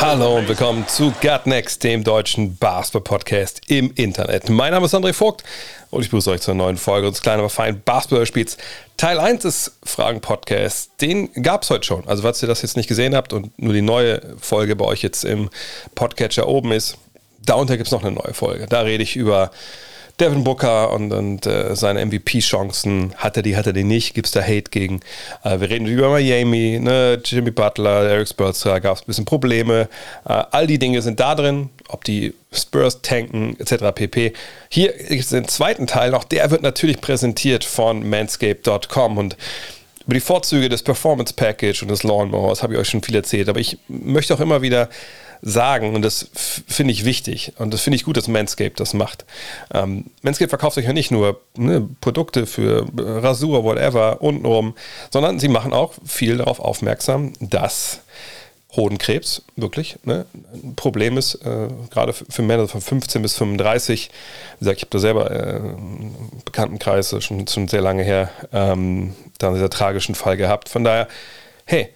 Hallo und willkommen zu Gut Next, dem deutschen Basketball-Podcast im Internet. Mein Name ist André Vogt und ich begrüße euch zur neuen Folge unseres kleinen, aber feinen Basketball-Spiels. Teil 1 des Fragen-Podcasts, den gab es heute schon. Also, falls ihr das jetzt nicht gesehen habt und nur die neue Folge bei euch jetzt im Podcatcher oben ist, darunter gibt es noch eine neue Folge. Da rede ich über Devin Booker und, und äh, seine MVP-Chancen. Hat er die, hat er die nicht? Gibt es da Hate gegen? Äh, wir reden über Miami, ne? Jimmy Butler, Eric Spurzer, gab es ein bisschen Probleme. Äh, all die Dinge sind da drin, ob die Spurs tanken, etc. pp. Hier gibt es den zweiten Teil noch, der wird natürlich präsentiert von manscape.com und über die Vorzüge des Performance Package und des Lawnmowers habe ich euch schon viel erzählt, aber ich möchte auch immer wieder sagen und das finde ich wichtig und das finde ich gut, dass Manscaped das macht. Ähm, Manscaped verkauft sich ja nicht nur ne, Produkte für Rasur, whatever, untenrum, sondern sie machen auch viel darauf aufmerksam, dass Hodenkrebs wirklich ne, ein Problem ist, äh, gerade für, für Männer von 15 bis 35. Wie gesagt, ich habe da selber äh, einen Bekanntenkreis, schon, schon sehr lange her, ähm, da einen sehr tragischen Fall gehabt. Von daher, hey,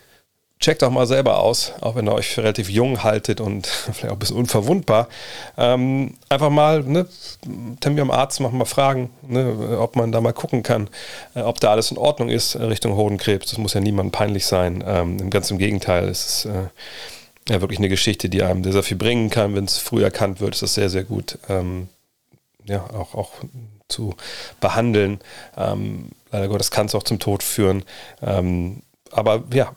checkt doch mal selber aus, auch wenn ihr euch für relativ jung haltet und vielleicht auch ein bisschen unverwundbar. Ähm, einfach mal, ne, Termin am Arzt machen, mal fragen, ne, ob man da mal gucken kann, äh, ob da alles in Ordnung ist Richtung Hodenkrebs. Das muss ja niemandem peinlich sein. Ähm, ganz im Gegenteil, es ist äh, ja wirklich eine Geschichte, die einem sehr, sehr viel bringen kann. Wenn es früh erkannt wird, ist das sehr, sehr gut. Ähm, ja, auch, auch zu behandeln. Ähm, leider Gottes kann es auch zum Tod führen. Ähm, aber ja,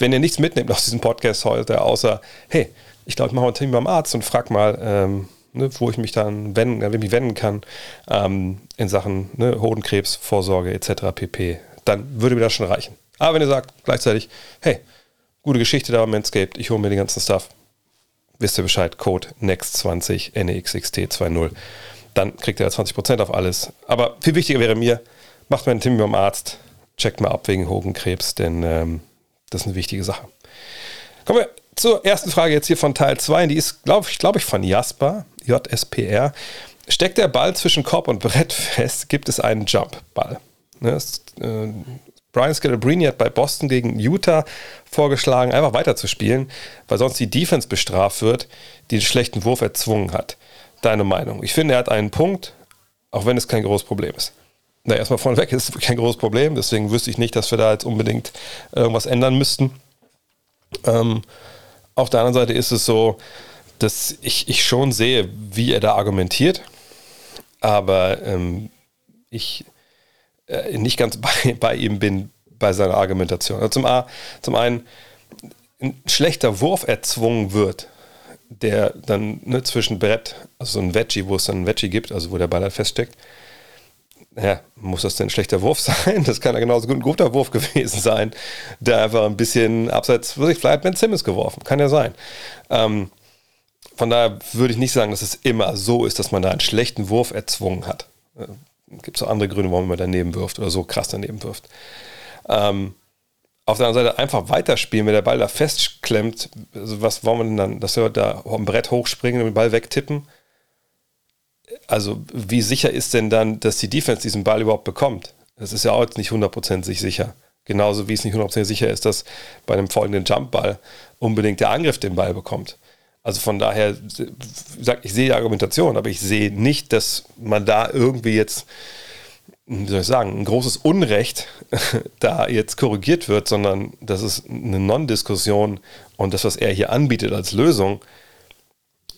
wenn ihr nichts mitnehmt aus diesem Podcast heute, außer, hey, ich glaube, ich mache mal einen Termin beim Arzt und frag mal, ähm, ne, wo ich mich dann wenden, äh, mich wenden kann ähm, in Sachen ne, Hodenkrebs, Vorsorge etc. pp. Dann würde mir das schon reichen. Aber wenn ihr sagt gleichzeitig, hey, gute Geschichte da beim Manscaped, ich hole mir den ganzen Stuff, wisst ihr Bescheid, Code NEXT20 NEXXT20, dann kriegt ihr 20% auf alles. Aber viel wichtiger wäre mir, macht mal einen Termin beim Arzt, checkt mal ab wegen Hodenkrebs, denn ähm, das ist eine wichtige Sache. Kommen wir zur ersten Frage jetzt hier von Teil 2. Die ist, glaube ich, glaube ich, von Jasper, JSPR. Steckt der Ball zwischen Korb und Brett fest, gibt es einen Jump-Ball. Ne, äh, Brian Scalabrine hat bei Boston gegen Utah vorgeschlagen, einfach weiterzuspielen, weil sonst die Defense bestraft wird, die den schlechten Wurf erzwungen hat. Deine Meinung? Ich finde, er hat einen Punkt, auch wenn es kein großes Problem ist. Na, erstmal vorneweg ist kein großes Problem, deswegen wüsste ich nicht, dass wir da jetzt unbedingt irgendwas ändern müssten. Ähm, auf der anderen Seite ist es so, dass ich, ich schon sehe, wie er da argumentiert, aber ähm, ich äh, nicht ganz bei, bei ihm bin bei seiner Argumentation. Also zum, A, zum einen, ein schlechter Wurf erzwungen wird, der dann ne, zwischen Brett, also so ein Veggie, wo es dann ein Veggie gibt, also wo der Ball halt feststeckt, ja, muss das denn ein schlechter Wurf sein? Das kann ja genauso gut ein guter Wurf gewesen sein, der einfach ein bisschen abseits, was ich, vielleicht Ben Simmons geworfen. Kann ja sein. Ähm, von daher würde ich nicht sagen, dass es immer so ist, dass man da einen schlechten Wurf erzwungen hat. Äh, Gibt es auch andere Gründe, warum man daneben wirft oder so krass daneben wirft. Ähm, auf der anderen Seite einfach weiterspielen, wenn der Ball da festklemmt. Also was wollen wir denn dann, dass wir da am Brett hochspringen und den Ball wegtippen? Also wie sicher ist denn dann, dass die Defense diesen Ball überhaupt bekommt? Das ist ja auch jetzt nicht hundertprozentig sicher. Genauso wie es nicht hundertprozentig sicher ist, dass bei einem folgenden Jumpball unbedingt der Angriff den Ball bekommt. Also von daher, ich sehe die Argumentation, aber ich sehe nicht, dass man da irgendwie jetzt, wie soll ich sagen, ein großes Unrecht da jetzt korrigiert wird, sondern das ist eine Non-Diskussion und das, was er hier anbietet als Lösung,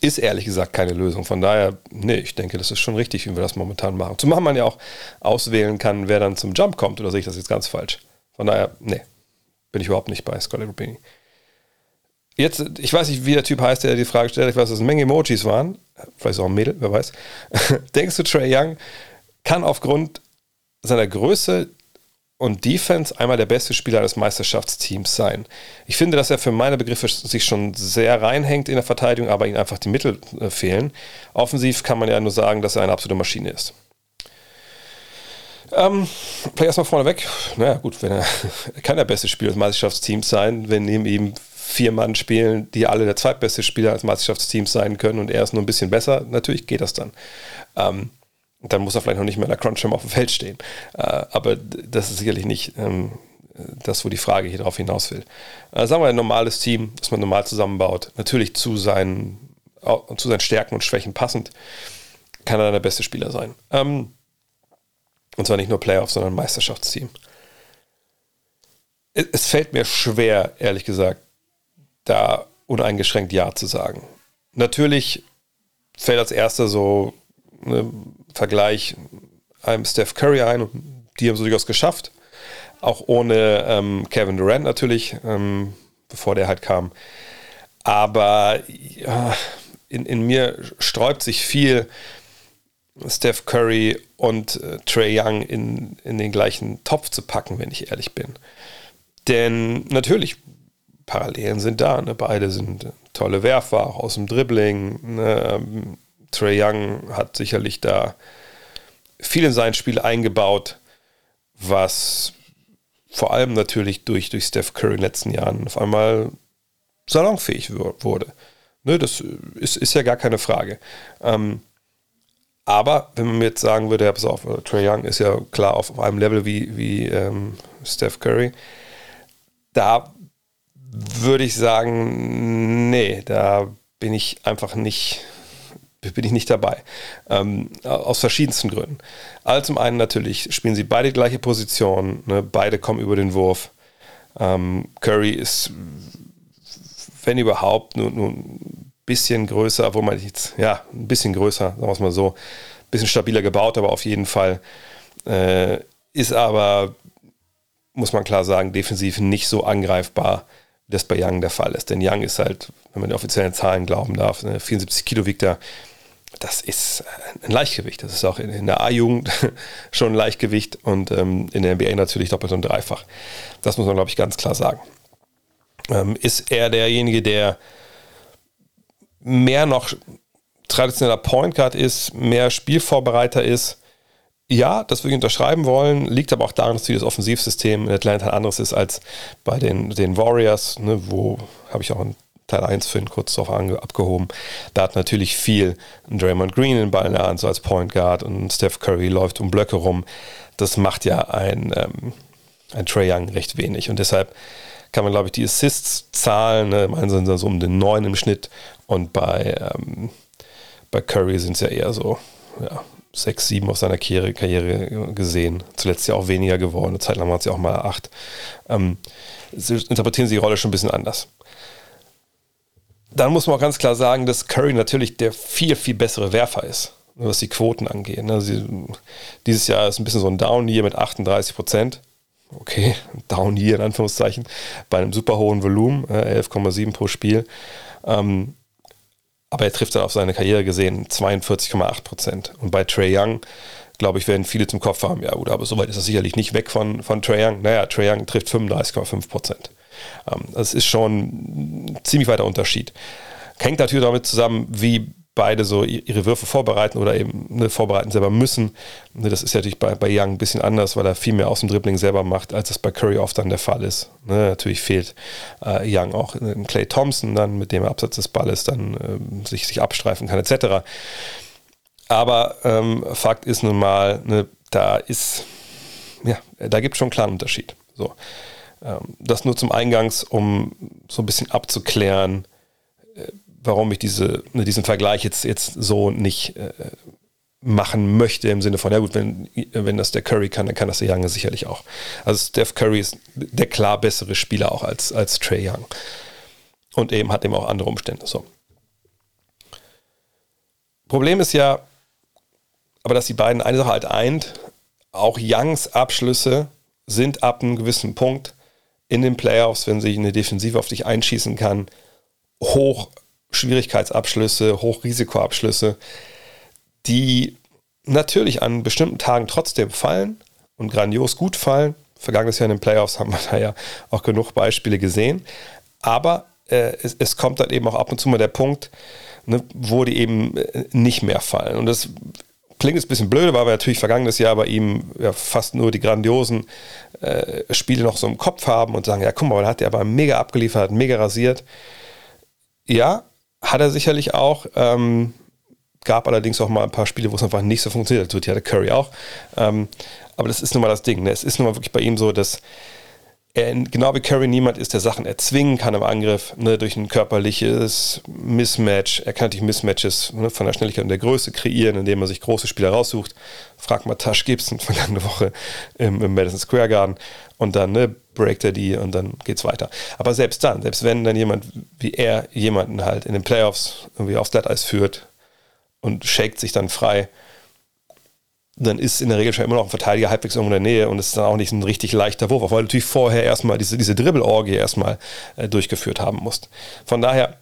ist ehrlich gesagt keine Lösung. Von daher, nee, ich denke, das ist schon richtig, wie wir das momentan machen. Zumal man ja auch auswählen kann, wer dann zum Jump kommt, oder sehe ich das jetzt ganz falsch? Von daher, nee, bin ich überhaupt nicht bei Scott Rubini. Jetzt, ich weiß nicht, wie der Typ heißt, der die Frage stellt. Ich weiß, dass es eine Menge Emojis waren. Vielleicht auch ein Mädel, wer weiß. Denkst du, Trey Young kann aufgrund seiner Größe und Defense einmal der beste Spieler eines Meisterschaftsteams sein. Ich finde, dass er für meine Begriffe sich schon sehr reinhängt in der Verteidigung, aber ihm einfach die Mittel äh, fehlen. Offensiv kann man ja nur sagen, dass er eine absolute Maschine ist. Ähm, vielleicht erstmal vorneweg. Naja, gut, wenn er, er kann der beste Spieler des Meisterschaftsteams sein, wenn neben ihm vier Mann spielen, die alle der zweitbeste Spieler als Meisterschaftsteams sein können und er ist nur ein bisschen besser, natürlich geht das dann. Ähm, dann muss er vielleicht noch nicht mehr in der Crunch auf dem Feld stehen. Äh, aber das ist sicherlich nicht ähm, das, wo die Frage hier drauf hinaus will. Äh, sagen wir ein normales Team, das man normal zusammenbaut, natürlich zu seinen, zu seinen Stärken und Schwächen passend, kann er dann der beste Spieler sein. Ähm, und zwar nicht nur Playoffs, sondern Meisterschaftsteam. Es, fällt mir schwer, ehrlich gesagt, da uneingeschränkt Ja zu sagen. Natürlich fällt als erster so ein Vergleich einem Steph Curry ein und die haben es durchaus geschafft. Auch ohne ähm, Kevin Durant natürlich, ähm, bevor der halt kam. Aber ja, in, in mir sträubt sich viel, Steph Curry und äh, Trey Young in, in den gleichen Topf zu packen, wenn ich ehrlich bin. Denn natürlich, Parallelen sind da. Ne? Beide sind tolle Werfer, auch aus dem Dribbling. Ne? Trey Young hat sicherlich da viel in sein Spiel eingebaut, was vor allem natürlich durch, durch Steph Curry in den letzten Jahren auf einmal salonfähig wurde. Ne, das ist, ist ja gar keine Frage. Ähm, aber wenn man mir jetzt sagen würde, ja, pass auf, Trey Young ist ja klar auf, einem Level wie, wie ähm, Steph Curry, da würde ich sagen, nee, da bin ich einfach nicht, bin ich nicht dabei. Ähm, aus verschiedensten Gründen. Also zum einen natürlich spielen sie beide gleiche Position, ne? beide kommen über den Wurf. Ähm, Curry ist, wenn überhaupt, nur, nur ein bisschen größer, obwohl man jetzt, ja, ein bisschen größer, sagen wir es mal so, ein bisschen stabiler gebaut, aber auf jeden Fall äh, ist aber, muss man klar sagen, defensiv nicht so angreifbar, das bei Young der Fall ist. Denn Young ist halt, wenn man den offiziellen Zahlen glauben darf, 74 ne, Kilo wiegt er, das ist ein Leichtgewicht. Das ist auch in, der A-Jugend schon ein Leichtgewicht und ähm, in der NBA natürlich doppelt und dreifach. Das muss man, glaube ich, ganz klar sagen. Ähm, ist er derjenige, der mehr noch traditioneller Point Guard ist, mehr Spielvorbereiter ist? Ja, das würde ich unterschreiben wollen. Liegt aber auch daran, dass das Offensivsystem in Atlanta anderes ist als bei den, den Warriors, ne, wo habe ich auch ein Teil 1 für ihn kurz drauf abgehoben. Da hat natürlich viel Draymond Green den Ball in der Hand, so als Point Guard und Steph Curry läuft um Blöcke rum. Das macht ja ein, ähm, ein Trey Young recht wenig und deshalb kann man, glaube ich, die Assists zahlen, ne, meinen sind so um den 9 im Schnitt und bei, ähm, bei Curry sind es ja eher so, ja, 6, 7 auf seiner Karriere, gesehen. Zuletzt ja auch weniger geworden. Eine Zeit lang war es ja auch mal 8. Ähm, interpretieren sie die Rolle schon ein bisschen anders dann muss man auch ganz klar sagen, dass Curry natürlich der viel, viel bessere Werfer ist, was die Quoten angeht. Also dieses Jahr ist ein bisschen so ein Down hier mit 38 Prozent. Okay, Down hier in Anführungszeichen, bei einem super hohen Volumen, 11,7 pro Spiel. Ähm, aber er trifft dann auf seine Karriere gesehen 42,8 Prozent. Und bei Trey Young, glaube ich, werden viele zum Kopf haben, ja gut, aber soweit ist er sicherlich nicht weg von, von Trey Young. Naja, Trey Young trifft 35,5 Prozent. Ähm, das ist schon ein ziemlich weiter Unterschied. Hängt natürlich damit zusammen, wie beide so ihre Würfe vorbereiten oder eben ne, vorbereiten selber müssen. Ne, das ist natürlich bei, bei Young ein bisschen anders, weil er viel mehr aus dem Dribbling selber macht, als es bei Curry oft dann der Fall ist. Ne, natürlich fehlt äh, Young auch in Clay Thompson dann, mit dem er abseits des Balles dann äh, sich, sich abstreifen kann, etc. Aber ähm, Fakt ist nun mal, ne, da ist, ja, da gibt es schon einen klaren Unterschied. So. Ähm, das nur zum Eingangs, um so ein bisschen abzuklären, äh, warum ich diese, ne, diesen Vergleich jetzt, jetzt so nicht äh, machen möchte, im Sinne von, ja gut, wenn, wenn das der Curry kann, dann kann das der Young sicherlich auch. Also Steph Curry ist der klar bessere Spieler auch als, als Trey Young. Und eben hat eben auch andere Umstände. So. Problem ist ja, aber dass die beiden eine Sache halt eint, auch Youngs Abschlüsse sind ab einem gewissen Punkt in den Playoffs, wenn sich eine Defensive auf dich einschießen kann, hoch Schwierigkeitsabschlüsse, Hochrisikoabschlüsse, die natürlich an bestimmten Tagen trotzdem fallen und grandios gut fallen. Vergangenes Jahr in den Playoffs haben wir da ja auch genug Beispiele gesehen. Aber äh, es, es, kommt dann eben auch ab und zu mal der Punkt, ne, wo die eben äh, nicht mehr fallen. Und das klingt jetzt ein bisschen blöd, weil wir natürlich vergangenes Jahr bei ihm ja, fast nur die grandiosen äh, Spiele noch so im Kopf haben und sagen, ja, guck mal, da hat er aber mega abgeliefert, mega rasiert. Ja, hat er sicherlich auch. Ähm, gab allerdings auch mal ein paar Spiele, wo es einfach nicht so funktioniert hat. Die hatte Curry auch. Ähm, aber das ist nun mal das Ding. Ne? Es ist nun mal wirklich bei ihm so, dass er genau wie Curry niemand ist, der Sachen erzwingen kann im Angriff ne, durch ein körperliches Mismatch. Er kann natürlich Mismatches ne, von der Schnelligkeit und der Größe kreieren, indem er sich große Spieler raussucht. Frag mal Tash Gibson vergangene Woche im, im, Madison Square Garden und dann ne, breakt er die und dann geht's weiter. Aber selbst dann, selbst wenn dann jemand wie er jemanden halt in den Playoffs irgendwie aufs Glatteis führt und shakt sich dann frei, dann ist in der Regel schon immer noch ein Verteidiger halbwegs irgendwo in der Nähe und es ist dann auch nicht ein richtig leichter Wurf, weil du natürlich vorher erstmal diese, diese Dribbelorgie erstmal äh, durchgeführt haben musst. Von daher,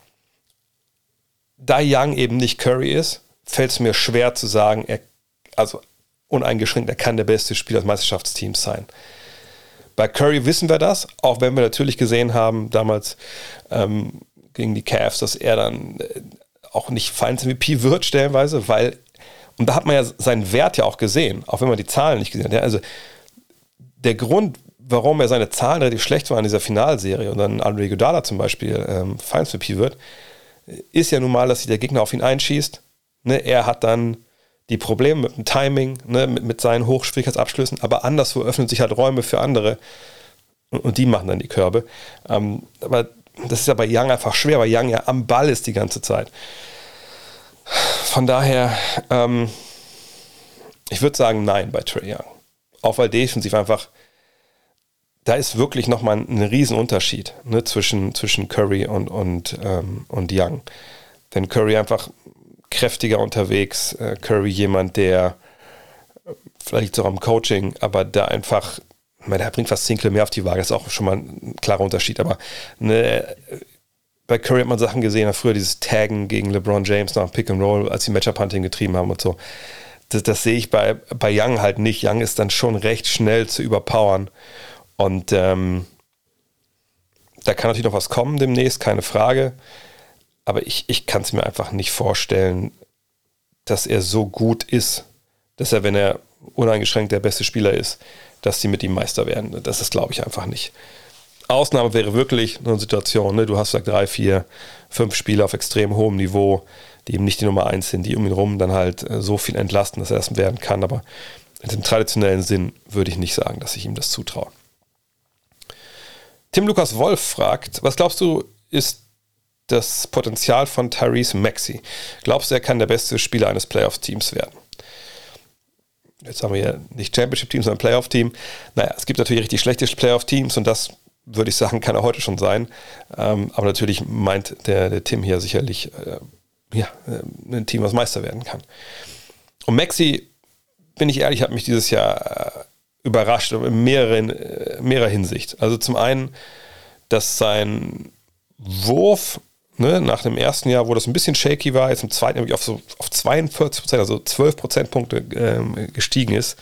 da Young eben nicht Curry ist, fällt es mir schwer zu sagen, er, also uneingeschränkt, er kann der beste Spieler des Meisterschaftsteams sein. Bei Curry wissen wir das, auch wenn wir natürlich gesehen haben, damals ähm, gegen die Cavs, dass er dann äh, auch nicht Finals MVP wird, stellenweise, weil und da hat man ja seinen Wert ja auch gesehen, auch wenn man die Zahlen nicht gesehen hat. Ja, also der Grund, warum er seine Zahlen relativ schlecht waren in dieser Finalserie und dann Andre Godala zum Beispiel ähm, MVP wird, ist ja nun mal, dass sich der Gegner auf ihn einschießt. Ne, er hat dann die Probleme mit dem Timing, ne, mit, mit seinen Hochschwierigkeitsabschlüssen, aber anderswo öffnen sich halt Räume für andere und, und die machen dann die Körbe. Ähm, aber das ist ja bei Young einfach schwer, weil Young ja am Ball ist die ganze Zeit. Von daher, ähm, ich würde sagen nein bei Trey Young. Auch weil defensiv einfach, da ist wirklich nochmal ein Riesenunterschied ne, zwischen, zwischen Curry und, und, ähm, und Young. Denn Curry einfach kräftiger unterwegs, äh, Curry jemand, der vielleicht auch am Coaching, aber da einfach, ich meine, der bringt fast 10 Kilo mehr auf die Waage, das ist auch schon mal ein klarer Unterschied, aber ne, bei Curry hat man Sachen gesehen, früher dieses Taggen gegen LeBron James nach Pick and Roll, als sie Matchup-Hunting getrieben haben und so. Das, das, sehe ich bei, bei Young halt nicht. Young ist dann schon recht schnell zu überpowern. Und ähm, da kann natürlich noch was kommen demnächst, keine Frage. Aber ich, ich kann es mir einfach nicht vorstellen, dass er so gut ist, dass er, wenn er uneingeschränkt der beste Spieler ist, dass sie mit ihm Meister werden. Das ist, glaube ich, einfach nicht. Ausnahme wäre wirklich eine Situation, ne? du hast gesagt drei, vier, fünf Spieler auf extrem hohem Niveau, die eben nicht die Nummer eins sind, die um ihn rum dann halt äh, so viel entlasten, dass er das werden kann. Aber in dem traditionellen Sinn würde ich nicht sagen, dass ich ihm das zutraue. Tim Lukas Wolf fragt, was glaubst du, ist das Potenzial von Tyrese Maxi? Glaubst du, er kann der beste Spieler eines Playoff-Teams werden? Jetzt haben wir ja nicht Championship-Team, sondern Playoff-Team. Naja, es gibt natürlich richtig schlechte Playoff-Teams und das würde ich sagen, kann er heute schon sein. Ähm, aber natürlich meint der, der Tim hier sicherlich äh, ja, äh, ein Team, was Meister werden kann. Und Maxi, bin ich ehrlich, hat mich dieses Jahr äh, überrascht in mehreren, äh, mehrerer Hinsicht. Also zum einen, dass sein Wurf Ne, nach dem ersten Jahr, wo das ein bisschen shaky war, jetzt im zweiten Jahr auf, so, auf 42 Prozent, also 12 Prozentpunkte ähm, gestiegen ist.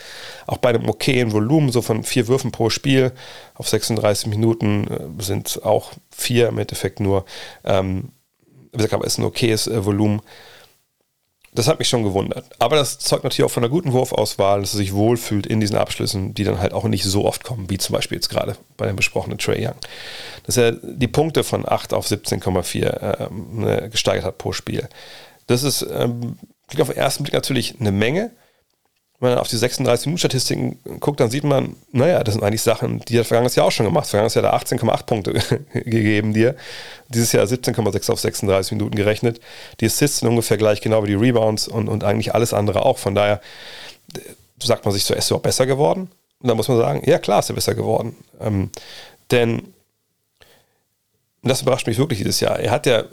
Auch bei einem okayen Volumen, so von vier Würfen pro Spiel auf 36 Minuten äh, sind auch vier im Endeffekt nur. Ähm, wie gesagt, aber ist ein okayes äh, Volumen. Das hat mich schon gewundert. Aber das zeugt natürlich auch von einer guten Wurfauswahl, dass er sich wohlfühlt in diesen Abschlüssen, die dann halt auch nicht so oft kommen, wie zum Beispiel jetzt gerade bei dem besprochenen Trey Young. Dass er die Punkte von 8 auf 17,4 ähm, ne, gesteigert hat pro Spiel. Das ist ähm, auf den ersten Blick natürlich eine Menge, wenn man auf die 36-Minuten-Statistiken guckt, dann sieht man, naja, das sind eigentlich Sachen, die hat vergangenes Jahr auch schon gemacht. Vergangenes Jahr hat er 18,8 Punkte gegeben dir. Dieses Jahr 17,6 auf 36 Minuten gerechnet. Die Assists sind ungefähr gleich genau wie die Rebounds und, und eigentlich alles andere auch. Von daher sagt man sich so, ist er auch besser geworden? Und da muss man sagen, ja klar ist er besser geworden. Ähm, denn, das überrascht mich wirklich dieses Jahr, er hat ja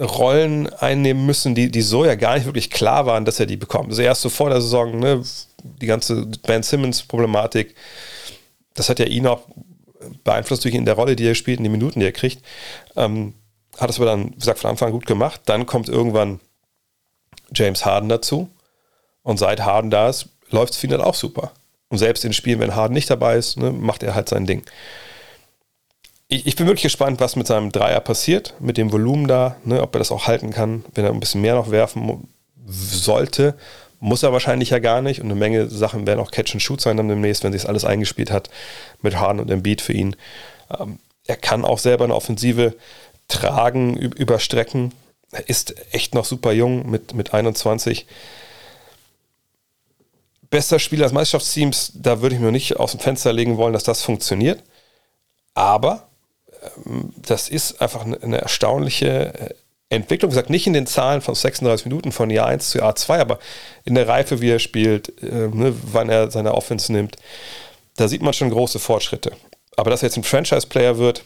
Rollen einnehmen müssen, die, die so ja gar nicht wirklich klar waren, dass er die bekommt. Also erst so vor der Saison, ne, die ganze Ben Simmons-Problematik, das hat ja ihn auch beeinflusst durch in der Rolle, die er spielt, in die Minuten, die er kriegt. Ähm, hat es aber dann, wie gesagt, von Anfang an gut gemacht. Dann kommt irgendwann James Harden dazu. Und seit Harden da ist, läuft es für ihn auch super. Und selbst in Spielen, wenn Harden nicht dabei ist, ne, macht er halt sein Ding ich, ich, bin wirklich gespannt, was mit seinem Dreier passiert, mit dem Volumen da, ne, ob er das auch halten kann, wenn er ein bisschen mehr noch werfen sollte. Muss er wahrscheinlich ja gar nicht. Und eine Menge Sachen werden auch Catch and Shoot sein dann demnächst, wenn sich alles eingespielt hat mit Harden und Embiid für ihn. Ähm, er kann auch selber eine Offensive tragen, überstrecken. Er ist echt noch super jung mit, mit 21. Bester Spieler des Meisterschaftsteams, da würde ich mir nicht aus dem Fenster legen wollen, dass das funktioniert. Aber das ist einfach eine, erstaunliche äh, Entwicklung. Wie gesagt, nicht in den Zahlen von 36 Minuten von Jahr 1 zu Jahr 2, aber in der Reife, wie er spielt, äh, ne, wann er seine Offense nimmt, da sieht man schon große Fortschritte. Aber dass er jetzt ein Franchise-Player wird,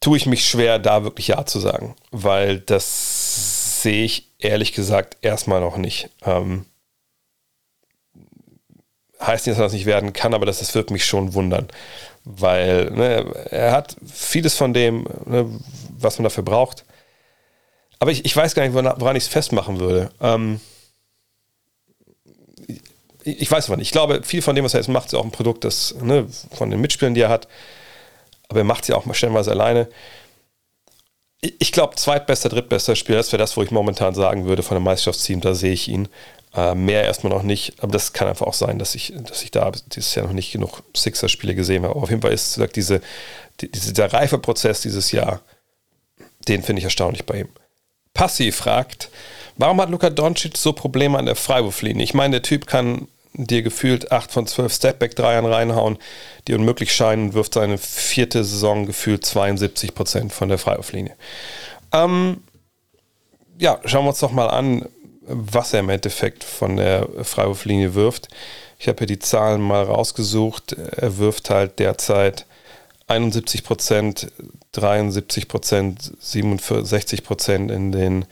tue ich mich schwer, da wirklich Ja zu sagen, weil das sehe ich ehrlich gesagt erstmal noch nicht. Ähm, heißt nicht, dass er das nicht werden kann, aber das, das wird mich schon wundern, weil ne, er hat vieles von dem, ne, was man dafür braucht. Aber ich, ich weiß gar nicht, woran ich es festmachen würde. Ähm, ich, ich, weiß aber nicht. Ich glaube, viel von dem, was er jetzt macht, ist auch ein Produkt das, ne, von den Mitspielern, die er hat. Aber er macht sie auch mal stellenweise alleine ich glaube, zweitbester, drittbester Spieler, das wäre das, wo ich momentan sagen würde, von dem Meisterschaftsteam, da sehe ich ihn. Äh, mehr erstmal noch nicht, aber das kann einfach auch sein, dass ich, dass ich da dieses Jahr noch nicht genug Sixer-Spiele gesehen habe. Aber auf jeden Fall ist gesagt, diese, die, dieser Reifeprozess dieses Jahr, den finde ich erstaunlich bei ihm. Passi fragt, warum hat Luka Doncic so Probleme an der Freiwurflinie? Ich meine, der Typ kann dir gefühlt 8 von 12 Stepback-Dreiern reinhauen, die unmöglich scheinen, wirft seine vierte Saison gefühlt 72 Prozent von der Freiwurflinie. Ähm, ja, schauen wir uns doch mal an, was er im Endeffekt von der Freiwurflinie wirft. Ich habe hier die Zahlen mal rausgesucht. Er wirft halt derzeit 71 Prozent, 73 Prozent, 67 Prozent in den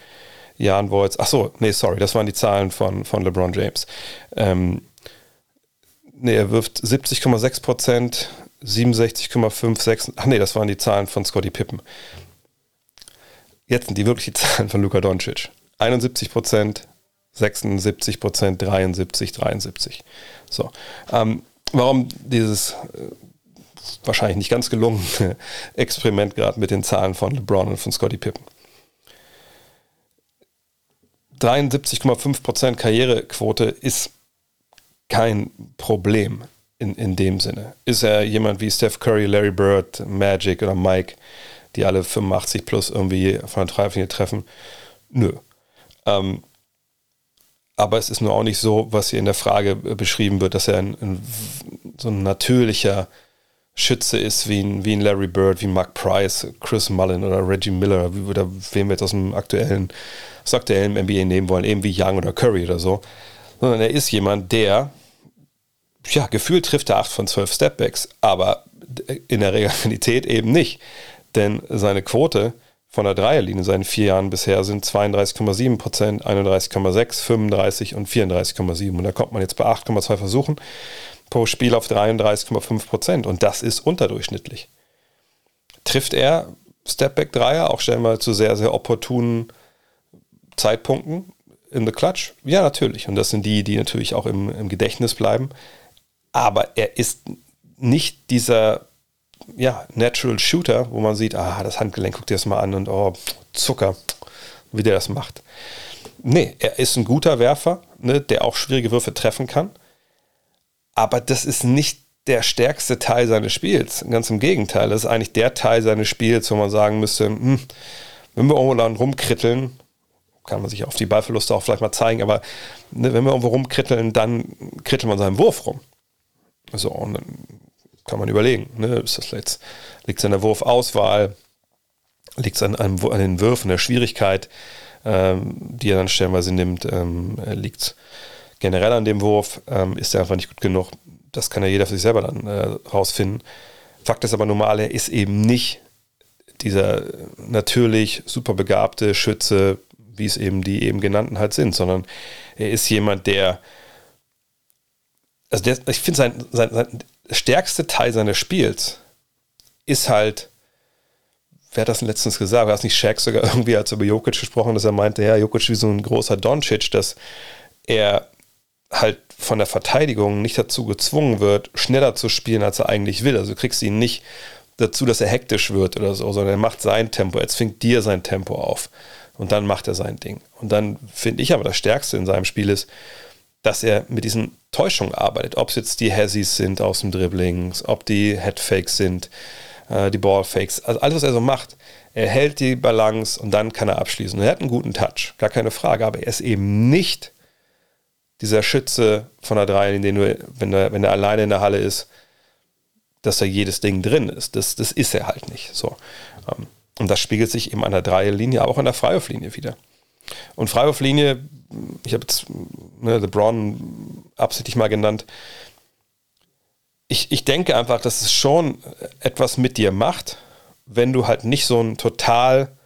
Jahren, wo jetzt, ach so, nee, sorry, das waren die Zahlen von, von LeBron James. Ähm, nee, er wirft 70,6 Prozent, 67,56, ach nee, das waren die Zahlen von Scotty Pippen. Jetzt sind die wirklich die Zahlen von Luka Doncic. 71 Prozent, 76 Prozent, 73, 73. So. Ähm, warum dieses äh, wahrscheinlich nicht ganz gelungene Experiment gerade mit den Zahlen von LeBron und von Scotty Pippen? 73,5% Karrierequote ist kein Problem in, in dem Sinne. Ist er jemand wie Steph Curry, Larry Bird, Magic oder Mike, die alle 85 plus irgendwie von der Dreiflinie treffen? Nö. Ähm, aber es ist nur auch nicht so, was hier in der Frage beschrieben wird, dass er ein, ein, so ein natürlicher Schütze ist wie ein, wie ein Larry Bird, wie Mark Price, Chris Mullen oder Reggie Miller, oder wen wir jetzt aus dem aktuellen, aus aktuellen NBA nehmen wollen, eben wie Young oder Curry oder so. Sondern er ist jemand, der, ja, gefühlt trifft er 8 von 12 Stepbacks, aber in der Realität eben nicht. Denn seine Quote von der Dreierlinie in seinen vier Jahren bisher sind 32,7 Prozent, 31,6, 35 und 34,7. Und da kommt man jetzt bei 8,2 Versuchen pro Spiel auf 33,5 Prozent. Und das ist unterdurchschnittlich. Trifft er Stepback-Dreier auch stellenweise zu sehr, sehr opportunen Zeitpunkten in the Clutch? Ja, natürlich. Und das sind die, die natürlich auch im, im Gedächtnis bleiben. Aber er ist nicht dieser ja, Natural Shooter, wo man sieht, ah, das Handgelenk, guck dir das mal an und oh, Zucker, wie der das macht. Nee, er ist ein guter Werfer, ne, der auch schwierige Würfe treffen kann aber das ist nicht der stärkste Teil seines Spiels. Ganz im Gegenteil. Das ist eigentlich der Teil seines Spiels, wo man sagen müsste, hm, wenn wir irgendwo dann rumkritteln, kann man sich auf die Ballverluste auch vielleicht mal zeigen, aber ne, wenn wir irgendwo rumkritteln, dann krittelt man seinen Wurf rum. So, und kann man überlegen, ne, ist das jetzt, liegt es an der Wurfauswahl, liegt es an, an, an, den Würfen, der Schwierigkeit, ähm, die er dann stellenweise nimmt, ähm, liegt es generell an dem Wurf ähm, ist er einfach nicht gut genug. Das kann ja jeder für sich selber dann äh, rausfinden. Fakt ist aber normal, er ist eben nicht dieser natürlich super begabte Schütze, wie es eben die eben genannten halt sind, sondern er ist jemand, der, also der, ich finde, sein, sein, sein stärkste Teil seines Spiels ist halt, wer hat das denn letztens gesagt? War das nicht Shaq sogar irgendwie, als er über Jokic gesprochen dass er meinte, ja, Jokic wie so ein großer Doncic, dass er halt von der Verteidigung nicht dazu gezwungen wird, schneller zu spielen, als er eigentlich will. Also du kriegst ihn nicht dazu, dass er hektisch wird oder so, sondern er macht sein Tempo, er zwingt dir sein Tempo auf. Und dann macht er sein Ding. Und dann finde ich aber das Stärkste in seinem Spiel ist, dass er mit diesen Täuschungen arbeitet. Ob es jetzt die Hazzies sind aus dem Dribbling, ob die Headfakes sind, äh, die Ballfakes. Also alles, was er so macht. Er hält die Balance und dann kann er abschließen. Er hat einen guten Touch, gar keine Frage. Aber er ist eben nicht dieser Schütze von der Drei, in dem du, wenn er, wenn er alleine in der Halle ist, dass da jedes Ding drin ist. Das, das ist er halt nicht. So. Ähm, und das spiegelt sich eben an der Dreierlinie, aber auch an der Freiwurflinie wieder. Und Freiwurflinie, ich habe jetzt ne, LeBron absichtlich mal genannt. Ich, ich denke einfach, dass es schon etwas mit dir macht, wenn du halt nicht so ein total,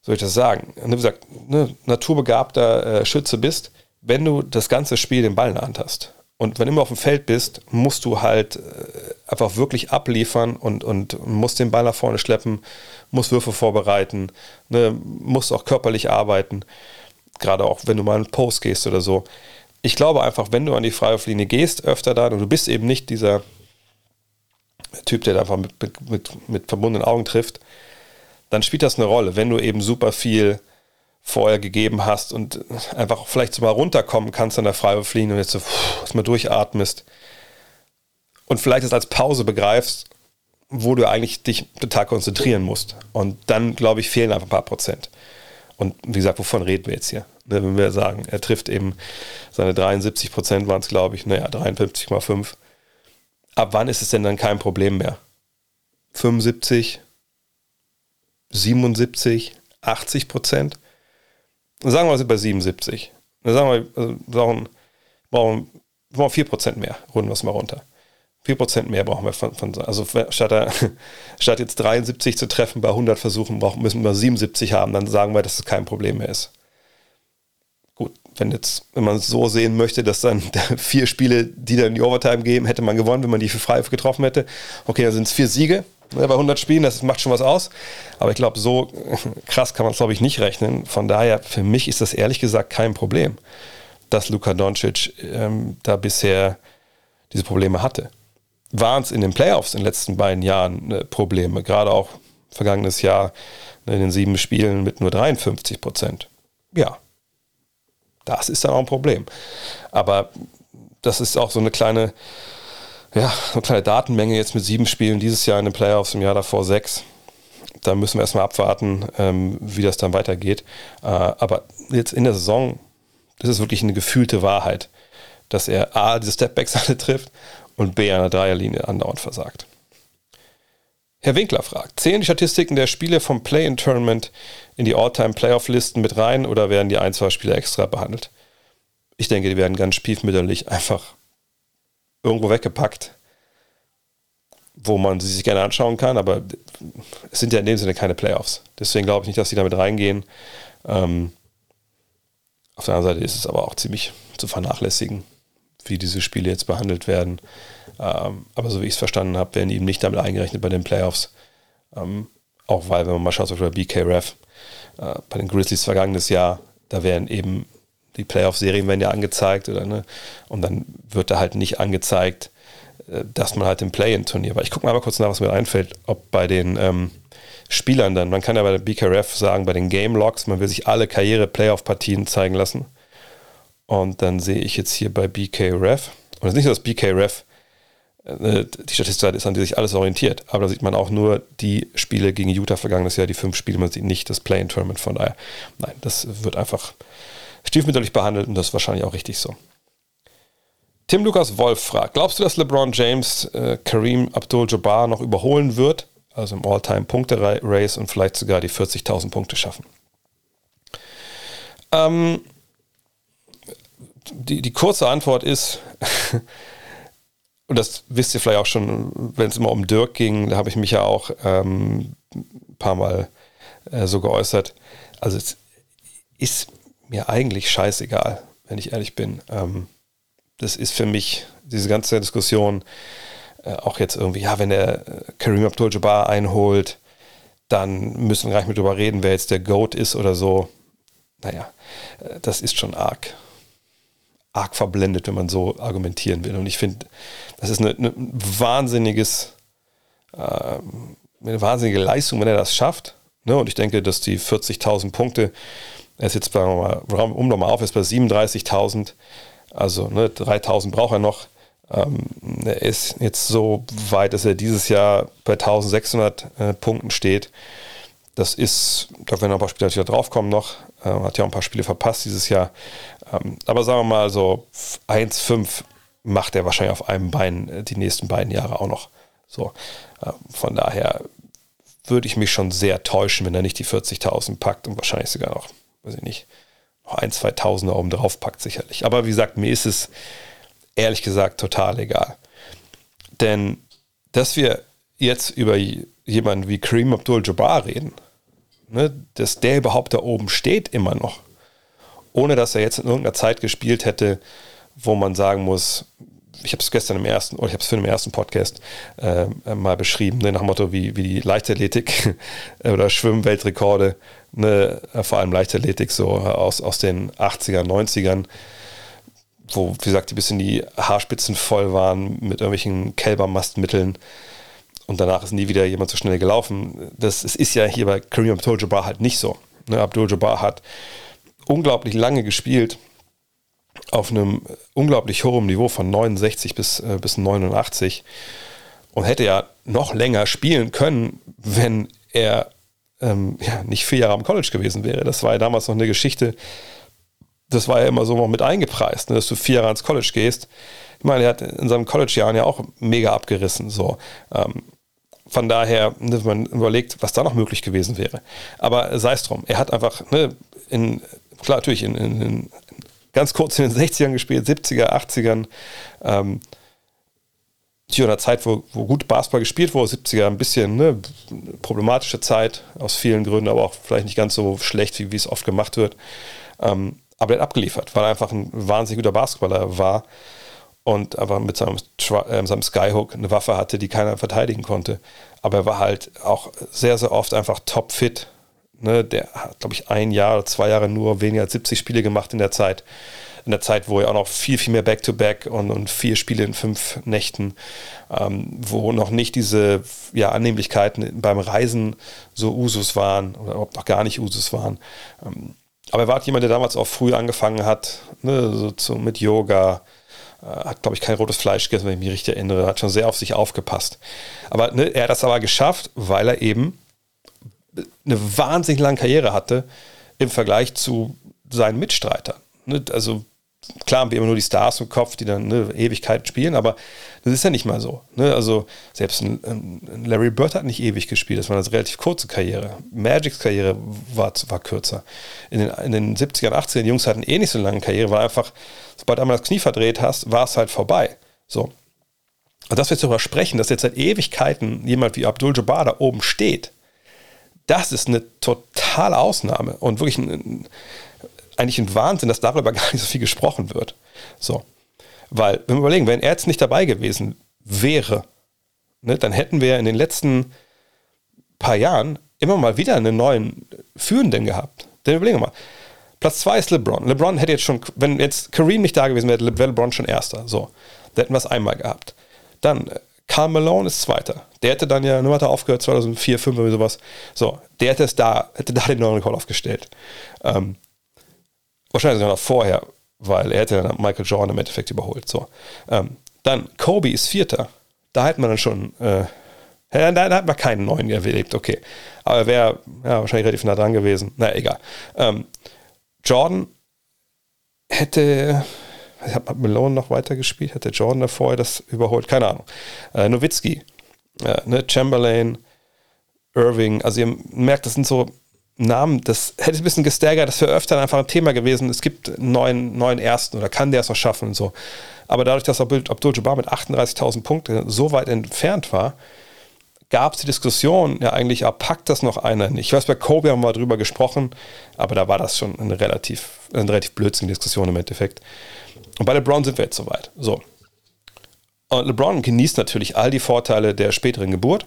soll ich das sagen, ne, wie gesagt, ne, naturbegabter äh, Schütze bist, wenn du das ganze Spiel den Ball in der Hand hast. Und wenn immer auf dem Feld bist, musst du halt äh, einfach wirklich abliefern und, und musst den Ball nach vorne schleppen, musst Würfe vorbereiten, ne, musst auch körperlich arbeiten, gerade auch wenn du mal einen Post gehst oder so. Ich glaube einfach, wenn du an die Freiwurflinie gehst, öfter da, und du bist eben nicht dieser Typ, der da einfach mit, mit, mit verbundenen Augen trifft, dann spielt das eine Rolle. Wenn du eben super viel vorher gegeben hast und einfach vielleicht so mal runterkommen kannst an der Freiwurflinie und jetzt so erstmal durchatmest und vielleicht es als Pause begreifst, wo du eigentlich dich total konzentrieren musst. Und dann, glaube ich, fehlen einfach ein paar Prozent. Und wie gesagt, wovon reden wir jetzt hier? Ne, wenn wir sagen, er trifft eben seine 73 Prozent waren es, glaube ich, naja, 53,5. Ab wann ist es denn dann kein Problem mehr? 75, 77, 80 Prozent? Sagen wir, wir sind bei 77. Dann sagen wir, also, brauchen, brauchen, brauchen 4 Prozent mehr, runden wir es mal runter. 4% mehr brauchen wir von, von also statt, statt jetzt 73 zu treffen bei 100 Versuchen, brauchen, müssen wir 77 haben, dann sagen wir, dass es kein Problem mehr ist. Gut, wenn jetzt, wenn man es so sehen möchte, dass dann vier Spiele, die dann in die Overtime geben, hätte man gewonnen, wenn man die für frei getroffen hätte. Okay, dann sind es vier Siege bei 100 Spielen, das macht schon was aus. Aber ich glaube, so krass kann man es, glaube ich, nicht rechnen. Von daher, für mich ist das ehrlich gesagt kein Problem, dass Luka Doncic ähm, da bisher diese Probleme hatte waren es in den Playoffs in den letzten beiden Jahren äh, Probleme. Gerade auch vergangenes Jahr ne, in den sieben Spielen mit nur 53 Prozent. Ja, das ist dann auch ein Problem. Aber das ist auch so eine kleine, ja, eine kleine Datenmenge jetzt mit sieben Spielen dieses Jahr in den Playoffs, im Jahr davor sechs. Da müssen wir erstmal abwarten, ähm, wie das dann weitergeht. Äh, aber jetzt in der Saison, das ist wirklich eine gefühlte Wahrheit, dass er A, diese Stepbacks alle trifft und B an der Dreierlinie andauernd versagt. Herr Winkler fragt, zählen die Statistiken der Spiele vom Play-in-Tournament in die All-Time-Playoff-Listen mit rein oder werden die ein, zwei Spiele extra behandelt? Ich denke, die werden ganz spielmütterlich einfach irgendwo weggepackt, wo man sie sich gerne anschauen kann, aber es sind ja in dem Sinne keine Playoffs. Deswegen glaube ich nicht, dass sie damit reingehen. Ähm, auf der anderen Seite ist es aber auch ziemlich zu vernachlässigen wie diese Spiele jetzt behandelt werden. Ähm, aber so wie ich es verstanden habe, werden die eben nicht damit eingerechnet bei den Playoffs. Ähm, auch weil, wenn man mal schaut, auf der BK Ref, äh, bei den Grizzlies vergangenes Jahr, da werden eben die Playoff-Serien werden ja angezeigt oder ne, und dann wird da halt nicht angezeigt, äh, dass man halt im Play-in-Turnier war. Ich gucke mal, mal kurz nach, was mir einfällt, ob bei den ähm, Spielern dann, man kann ja bei der BKRF sagen, bei den Game Logs, man will sich alle Karriere-Playoff-Partien zeigen lassen. Und dann sehe ich jetzt hier bei BKRef, und es ist nicht so, dass BKRef äh, die Statistik ist, an die sich alles orientiert, aber da sieht man auch nur die Spiele gegen Utah vergangenes Jahr, die fünf Spiele, man sieht nicht das Play-in-Tournament, von daher, nein, das wird einfach stiefmütterlich behandelt und das ist wahrscheinlich auch richtig so. Tim Lukas Wolf fragt, glaubst du, dass LeBron James äh, Kareem Abdul-Jabbar noch überholen wird, also im All-Time-Punkte-Race und vielleicht sogar die 40.000 Punkte schaffen? Ähm, die, die kurze Antwort ist, und das wisst ihr vielleicht auch schon, wenn es immer um Dirk ging, da habe ich mich ja auch ähm, ein paar Mal äh, so geäußert. Also es ist mir eigentlich scheißegal, wenn ich ehrlich bin. Ähm, das ist für mich diese ganze Diskussion äh, auch jetzt irgendwie, ja, wenn er äh, Kareem Abdul-Jabbar einholt, dann müssen wir gleich mit drüber reden, wer jetzt der GOAT ist oder so. Naja, äh, das ist schon arg arg verblendet, wenn man so argumentieren will. Und ich finde, das ist eine, eine wahnsinniges, äh, eine wahnsinnige Leistung, wenn er das schafft. Ne? Und ich denke, dass die 40.000 Punkte, er wir mal, um nochmal auf, ist bei 37.000, also ne, 3.000 braucht er noch. Ähm, er ist jetzt so weit, dass er dieses Jahr bei 1.600 äh, Punkten steht. Das ist, da werden ein paar Spiele natürlich draufkommen noch, äh, hat ja auch ein paar Spiele verpasst dieses Jahr. Ähm, aber sagen wir mal so 1,5 macht er wahrscheinlich auf einem Bein äh, die nächsten beiden Jahre auch noch. So, äh, von daher würde ich mich schon sehr täuschen, wenn er nicht die 40.000 packt und wahrscheinlich sogar noch, weiß ich nicht, noch ein, zwei Tausender oben drauf packt sicherlich. Aber wie gesagt, mir ist es ehrlich gesagt total egal. Denn dass wir jetzt über jemanden wie Kareem Abdul-Jabbar reden, ne, dass der überhaupt da oben steht immer noch, ohne dass er jetzt in irgendeiner Zeit gespielt hätte, wo man sagen muss, ich habe es gestern im ersten, oder ich habe es für den ersten Podcast äh, mal beschrieben, ne, nach dem Motto, wie, wie die Leichtathletik oder Schwimmweltrekorde, ne, vor allem Leichtathletik so aus, aus den 80ern, 90ern, wo, wie gesagt, die bisschen die Haarspitzen voll waren mit irgendwelchen Kälbermastmitteln und danach ist nie wieder jemand so schnell gelaufen. Das, das ist ja hier bei Kareem Abdul-Jabbar halt nicht so. Ne, Abdul-Jabbar hat unglaublich lange gespielt auf einem unglaublich hohen Niveau von 69 bis, äh, bis 89 und hätte ja noch länger spielen können, wenn er ähm, ja, nicht vier Jahre am College gewesen wäre. Das war ja damals noch eine Geschichte, das war ja immer so mit eingepreist, ne, dass du vier Jahre ans College gehst. Ich meine, er hat in seinem College-Jahren ja auch mega abgerissen. So. Ähm, von daher, ne, wenn man überlegt, was da noch möglich gewesen wäre. Aber sei es drum, er hat einfach ne, in, klar, natürlich in, in, in ganz kurz in den 60ern gespielt, 70er, 80ern. Ähm, in einer Zeit, wo, wo gut Basketball gespielt wurde, 70er ein bisschen ne, problematische Zeit, aus vielen Gründen, aber auch vielleicht nicht ganz so schlecht, wie, wie es oft gemacht wird. Ähm, aber er hat abgeliefert, weil er einfach ein wahnsinnig guter Basketballer war und einfach mit seinem, äh, seinem Skyhook eine Waffe hatte, die keiner verteidigen konnte. Aber er war halt auch sehr, sehr oft einfach topfit Ne, der hat, glaube ich, ein Jahr oder zwei Jahre nur weniger als 70 Spiele gemacht in der Zeit. In der Zeit, wo er auch noch viel, viel mehr Back-to-Back -Back und, und vier Spiele in fünf Nächten, ähm, wo noch nicht diese ja, Annehmlichkeiten beim Reisen so Usus waren oder überhaupt noch gar nicht Usus waren. Ähm, aber er war jemand, der damals auch früh angefangen hat, ne, so zu, mit Yoga, äh, hat, glaube ich, kein rotes Fleisch gegessen, wenn ich mich richtig erinnere, hat schon sehr auf sich aufgepasst. Aber ne, er hat das aber geschafft, weil er eben eine wahnsinnig lange Karriere hatte im Vergleich zu seinen Mitstreitern. Ne, also klar haben wir immer nur die Stars im Kopf, die dann ne, Ewigkeiten spielen, aber das ist ja nicht mal so. Ne? Also selbst ein, Larry Bird hat nicht ewig gespielt, das war eine relativ kurze Karriere. Magics Karriere war, war kürzer. In den, in den 70er 80er, die Jungs hatten eh nicht so lange Karriere, weil einfach, sobald du einmal das Knie verdreht hast, war es halt vorbei. So. Und dass wir jetzt darüber sprechen, dass jetzt seit Ewigkeiten jemand wie Abdul Jabbar da oben steht, das ist eine totale Ausnahme und wirklich ein, eigentlich ein Wahnsinn, dass darüber gar nicht so viel gesprochen wird. So. Weil, wenn wir überlegen, wenn er jetzt nicht dabei gewesen wäre, ne, dann hätten wir in den letzten paar Jahren immer mal wieder einen neuen Führenden gehabt. Denn überlegen wir mal. Platz 2 ist LeBron. LeBron hätte jetzt schon, wenn jetzt Kareem nicht da gewesen wäre, wäre LeBron schon Erster. So. Da hätten wir es einmal gehabt. Dann Carl Malone ist Zweiter. Der hätte dann ja, nur hat er aufgehört, 2004, 2005 oder sowas. So, der hätte es da, hätte da den neuen Rekord aufgestellt. Ähm, wahrscheinlich sogar noch vorher, weil er hätte dann Michael Jordan im Endeffekt überholt. So. Ähm, dann Kobe ist Vierter. Da hätte man dann schon, äh, da, da hat man keinen neuen erlebt, okay. Aber er wäre ja, wahrscheinlich relativ nah dran gewesen. Na, egal. Ähm, Jordan hätte, habe Malone noch weitergespielt, hätte Jordan davor das überholt, keine Ahnung. Äh, Nowitzki, äh, ne, Chamberlain, Irving, also ihr merkt, das sind so Namen, das hätte ein bisschen gestaggert, das wäre öfter einfach ein Thema gewesen. Es gibt einen neuen, neuen Ersten oder kann der es noch schaffen und so. Aber dadurch, dass Abdul-Jabbar mit 38.000 Punkten so weit entfernt war, gab es die Diskussion ja eigentlich, ah, packt das noch einer Ich weiß, bei Kobe haben wir drüber gesprochen, aber da war das schon eine relativ, eine relativ blödsinnige Diskussion im Endeffekt. Und bei LeBron sind wir jetzt soweit. So. Und LeBron genießt natürlich all die Vorteile der späteren Geburt.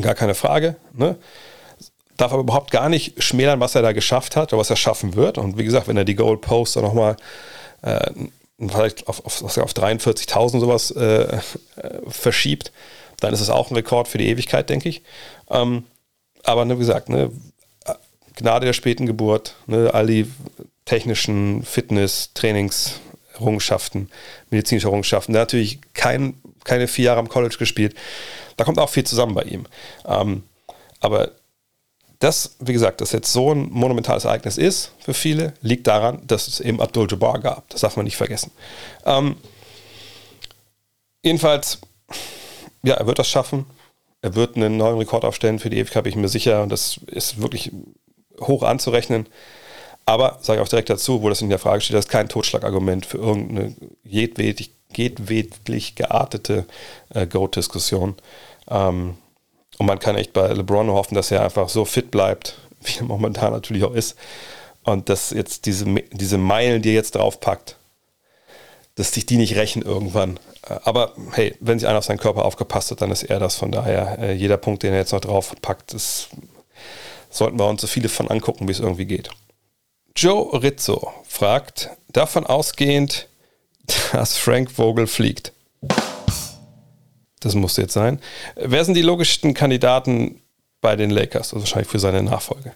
Gar keine Frage. Ne? Darf aber überhaupt gar nicht schmälern, was er da geschafft hat oder was er schaffen wird. Und wie gesagt, wenn er die Gold Poster nochmal äh, vielleicht auf, auf, auf 43.000 sowas äh, äh, verschiebt, dann ist es auch ein Rekord für die Ewigkeit, denke ich. Ähm, aber ne, wie gesagt, ne, Gnade der späten Geburt, ne, all die technischen Fitness, Trainings, Errungenschaften, medizinische Errungenschaften. Der hat natürlich kein, keine vier Jahre am College gespielt. Da kommt auch viel zusammen bei ihm. Ähm, aber das, wie gesagt, dass jetzt so ein monumentales Ereignis ist für viele, liegt daran, dass es eben Abdul Jabbar gab. Das darf man nicht vergessen. Ähm, jedenfalls, ja, er wird das schaffen. Er wird einen neuen Rekord aufstellen für die Ewigkeit, bin ich mir sicher. Und das ist wirklich hoch anzurechnen. Aber, sage ich auch direkt dazu, wo das in der Frage steht, das ist kein Totschlagargument für irgendeine jedwedlich, jedwedlich geartete äh, Goat-Diskussion. Ähm, und man kann echt bei LeBron hoffen, dass er einfach so fit bleibt, wie er momentan natürlich auch ist. Und dass jetzt diese, diese Meilen, die er jetzt draufpackt, dass sich die nicht rächen irgendwann. Äh, aber hey, wenn sich einer auf seinen Körper aufgepasst hat, dann ist er das. Von daher, äh, jeder Punkt, den er jetzt noch draufpackt, das sollten wir uns so viele von angucken, wie es irgendwie geht. Joe Rizzo fragt, davon ausgehend, dass Frank Vogel fliegt. Das muss jetzt sein. Wer sind die logischsten Kandidaten bei den Lakers? Also wahrscheinlich für seine Nachfolge.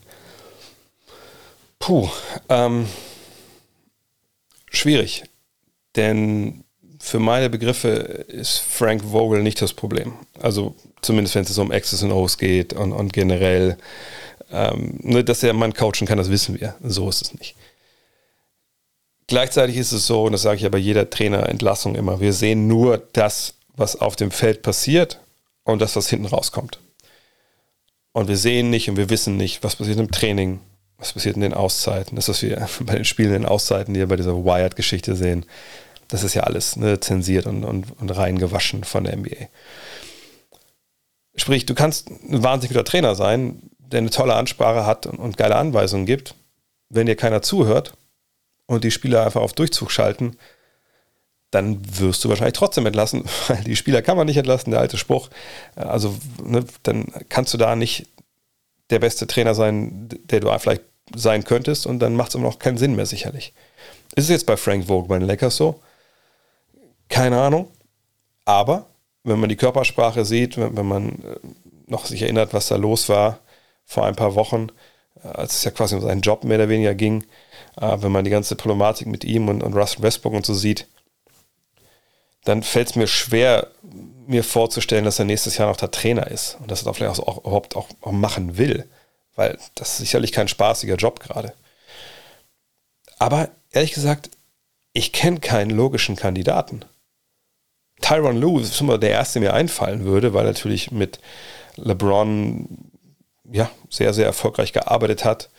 Puh, ähm, schwierig. Denn für meine Begriffe ist Frank Vogel nicht das Problem. Also zumindest wenn es um X's und O's geht und, und generell, ähm, ne, dass er Mann coachen kann, das wissen wir. So ist es nicht. Gleichzeitig ist es so, und das sage ich ja bei jeder Trainerentlassung immer, wir sehen nur das, was auf dem Feld passiert und das, was hinten rauskommt. Und wir sehen nicht und wir wissen nicht, was passiert im Training, was passiert in den Auszeiten. Das, was wir bei den spielenden Auszeiten, die wir bei dieser Wired-Geschichte sehen, das ist ja alles ne, zensiert und, und, und reingewaschen von der NBA. Sprich, du kannst ein wahnsinnig guter Trainer sein, der eine tolle Ansprache hat und, und geile Anweisungen gibt. Wenn dir keiner zuhört und die Spieler einfach auf Durchzug schalten, dann wirst du wahrscheinlich trotzdem entlassen, weil die Spieler kann man nicht entlassen, der alte Spruch. Also ne, dann kannst du da nicht der beste Trainer sein, der du vielleicht sein könntest und dann macht es immer noch keinen Sinn mehr sicherlich. Ist es jetzt bei Frank Vogue bei den Lakers so? Keine Ahnung. Aber wenn man die Körpersprache sieht, wenn, wenn man äh, noch sich erinnert, was da los war vor ein paar Wochen, äh, als es ja quasi um seinen Job mehr oder weniger ging, äh, wenn man die ganze Problematik mit ihm und, und Russell Westbrook und so sieht, dann fällt es mir schwer, mir vorzustellen, dass er nächstes Jahr noch der Trainer ist und dass er das vielleicht auch, überhaupt auch, machen will, weil das ist sicherlich kein spaßiger Job gerade. Aber ehrlich gesagt, ich kenne keinen logischen Kandidaten. Tyron Lue ist immer der erste, der mir einfallen würde, weil natürlich mit LeBron ja, sehr, sehr erfolgreich gearbeitet hat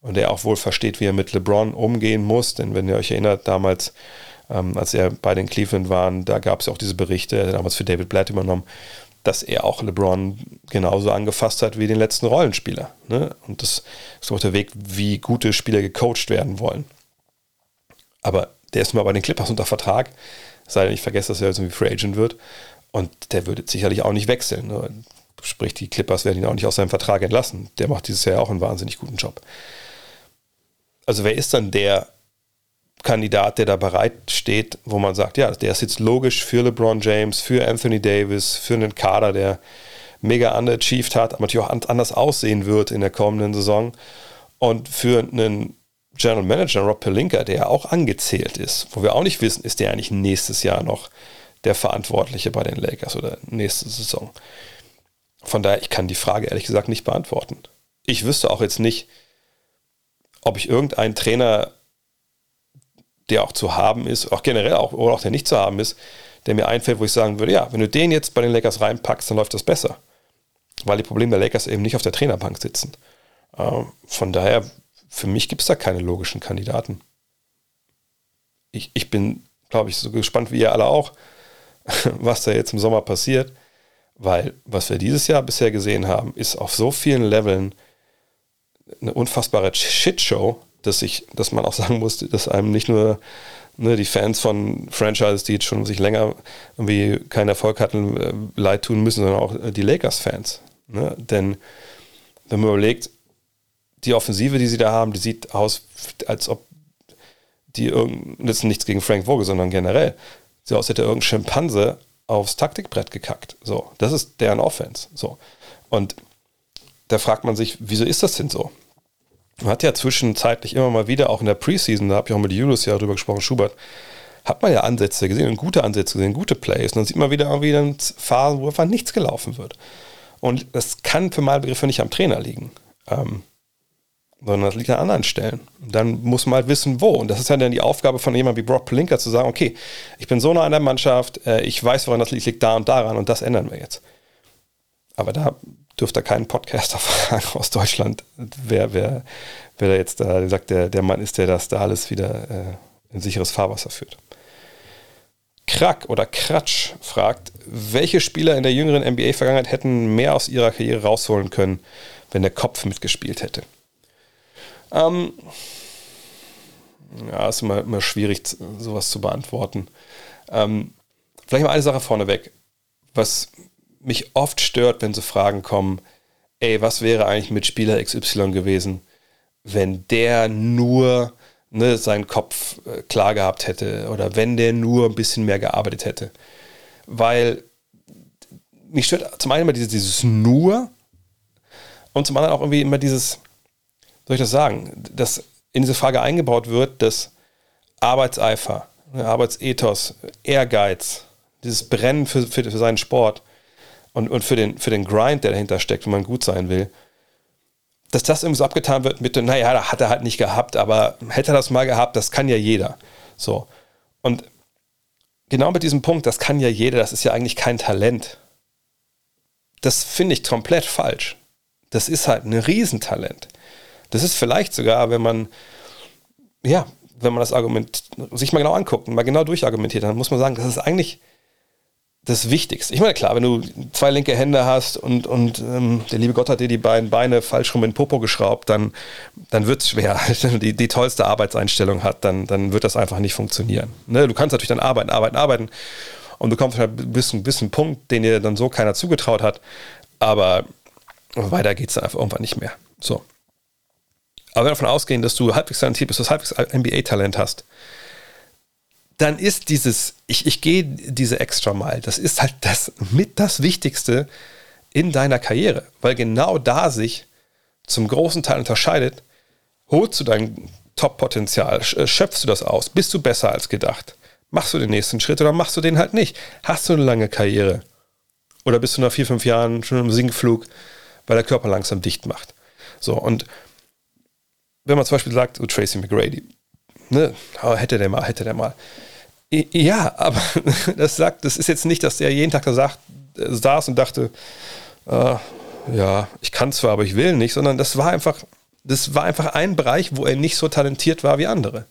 und er auch wohl versteht, wie er mit LeBron umgehen muss. Denn wenn ihr euch erinnert, damals ähm, als er bei den Cleveland waren, da gab es auch diese Berichte, er damals für David Blatt übernommen, dass er auch LeBron genauso angefasst hat wie den letzten Rollenspieler. Ne? Und das ist auch der Weg, wie gute Spieler gecoacht werden wollen. Aber der ist mal bei den Clippers unter Vertrag, sei denn ich vergesse, dass er irgendwie Free Agent wird. Und der würde sicherlich auch nicht wechseln. Ne? Sprich, die Clippers werden ihn auch nicht aus seinem Vertrag entlassen. Der macht dieses Jahr auch einen wahnsinnig guten Job. Also wer ist dann der Kandidat, der da bereit steht, wo man sagt, ja, der ist jetzt logisch für LeBron James, für Anthony Davis, für einen Kader, der mega underachieved hat, aber natürlich auch anders aussehen wird in der kommenden Saison. Und für einen General Manager, Rob Pelinka, der auch angezählt ist, wo wir auch nicht wissen, ist der eigentlich nächstes Jahr noch der Verantwortliche bei den Lakers oder nächste Saison. Von daher, ich kann die Frage ehrlich gesagt nicht beantworten. Ich wüsste auch jetzt nicht, ob ich irgendeinen Trainer der auch zu haben ist, auch generell auch, oder auch der nicht zu haben ist, der mir einfällt, wo ich sagen würde, ja, wenn du den jetzt bei den Lakers reinpackst, dann läuft das besser. Weil die Probleme der Lakers eben nicht auf der Trainerbank sitzen. Ähm, von daher, für mich gibt es da keine logischen Kandidaten. Ich, ich bin, glaube ich, so gespannt wie ihr alle auch, was da jetzt im Sommer passiert, weil was wir dieses Jahr bisher gesehen haben, ist auf so vielen Leveln eine unfassbare Shitshow, dass ich, dass man auch sagen muss, dass einem nicht nur ne, die Fans von Franchises, die jetzt schon sich länger irgendwie keinen Erfolg hatten, äh, leid tun müssen, sondern auch die Lakers-Fans. Ne? Denn wenn man überlegt, die Offensive, die sie da haben, die sieht aus, als ob die irgend, das ist nichts gegen Frank Vogel, sondern generell, sieht aus, als hätte irgendein Schimpanse aufs Taktikbrett gekackt. So, das ist deren Offense. So. Und da fragt man sich, wieso ist das denn so? Man hat ja zwischenzeitlich immer mal wieder, auch in der Preseason, da habe ich auch mit Julius ja drüber gesprochen, Schubert, hat man ja Ansätze gesehen und gute Ansätze gesehen, gute Plays. Und dann sieht man wieder irgendwie dann Phasen, wo einfach nichts gelaufen wird. Und das kann für meine Begriffe nicht am Trainer liegen, ähm, sondern das liegt an anderen Stellen. Dann muss man halt wissen, wo. Und das ist ja dann die Aufgabe von jemandem wie Brock Pelinka zu sagen, okay, ich bin so nah an der Mannschaft, äh, ich weiß, woran das liegt, liegt da und daran und das ändern wir jetzt. Aber da dürfte keinen Podcaster fragen aus Deutschland, wer, wer, wer da jetzt da sagt, der, der Mann ist, der das da alles wieder äh, in sicheres Fahrwasser führt. Krack oder Kratsch fragt, welche Spieler in der jüngeren NBA-Vergangenheit hätten mehr aus ihrer Karriere rausholen können, wenn der Kopf mitgespielt hätte? Ähm, ja, ist immer, immer schwierig, sowas zu beantworten. Ähm, vielleicht mal eine Sache vorneweg. Was mich oft stört, wenn so Fragen kommen, ey, was wäre eigentlich mit Spieler XY gewesen, wenn der nur ne, seinen Kopf äh, klar gehabt hätte oder wenn der nur ein bisschen mehr gearbeitet hätte. Weil mich stört zum einen immer dieses, dieses nur und zum anderen auch irgendwie immer dieses, soll ich das sagen, dass in diese Frage eingebaut wird, dass Arbeitseifer, ne, Arbeitsethos, Ehrgeiz, dieses Brennen für, für, für seinen Sport und, und für, den, für den Grind, der dahinter steckt, wenn man gut sein will, dass das irgendwie so abgetan wird mit, naja, da hat er halt nicht gehabt, aber hätte er das mal gehabt, das kann ja jeder. So. Und genau mit diesem Punkt, das kann ja jeder, das ist ja eigentlich kein Talent. Das finde ich komplett falsch. Das ist halt ein Riesentalent. Das ist vielleicht sogar, wenn man, ja, wenn man das Argument sich mal genau anguckt und mal genau durchargumentiert, dann muss man sagen, das ist eigentlich das Wichtigste. Ich meine, klar, wenn du zwei linke Hände hast und, und ähm, der liebe Gott hat dir die beiden Beine falsch rum in Popo geschraubt, dann, dann wird es schwer. Wenn du die, die tollste Arbeitseinstellung hat, dann, dann wird das einfach nicht funktionieren. Ne? Du kannst natürlich dann arbeiten, arbeiten, arbeiten und du kommst halt bis, bis einen Punkt, den dir dann so keiner zugetraut hat, aber weiter geht es dann einfach irgendwann nicht mehr. So. Aber wenn wir davon ausgehen, dass du halbwegs talentiert bist, dass du halbwegs NBA-Talent hast, dann ist dieses, ich, ich gehe diese extra Mal, das ist halt das mit das Wichtigste in deiner Karriere, weil genau da sich zum großen Teil unterscheidet, holst du dein Top-Potenzial, äh, schöpfst du das aus, bist du besser als gedacht, machst du den nächsten Schritt oder machst du den halt nicht, hast du eine lange Karriere? Oder bist du nach vier, fünf Jahren schon im Sinkflug, weil der Körper langsam dicht macht. So, und wenn man zum Beispiel sagt, oh, Tracy McGrady, ne, hätte der mal, hätte der mal, ja, aber das sagt, das ist jetzt nicht, dass der jeden Tag da sagt, äh, saß und dachte, äh, ja, ich kann zwar, aber ich will nicht, sondern das war einfach, das war einfach ein Bereich, wo er nicht so talentiert war wie andere.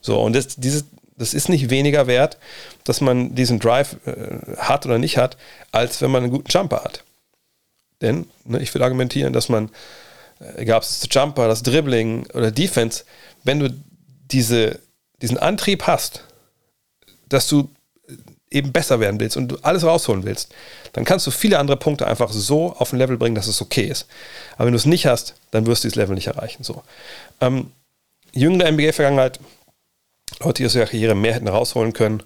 So, und das, dieses, das ist nicht weniger wert, dass man diesen Drive äh, hat oder nicht hat, als wenn man einen guten Jumper hat. Denn ne, ich will argumentieren, dass man, äh, egal ob es Jumper, das Dribbling oder Defense, wenn du diese, diesen Antrieb hast, dass du eben besser werden willst und du alles rausholen willst, dann kannst du viele andere Punkte einfach so auf ein Level bringen, dass es okay ist. Aber wenn du es nicht hast, dann wirst du dieses Level nicht erreichen. So. Ähm, jüngere NBA-Vergangenheit, Leute, die aus ihrer Karriere mehr hätten rausholen können.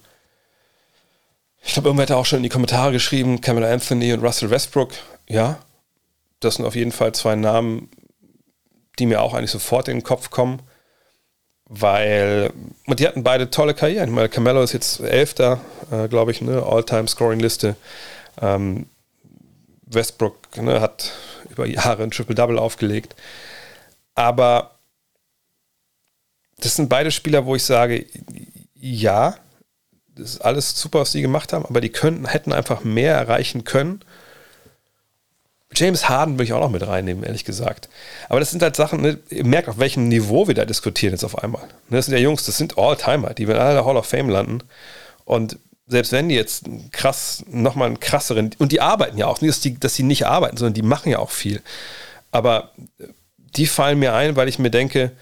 Ich glaube, irgendwer hat auch schon in die Kommentare geschrieben, Camilla Anthony und Russell Westbrook. Ja, das sind auf jeden Fall zwei Namen, die mir auch eigentlich sofort in den Kopf kommen weil und die hatten beide tolle Karrieren. Ich meine, Carmelo ist jetzt Elfter, äh, glaube ich, ne, All-Time-Scoring-Liste. Ähm, Westbrook ne, hat über Jahre ein Triple-Double aufgelegt. Aber das sind beide Spieler, wo ich sage, ja, das ist alles super, was sie gemacht haben, aber die könnten, hätten einfach mehr erreichen können James Harden würde ich auch noch mit reinnehmen, ehrlich gesagt. Aber das sind halt Sachen, ne, ihr merkt, auf welchem Niveau wir da diskutieren jetzt auf einmal. Ne, das sind ja Jungs, das sind All-Timer, die werden alle in der Hall of Fame landen. Und selbst wenn die jetzt krass, nochmal einen krasseren, und die arbeiten ja auch, nicht, dass die, dass die nicht arbeiten, sondern die machen ja auch viel. Aber die fallen mir ein, weil ich mir denke,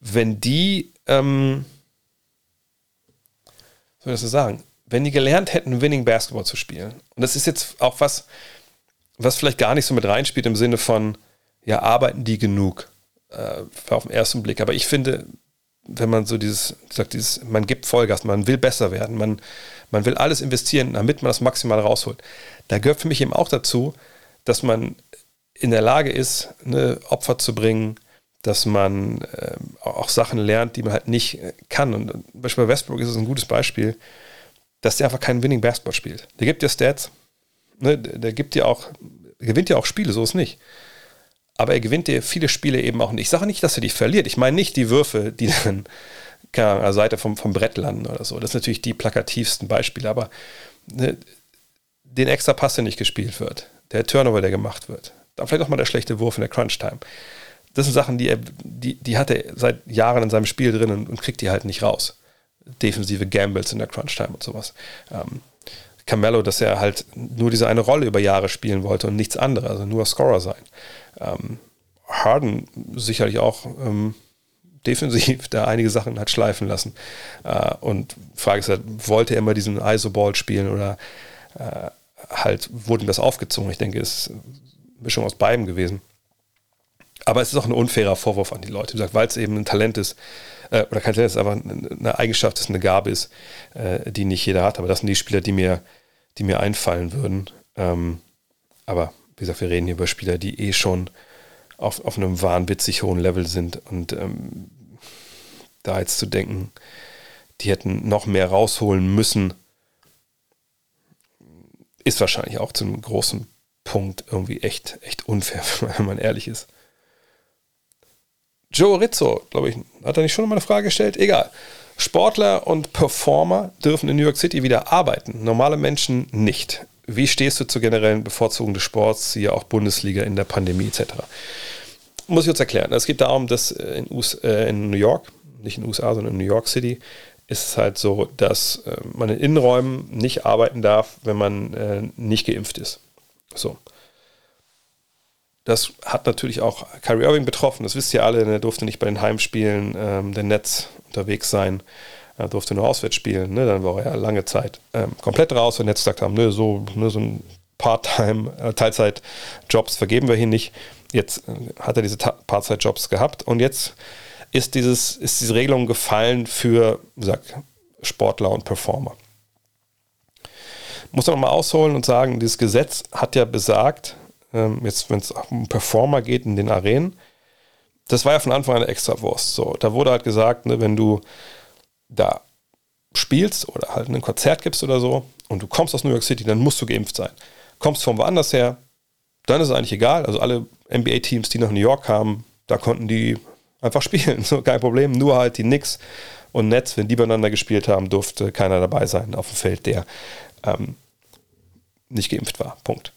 wenn die, ähm, soll ich das so sagen, wenn die gelernt hätten, Winning Basketball zu spielen, und das ist jetzt auch was, was vielleicht gar nicht so mit reinspielt im Sinne von, ja, arbeiten die genug äh, auf den ersten Blick. Aber ich finde, wenn man so dieses, sagt, dieses, man gibt Vollgas, man will besser werden, man, man will alles investieren, damit man das maximal rausholt. Da gehört für mich eben auch dazu, dass man in der Lage ist, ne, Opfer zu bringen, dass man äh, auch Sachen lernt, die man halt nicht äh, kann. Und zum Beispiel bei Westbrook ist es ein gutes Beispiel, dass der einfach keinen Winning Basketball spielt. Der gibt dir Stats, ne, der, gibt dir auch, gewinnt ja auch Spiele, so ist nicht. Aber er gewinnt dir viele Spiele eben auch nicht. Ich sage nicht, dass er die verliert. Ich meine nicht die Würfe, die dann keine Ahnung, an der Seite vom, vom Brett landen oder so. Das sind natürlich die plakativsten Beispiele, aber ne, den extra Pass, der nicht gespielt wird, der Turnover, der gemacht wird, dann vielleicht auch mal der schlechte Wurf in der Crunch-Time. Das sind Sachen, die er, die, die hat er seit Jahren in seinem Spiel drin und, und kriegt die halt nicht raus. Defensive Gambles in der Crunch-Time und sowas. Ähm, Carmelo, dass er halt nur diese eine Rolle über Jahre spielen wollte und nichts anderes, also nur Scorer sein. Ähm, Harden sicherlich auch ähm, defensiv da einige Sachen hat schleifen lassen. Äh, und Frage ist halt, wollte er immer diesen ISO-Ball spielen oder äh, halt wurde ihm das aufgezogen? Ich denke, es ist eine Mischung aus beidem gewesen. Aber es ist auch ein unfairer Vorwurf an die Leute, weil es eben ein Talent ist, äh, oder kein Talent ist, aber eine Eigenschaft ist, eine Gabe ist, äh, die nicht jeder hat. Aber das sind die Spieler, die mir, die mir einfallen würden. Ähm, aber wie gesagt, wir reden hier über Spieler, die eh schon auf, auf einem wahnwitzig hohen Level sind. Und ähm, da jetzt zu denken, die hätten noch mehr rausholen müssen, ist wahrscheinlich auch zu einem großen Punkt irgendwie echt, echt unfair, wenn man ehrlich ist. Joe Rizzo, glaube ich, hat er nicht schon mal eine Frage gestellt? Egal. Sportler und Performer dürfen in New York City wieder arbeiten, normale Menschen nicht. Wie stehst du zur generellen Bevorzugung des Sports, siehe auch Bundesliga in der Pandemie etc.? Muss ich uns erklären. Es geht darum, dass in, US, äh, in New York, nicht in den USA, sondern in New York City, ist es halt so, dass äh, man in Innenräumen nicht arbeiten darf, wenn man äh, nicht geimpft ist. So. Das hat natürlich auch Kyrie Irving betroffen, das wisst ihr alle, er durfte nicht bei den Heimspielen ähm, der Netz unterwegs sein, er durfte nur auswärts spielen, ne? dann war er ja lange Zeit ähm, komplett raus, wenn Netz gesagt haben, ne, so, ne, so ein Part-Time, äh, Teilzeit-Jobs vergeben wir hier nicht. Jetzt äh, hat er diese Part-Zeit-Jobs gehabt und jetzt ist, dieses, ist diese Regelung gefallen für, gesagt, Sportler und Performer. Muss man nochmal ausholen und sagen, dieses Gesetz hat ja besagt, ähm, jetzt wenn es um Performer geht in den Arenen, das war ja von Anfang an eine Extrawurst. So, da wurde halt gesagt, ne, wenn du da spielst oder halt ein Konzert gibst oder so und du kommst aus New York City, dann musst du geimpft sein. Kommst von woanders her, dann ist es eigentlich egal. Also alle NBA-Teams, die nach New York kamen, da konnten die einfach spielen, so kein Problem. Nur halt die Knicks und Nets, wenn die beieinander gespielt haben, durfte keiner dabei sein auf dem Feld, der ähm, nicht geimpft war. Punkt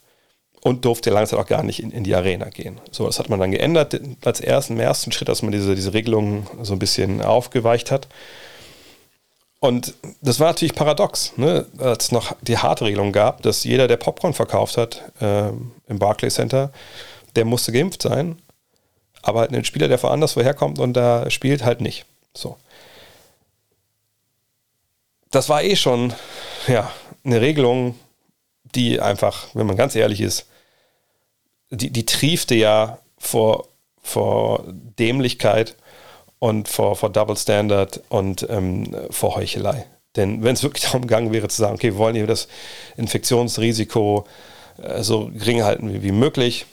und durfte langsam auch gar nicht in, in, die Arena gehen. So, das hat man dann geändert als ersten, ersten Schritt, dass man diese, diese Regelungen so ein bisschen aufgeweicht hat. Und das war natürlich paradox, ne? als es noch die harte Regelung gab, dass jeder, der Popcorn verkauft hat äh, im Barclays Center, der musste geimpft sein. Aber halt ein Spieler, der woanders woher kommt und da spielt, halt nicht. So. Das war eh schon ja, eine Regelung, die einfach, wenn man ganz ehrlich ist, die, die triefte ja vor, vor Dämlichkeit und vor, vor Double Standard und ähm, vor Heuchelei. Denn wenn es wirklich darum gegangen wäre zu sagen, okay, wir wollen hier das Infektionsrisiko äh, so gering halten wie, wie möglich,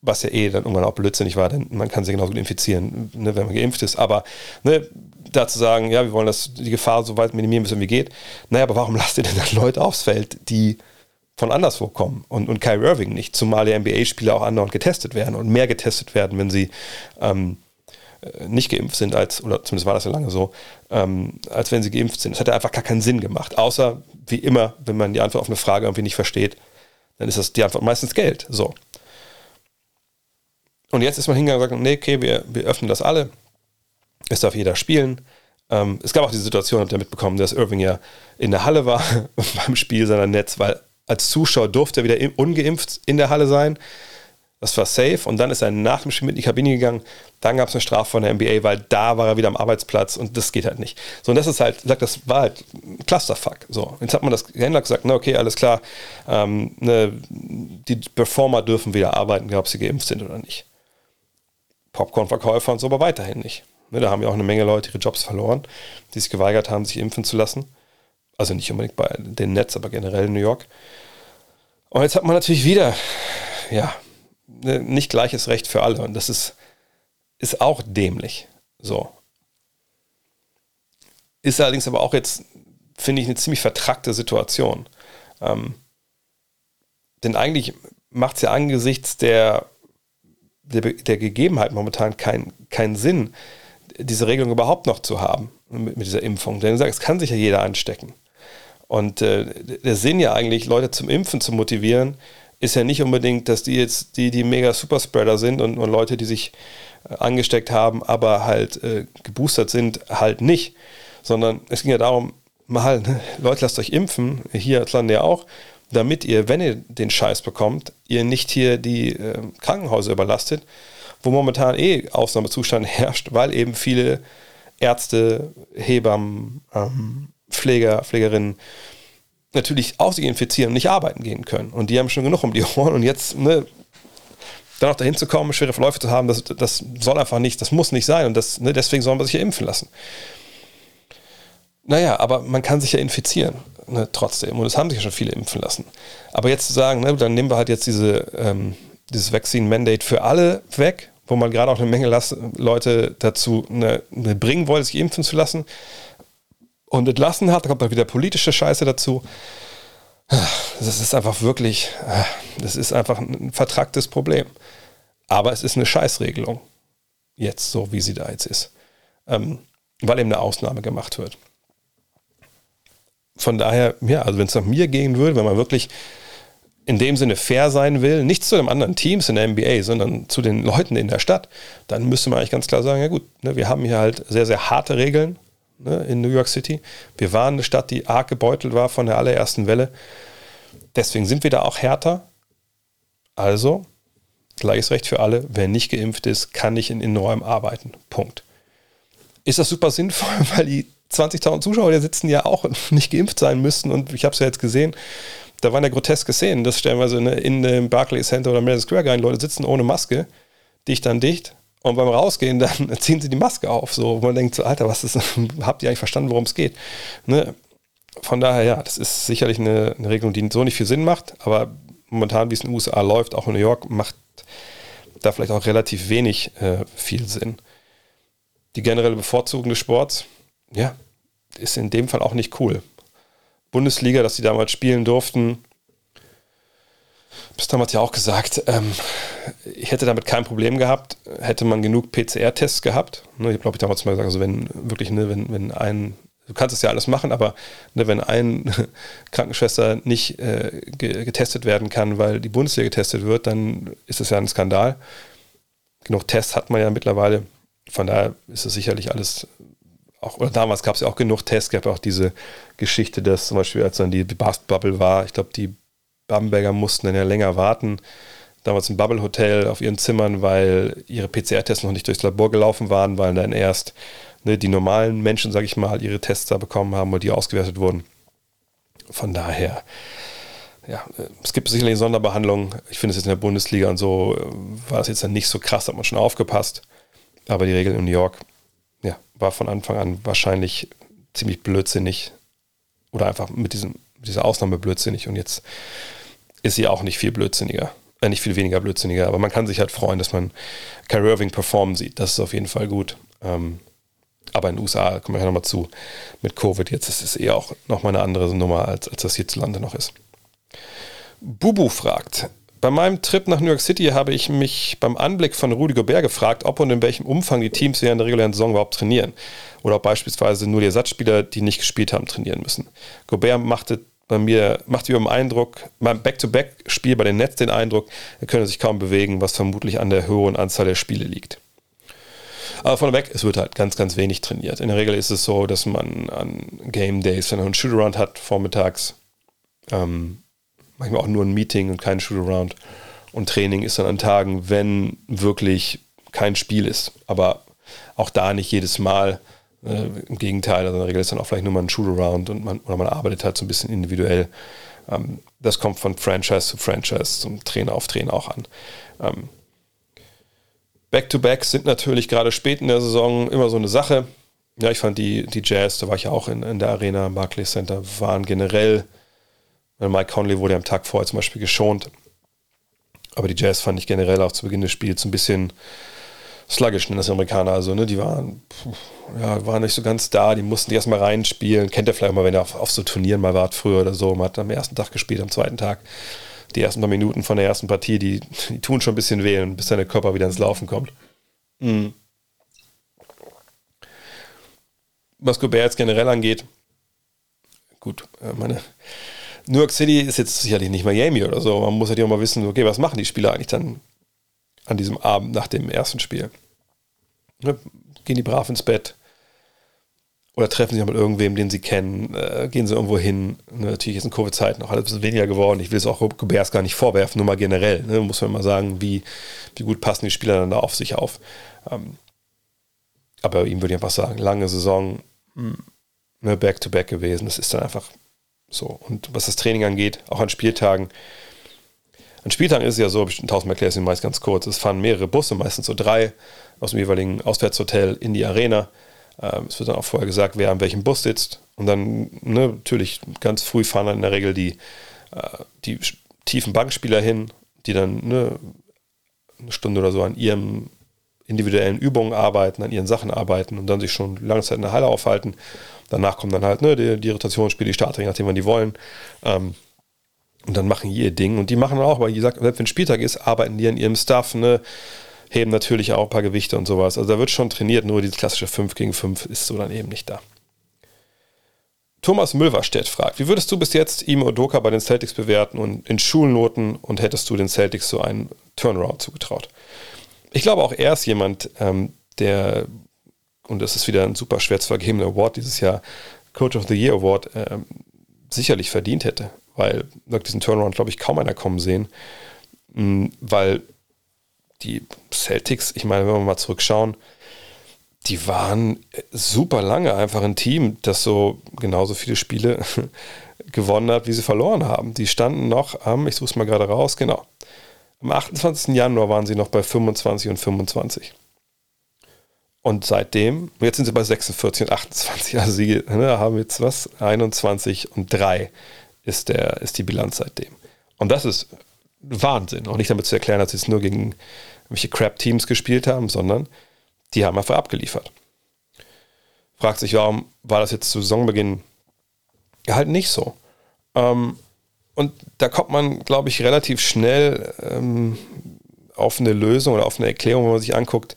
was ja eh dann irgendwann auch blödsinnig war, denn man kann sich genauso gut infizieren, ne, wenn man geimpft ist. Aber ne, da zu sagen, ja, wir wollen das, die Gefahr so weit minimieren, wie es irgendwie geht. Naja, aber warum lasst ihr denn dann Leute aufs Feld, die von anderswo kommen und, und Kyrie Irving nicht, zumal die NBA-Spieler auch andauernd getestet werden und mehr getestet werden, wenn sie ähm, äh, nicht geimpft sind, als, oder zumindest war das ja lange so, ähm, als wenn sie geimpft sind. Das hat einfach gar keinen Sinn gemacht. Außer, wie immer, wenn man die Antwort auf eine Frage irgendwie nicht versteht, dann ist das die Antwort meistens Geld. So. Und jetzt ist man hingegangen und sagt, nee, okay, wir, wir öffnen das alle. Es darf jeder spielen. Ähm, es gab auch die Situation, habt ihr mitbekommen, dass Irving ja in der Halle war beim Spiel seiner Netz, weil als Zuschauer durfte er wieder ungeimpft in der Halle sein. Das war safe. Und dann ist er nach dem Spiel mit in die Kabine gegangen. Dann gab es eine Strafe von der NBA, weil da war er wieder am Arbeitsplatz und das geht halt nicht. So, und das ist halt, sagt, das war halt ein Clusterfuck. So, jetzt hat man das geändert gesagt, na okay, alles klar, ähm, ne, die Performer dürfen wieder arbeiten, ob sie geimpft sind oder nicht. Popcorn-Verkäufer und so, aber weiterhin nicht. Ne, da haben ja auch eine Menge Leute ihre Jobs verloren, die sich geweigert haben, sich impfen zu lassen. Also nicht unbedingt bei den Nets, aber generell in New York. Und jetzt hat man natürlich wieder, ja, ne, nicht gleiches Recht für alle. Und das ist, ist auch dämlich. So. Ist allerdings aber auch jetzt, finde ich, eine ziemlich vertrackte Situation. Ähm, denn eigentlich macht es ja angesichts der, der, der Gegebenheit momentan keinen kein Sinn, diese Regelung überhaupt noch zu haben mit, mit dieser Impfung. Denn es kann sich ja jeder anstecken. Und äh, der Sinn ja eigentlich, Leute zum Impfen zu motivieren, ist ja nicht unbedingt, dass die jetzt die, die mega Superspreader sind und, und Leute, die sich äh, angesteckt haben, aber halt äh, geboostert sind, halt nicht. Sondern es ging ja darum, mal, ne, Leute, lasst euch impfen, hier als Land ja auch, damit ihr, wenn ihr den Scheiß bekommt, ihr nicht hier die äh, Krankenhäuser überlastet, wo momentan eh Ausnahmezustand herrscht, weil eben viele Ärzte, Hebammen, ähm, Pfleger, Pflegerinnen natürlich auch sich infizieren und nicht arbeiten gehen können. Und die haben schon genug um die Ohren und jetzt ne, dann auch dahin zu kommen, schwere Verläufe zu haben, das, das soll einfach nicht, das muss nicht sein und das, ne, deswegen soll man sich ja impfen lassen. Naja, aber man kann sich ja infizieren ne, trotzdem und es haben sich ja schon viele impfen lassen. Aber jetzt zu sagen, ne, dann nehmen wir halt jetzt diese, ähm, dieses Vaccine-Mandate für alle weg, wo man gerade auch eine Menge Leute dazu ne, ne, bringen wollte, sich impfen zu lassen und entlassen hat, da kommt dann wieder politische Scheiße dazu. Das ist einfach wirklich, das ist einfach ein vertragtes Problem. Aber es ist eine Scheißregelung. Jetzt so, wie sie da jetzt ist. Ähm, weil eben eine Ausnahme gemacht wird. Von daher, ja, also wenn es nach mir gehen würde, wenn man wirklich in dem Sinne fair sein will, nicht zu den anderen Teams in der NBA, sondern zu den Leuten in der Stadt, dann müsste man eigentlich ganz klar sagen, ja gut, ne, wir haben hier halt sehr, sehr harte Regeln, ne, in New York City. Wir waren eine Stadt, die arg gebeutelt war von der allerersten Welle. Deswegen sind wir da auch härter. Also, gleiches Recht für alle. Wer nicht geimpft ist, kann nicht in Innenräumen arbeiten. Punkt. Ist das super sinnvoll, weil die 20.000 Zuschauer, die sitzen ja auch nicht geimpft sein müssten. Und ich habe es ja jetzt gesehen, da waren ja groteske Szenen, dass stellenweise in dem Barclays Center oder Madison Square Garden Leute sitzen ohne Maske, dicht an dicht und beim Rausgehen, dann ziehen sie die Maske auf, so, wo man denkt, so, Alter, was ist, habt ihr eigentlich verstanden, worum es geht? Ne? Von daher, ja, das ist sicherlich eine, eine, Regelung, die so nicht viel Sinn macht, aber momentan, wie es in den USA läuft, auch in New York, macht da vielleicht auch relativ wenig äh, viel Sinn. Die generelle Bevorzugung des Sports, ja, ist in dem Fall auch nicht cool. Bundesliga, dass sie damals spielen durften, das damals ja auch gesagt, ähm, ich hätte damit kein Problem gehabt, hätte man genug PCR-Tests gehabt. Ne, ich glaube, ich damals mal gesagt, also wenn wirklich, ne, wenn, wenn ein, du kannst es ja alles machen, aber ne, wenn ein Krankenschwester nicht äh, getestet werden kann, weil die Bundesliga getestet wird, dann ist das ja ein Skandal. Genug Tests hat man ja mittlerweile. Von daher ist es sicherlich alles auch, oder damals gab es ja auch genug Tests, gab auch diese Geschichte, dass zum Beispiel, als dann die Bubble war, ich glaube, die Bamberger mussten dann ja länger warten, damals im Bubble Hotel auf ihren Zimmern, weil ihre PCR-Tests noch nicht durchs Labor gelaufen waren, weil dann erst ne, die normalen Menschen, sage ich mal, ihre Tests da bekommen haben und die ausgewertet wurden. Von daher, ja, es gibt sicherlich Sonderbehandlungen. Ich finde es jetzt in der Bundesliga und so war es jetzt dann nicht so krass, hat man schon aufgepasst. Aber die Regel in New York, ja, war von Anfang an wahrscheinlich ziemlich blödsinnig oder einfach mit diesem, dieser Ausnahme blödsinnig und jetzt ist sie auch nicht viel blödsinniger. Äh, nicht viel weniger blödsinniger, aber man kann sich halt freuen, dass man Kyrie Irving performen sieht. Das ist auf jeden Fall gut. Ähm, aber in den USA, kommen wir ja nochmal zu, mit Covid jetzt ist es eher auch nochmal eine andere Nummer, als, als das hierzulande noch ist. Bubu fragt, bei meinem Trip nach New York City habe ich mich beim Anblick von Rudy Gobert gefragt, ob und in welchem Umfang die Teams während der regulären Saison überhaupt trainieren. Oder ob beispielsweise nur die Ersatzspieler, die nicht gespielt haben, trainieren müssen. Gobert machte bei mir macht über den Eindruck, beim Back-to-Back-Spiel bei den Nets den Eindruck, er könne sich kaum bewegen, was vermutlich an der hohen Anzahl der Spiele liegt. Aber vorneweg, es wird halt ganz, ganz wenig trainiert. In der Regel ist es so, dass man an Game Days, wenn man einen Shootaround hat, vormittags, ähm, manchmal auch nur ein Meeting und kein Shootaround. Und Training ist dann an Tagen, wenn wirklich kein Spiel ist. Aber auch da nicht jedes Mal. Äh, Im Gegenteil, also in der Regel ist dann auch vielleicht nur mal ein Shoot-Around und man, oder man arbeitet halt so ein bisschen individuell. Ähm, das kommt von Franchise zu Franchise, zum Trainer auf Trainer auch an. Ähm, Back-to-Backs sind natürlich gerade spät in der Saison immer so eine Sache. Ja, ich fand die, die Jazz, da war ich ja auch in, in der Arena im Barclays Center, waren generell, Mike Conley wurde am Tag vorher zum Beispiel geschont, Aber die Jazz fand ich generell auch zu Beginn des Spiels ein bisschen sluggish, nennen das die Amerikaner. Also, ne, die waren, ja, waren nicht so ganz da, die mussten die erstmal reinspielen. Kennt ihr vielleicht mal, wenn ihr auf, auf so Turnieren mal wart früher oder so. Man hat am ersten Tag gespielt, am zweiten Tag. Die ersten paar Minuten von der ersten Partie, die, die tun schon ein bisschen weh, bis dann der Körper wieder ins Laufen kommt. Mhm. Was Gobert jetzt generell angeht, gut, äh, meine New York City ist jetzt sicherlich nicht Miami oder so. Man muss halt auch mal wissen, okay, was machen die Spieler eigentlich dann an diesem Abend nach dem ersten Spiel? Ne? Gehen die brav ins Bett? Oder treffen sich mit irgendwem, den sie kennen? Äh, gehen sie irgendwo hin? Ne? Natürlich ist in Covid-Zeiten noch alles weniger geworden. Ich will es auch Gobert gar nicht vorwerfen, nur mal generell. Ne? Muss man mal sagen, wie, wie gut passen die Spieler dann da auf sich auf. Ähm, aber ihm würde ich einfach sagen, lange Saison, hm, ne, Back-to-Back -back gewesen. Das ist dann einfach so. Und was das Training angeht, auch an Spieltagen. An Spieltagen ist es ja so, habe ich tausendmal erklärt, es meist ganz kurz. Es fahren mehrere Busse, meistens so drei, aus dem jeweiligen Auswärtshotel in die Arena. Ähm, es wird dann auch vorher gesagt, wer an welchem Bus sitzt. Und dann ne, natürlich ganz früh fahren dann in der Regel die, äh, die tiefen Bankspieler hin, die dann ne, eine Stunde oder so an ihren individuellen Übungen arbeiten, an ihren Sachen arbeiten und dann sich schon lange Zeit in der Halle aufhalten. Danach kommen dann halt ne, die, die Rotationsspiele, die Starter, nachdem, wann die wollen. Ähm, und dann machen die ihr Ding. Und die machen dann auch, weil, wie gesagt, selbst wenn Spieltag ist, arbeiten die an ihrem Stuff, ne, heben natürlich auch ein paar Gewichte und sowas. Also da wird schon trainiert, nur dieses klassische 5 gegen 5 ist so dann eben nicht da. Thomas Mülverstedt fragt, wie würdest du bis jetzt Imo Odoka bei den Celtics bewerten und in Schulnoten und hättest du den Celtics so einen Turnaround zugetraut? Ich glaube auch er ist jemand, ähm, der, und das ist wieder ein super schwer zu vergebener Award dieses Jahr, Coach of the Year Award, ähm, sicherlich verdient hätte, weil diesen Turnaround, glaube ich, kaum einer kommen sehen, mhm, weil die Celtics, ich meine, wenn wir mal zurückschauen, die waren super lange einfach ein Team, das so genauso viele Spiele gewonnen hat, wie sie verloren haben. Die standen noch am, ich suche es mal gerade raus, genau. Am 28. Januar waren sie noch bei 25 und 25. Und seitdem, jetzt sind sie bei 46 und 28. Also sie ne, haben jetzt was? 21 und 3 ist, der, ist die Bilanz seitdem. Und das ist Wahnsinn. Auch nicht damit zu erklären, dass sie es nur gegen welche Crap-Teams gespielt haben, sondern die haben einfach abgeliefert. Fragt sich, warum war das jetzt zu Saisonbeginn halt nicht so? Ähm, und da kommt man, glaube ich, relativ schnell ähm, auf eine Lösung oder auf eine Erklärung, wenn man sich anguckt,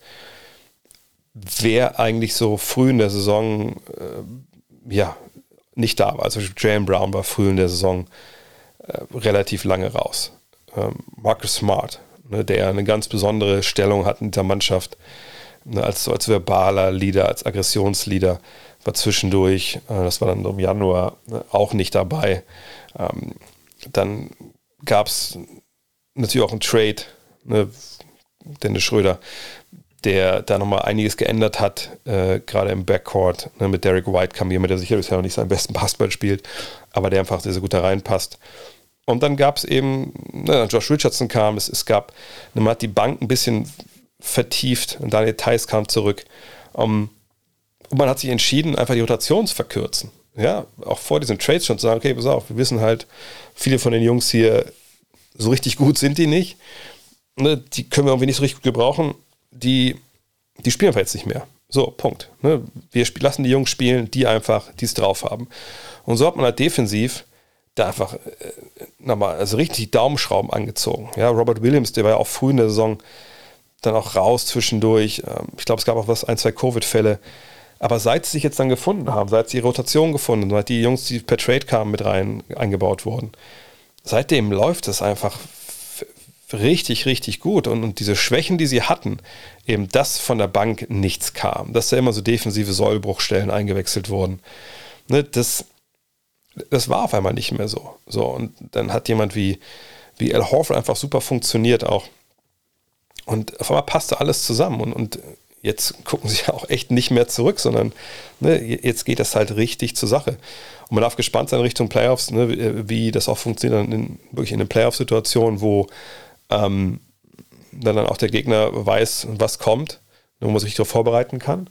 wer eigentlich so früh in der Saison äh, ja nicht da war. Also Jalen Brown war früh in der Saison äh, relativ lange raus. Ähm, Marcus Smart, ne, der eine ganz besondere Stellung hat in der Mannschaft, ne, als, als verbaler Leader, als Aggressionsleader, war zwischendurch, äh, das war dann im Januar, ne, auch nicht dabei. Ähm, dann gab es natürlich auch einen Trade, ne, Dennis Schröder, der da nochmal einiges geändert hat, äh, gerade im Backcourt. Ne, mit Derek White kam jemand, der sicher bisher noch nicht seinen besten Basketball spielt, aber der einfach sehr, sehr gut da reinpasst. Und dann gab es eben, ne, Josh Richardson kam, es, es gab, ne, man hat die Bank ein bisschen vertieft und Daniel Theiss kam zurück. Um, und man hat sich entschieden, einfach die Rotation zu verkürzen. Ja, auch vor diesen Trades schon zu sagen, okay, pass auf, wir wissen halt, viele von den Jungs hier, so richtig gut sind die nicht. Ne, die können wir irgendwie nicht so richtig gut gebrauchen die, die spielen einfach jetzt nicht mehr. So, Punkt. Ne? Wir lassen die Jungs spielen, die einfach dies drauf haben. Und so hat man halt defensiv da einfach äh, nochmal also richtig Daumenschrauben angezogen. Ja, Robert Williams, der war ja auch früh in der Saison dann auch raus zwischendurch. Ähm, ich glaube, es gab auch was, ein, zwei Covid-Fälle. Aber seit sie sich jetzt dann gefunden haben, seit sie die Rotation gefunden, seit die Jungs, die per Trade kamen, mit rein eingebaut wurden, seitdem läuft es einfach richtig, richtig gut. Und, und diese Schwächen, die sie hatten, eben dass von der Bank nichts kam, dass da immer so defensive Sollbruchstellen eingewechselt wurden, ne, das, das war auf einmal nicht mehr so. So, und dann hat jemand wie, wie Al Horford einfach super funktioniert auch. Und auf einmal passte alles zusammen. Und, und jetzt gucken sie auch echt nicht mehr zurück, sondern ne, jetzt geht das halt richtig zur Sache. Und man darf gespannt sein Richtung Playoffs, ne, wie das auch funktioniert, in, wirklich in den Playoff-Situationen, wo ähm, dann, dann auch der Gegner weiß, was kommt, wo man sich darauf vorbereiten kann.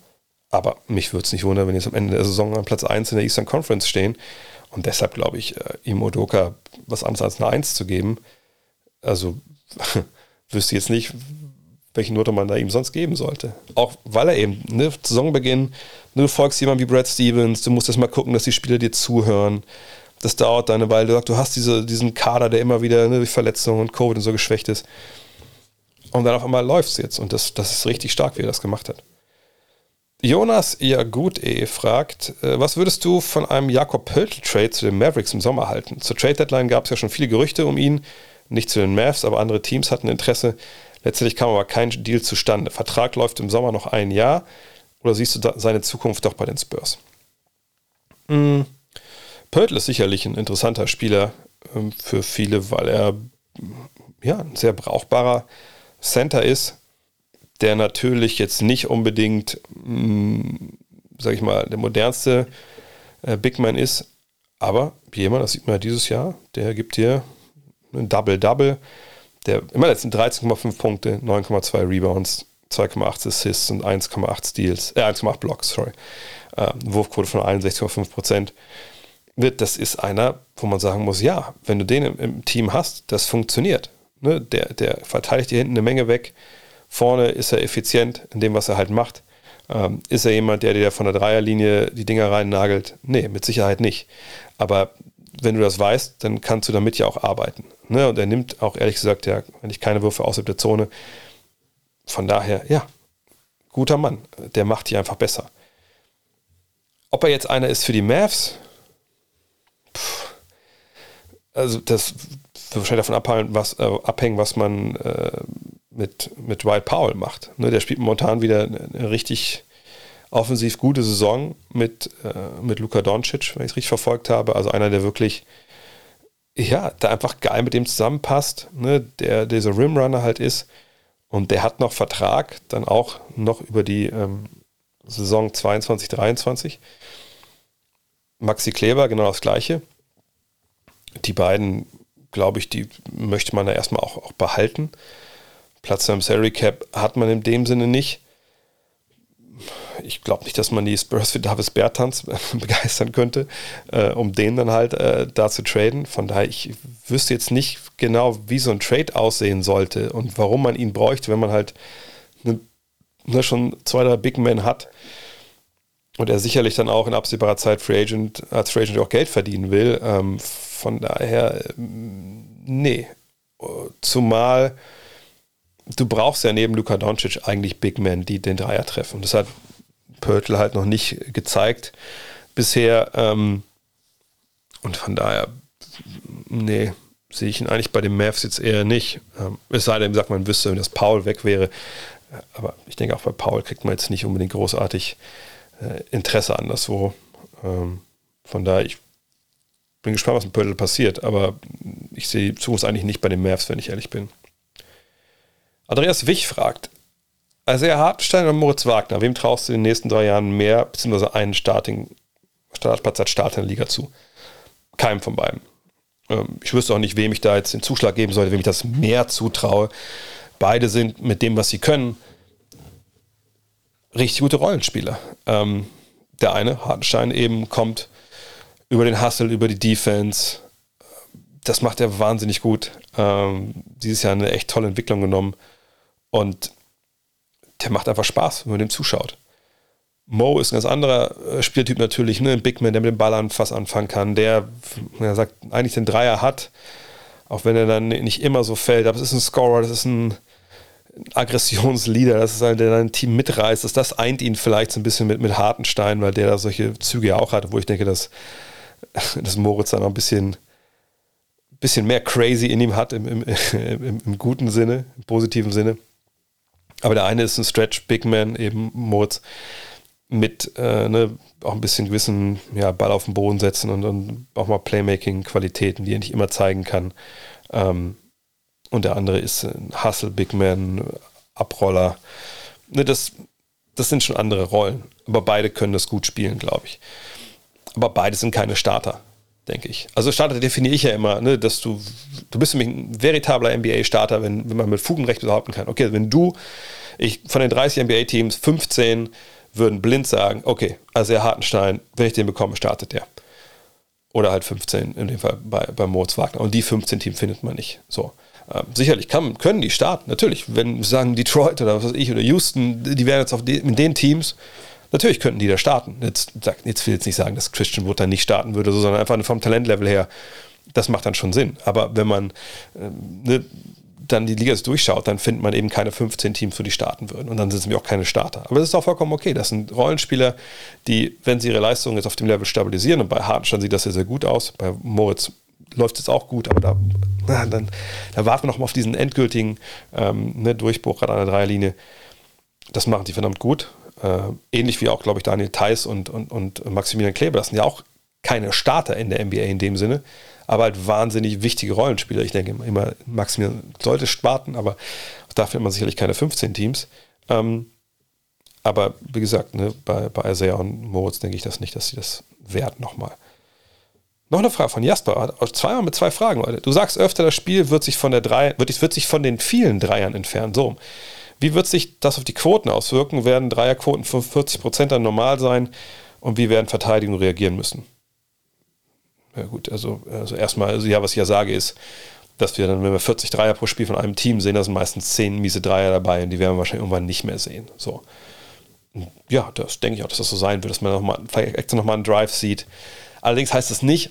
Aber mich würde es nicht wundern, wenn jetzt am Ende der Saison an Platz 1 in der Eastern Conference stehen. Und deshalb glaube ich, äh, ihm Odoka was anderes als eine 1 zu geben. Also wüsste jetzt nicht, welche Note man da ihm sonst geben sollte. Auch weil er eben, ne, Saisonbeginn, ne, du folgst jemandem wie Brad Stevens, du musst erst mal gucken, dass die Spieler dir zuhören. Das dauert eine Weile. Du hast diese, diesen Kader, der immer wieder ne, durch Verletzungen und Covid und so geschwächt ist. Und dann auf einmal läuft es jetzt. Und das, das ist richtig stark, wie er das gemacht hat. Jonas Jagut E. fragt, äh, was würdest du von einem Jakob Pöltl-Trade zu den Mavericks im Sommer halten? Zur Trade-Deadline gab es ja schon viele Gerüchte um ihn. Nicht zu den Mavs, aber andere Teams hatten Interesse. Letztendlich kam aber kein Deal zustande. Vertrag läuft im Sommer noch ein Jahr. Oder siehst du seine Zukunft doch bei den Spurs? Mhm. Pöltl ist sicherlich ein interessanter Spieler ähm, für viele, weil er ja, ein sehr brauchbarer Center ist, der natürlich jetzt nicht unbedingt, mh, sag ich mal, der modernste äh, Big Man ist, aber jemand, das sieht man ja dieses Jahr, der gibt dir ein Double-Double, der immer letzten 13,5 Punkte, 9,2 Rebounds, 2,8 Assists und 1,8 Steals, äh, 1,8 Blocks, sorry. Äh, Wurfquote von 61,5 Prozent. Das ist einer, wo man sagen muss, ja, wenn du den im, im Team hast, das funktioniert. Ne? Der, der verteidigt dir hinten eine Menge weg. Vorne ist er effizient in dem, was er halt macht. Ähm, ist er jemand, der dir von der Dreierlinie die Dinger rein nagelt? Nee, mit Sicherheit nicht. Aber wenn du das weißt, dann kannst du damit ja auch arbeiten. Ne? Und er nimmt auch ehrlich gesagt ja eigentlich keine Würfe außerhalb der Zone. Von daher, ja, guter Mann. Der macht die einfach besser. Ob er jetzt einer ist für die Mavs, Puh. also das wird wahrscheinlich davon abhängen, was, äh, abhängen, was man äh, mit, mit Dwight Powell macht. Ne, der spielt momentan wieder eine, richtig offensiv gute Saison mit, äh, mit Luka Doncic, wenn ich es richtig verfolgt habe. Also einer, der wirklich, ja, da einfach geil mit dem zusammenpasst, ne, der dieser Rimrunner halt ist. Und der hat noch Vertrag, dann auch noch über die ähm, Saison 22, 23. Maxi Kleber, genau das gleiche. Die beiden, glaube ich, die möchte man da erstmal auch, auch behalten. Platz im Salary Cap hat man in dem Sinne nicht. Ich glaube nicht, dass man die Spurs für Davis Bertans begeistern könnte, äh, um den dann halt äh, da zu traden. Von daher, ich wüsste jetzt nicht genau, wie so ein Trade aussehen sollte und warum man ihn bräuchte, wenn man halt ne, ne, schon zwei, drei Big Men hat und er sicherlich dann auch in absehbarer Zeit Free Agent, als Free Agent auch Geld verdienen will. Ähm, von daher, ähm, nee. Zumal du brauchst ja neben Luka Doncic eigentlich Big Men, die den Dreier treffen. Das hat Pörtl halt noch nicht gezeigt bisher. Ähm, und von daher, nee, sehe ich ihn eigentlich bei den Mavs jetzt eher nicht. Ähm, es sei denn, sagt man wüsste, wenn das Paul weg wäre. Aber ich denke, auch bei Paul kriegt man jetzt nicht unbedingt großartig äh, Interesse anderswo. Ähm, von daher, ich bin gespannt, was mit Pöttl passiert, aber ich sehe Zukunft eigentlich nicht bei den Mavs, wenn ich ehrlich bin. Andreas Wich fragt, also Herr Hartenstein und Moritz Wagner, wem traust du in den nächsten drei Jahren mehr, beziehungsweise einen Starting, Startplatz als Starter in der Liga zu? Keinem von beiden. Ähm, ich wüsste auch nicht, wem ich da jetzt den Zuschlag geben sollte, wem ich das mehr zutraue. Beide sind mit dem, was sie können, richtig gute Rollenspieler. Ähm, der eine, Hartenstein, eben kommt über den Hustle, über die Defense. Das macht er wahnsinnig gut. Ähm, dieses Jahr eine echt tolle Entwicklung genommen. Und der macht einfach Spaß, wenn man dem zuschaut. Mo ist ein ganz anderer äh, Spieltyp natürlich, ne? ein Big Man, der mit dem Ball an fast anfangen kann, der, er sagt, eigentlich den Dreier hat, auch wenn er dann nicht immer so fällt, aber es ist ein Scorer, das ist ein, Aggressionsleader, das ist halt, der dein Team mitreißt. Das, das eint ihn vielleicht so ein bisschen mit, mit Hartenstein, weil der da solche Züge ja auch hatte, wo ich denke, dass, dass Moritz da noch ein bisschen, bisschen mehr crazy in ihm hat, im, im, im, im guten Sinne, im positiven Sinne. Aber der eine ist ein Stretch Big Man, eben Moritz, mit äh, ne, auch ein bisschen gewissen ja, Ball auf den Boden setzen und, und auch mal Playmaking-Qualitäten, die er nicht immer zeigen kann. Ähm, und der andere ist ein Hustle, Big Man, Abroller. Ne, das, das sind schon andere Rollen. Aber beide können das gut spielen, glaube ich. Aber beide sind keine Starter, denke ich. Also Starter definiere ich ja immer, ne, dass du, du bist nämlich ein veritabler NBA-Starter, wenn, wenn man mit Fug und Recht behaupten kann. Okay, wenn du, ich von den 30 NBA-Teams, 15 würden blind sagen, okay, also der Hartenstein, wenn ich den bekomme, startet der. Oder halt 15, in dem Fall bei, bei Moritz Wagner. Und die 15 Team findet man nicht. So. Äh, sicherlich kann, können die starten, natürlich. Wenn sagen Detroit oder was weiß ich oder Houston, die wären jetzt auf die, in den Teams, natürlich könnten die da starten. Jetzt, jetzt will ich jetzt nicht sagen, dass Christian Wood da nicht starten würde, sondern einfach vom Talentlevel her, das macht dann schon Sinn. Aber wenn man ähm, ne, dann die Liga durchschaut, dann findet man eben keine 15 Teams, wo die starten würden. Und dann sind es mir auch keine Starter. Aber das ist auch vollkommen okay. Das sind Rollenspieler, die, wenn sie ihre Leistung jetzt auf dem Level stabilisieren, und bei Hartenstein sieht das sehr, sehr gut aus, bei Moritz läuft es auch gut, aber da, na, dann, da warten wir noch mal auf diesen endgültigen ähm, ne, Durchbruch gerade an der Dreierlinie. Das machen die verdammt gut. Äh, ähnlich wie auch, glaube ich, Daniel Theiss und, und, und Maximilian Kleber. Das sind ja auch keine Starter in der NBA in dem Sinne, aber halt wahnsinnig wichtige Rollenspieler. Ich denke immer, Maximilian sollte starten, aber da findet man sicherlich keine 15 Teams. Ähm, aber wie gesagt, ne, bei, bei Isaiah und Moritz denke ich das nicht, dass sie das werden nochmal. Noch eine Frage von Jasper. Zweimal mit zwei Fragen, Leute. Du sagst öfter, das Spiel wird sich von der drei, wird, wird sich von den vielen Dreiern entfernen. So. Wie wird sich das auf die Quoten auswirken? Werden Dreierquoten von 40% dann normal sein? Und wie werden Verteidigungen reagieren müssen? Ja, gut, also, also erstmal, also ja, was ich ja sage, ist, dass wir dann, wenn wir 40 Dreier pro Spiel von einem Team sehen, da sind meistens 10 miese Dreier dabei und die werden wir wahrscheinlich irgendwann nicht mehr sehen. So. Ja, das denke ich auch, dass das so sein wird, dass man nochmal, vielleicht extra nochmal einen Drive sieht. Allerdings heißt das nicht,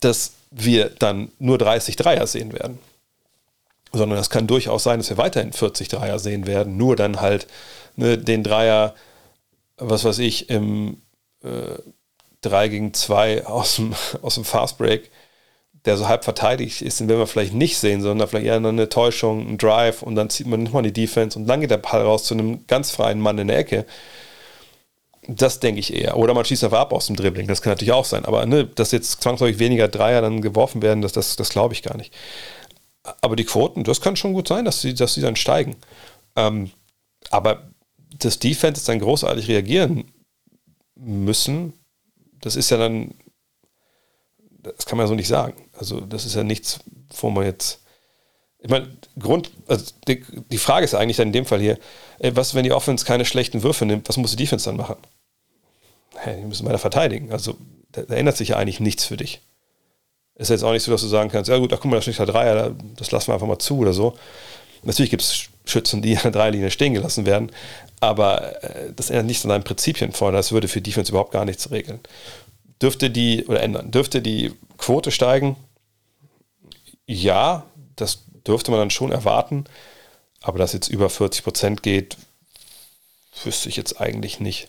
dass wir dann nur 30 Dreier sehen werden. Sondern es kann durchaus sein, dass wir weiterhin 40 Dreier sehen werden, nur dann halt ne, den Dreier, was weiß ich, im äh, 3 gegen 2 aus dem, aus dem Fastbreak, der so halb verteidigt ist, den werden wir vielleicht nicht sehen, sondern vielleicht eher eine Täuschung, ein Drive und dann zieht man nochmal die Defense und dann geht der Ball raus zu einem ganz freien Mann in der Ecke. Das denke ich eher. Oder man schießt einfach ab aus dem Dribbling, das kann natürlich auch sein. Aber ne, dass jetzt zwangsläufig weniger Dreier dann geworfen werden, das, das, das glaube ich gar nicht. Aber die Quoten, das kann schon gut sein, dass sie, dass sie dann steigen. Ähm, aber das Defense dann großartig reagieren müssen, das ist ja dann, das kann man so nicht sagen. Also das ist ja nichts, wo man jetzt, ich meine, Grund, also die, die Frage ist eigentlich dann in dem Fall hier, ey, was, wenn die Offense keine schlechten Würfe nimmt, was muss die Defense dann machen? Hey, die müssen weiter verteidigen. Also da, da, ändert sich ja eigentlich nichts für dich. Ist jetzt auch nicht so, dass du sagen kannst, ja gut, ach guck mal, das ist nicht Dreier, das lassen wir einfach mal zu oder so. Natürlich gibt es Schützen, die an der Dreilinie stehen gelassen werden, aber äh, das ändert nichts an deinen Prinzipien vor. Das würde für Defense überhaupt gar nichts regeln. Dürfte die, oder ändern, dürfte die Quote steigen? Ja, das dürfte man dann schon erwarten. Aber dass jetzt über 40 Prozent geht, wüsste ich jetzt eigentlich nicht.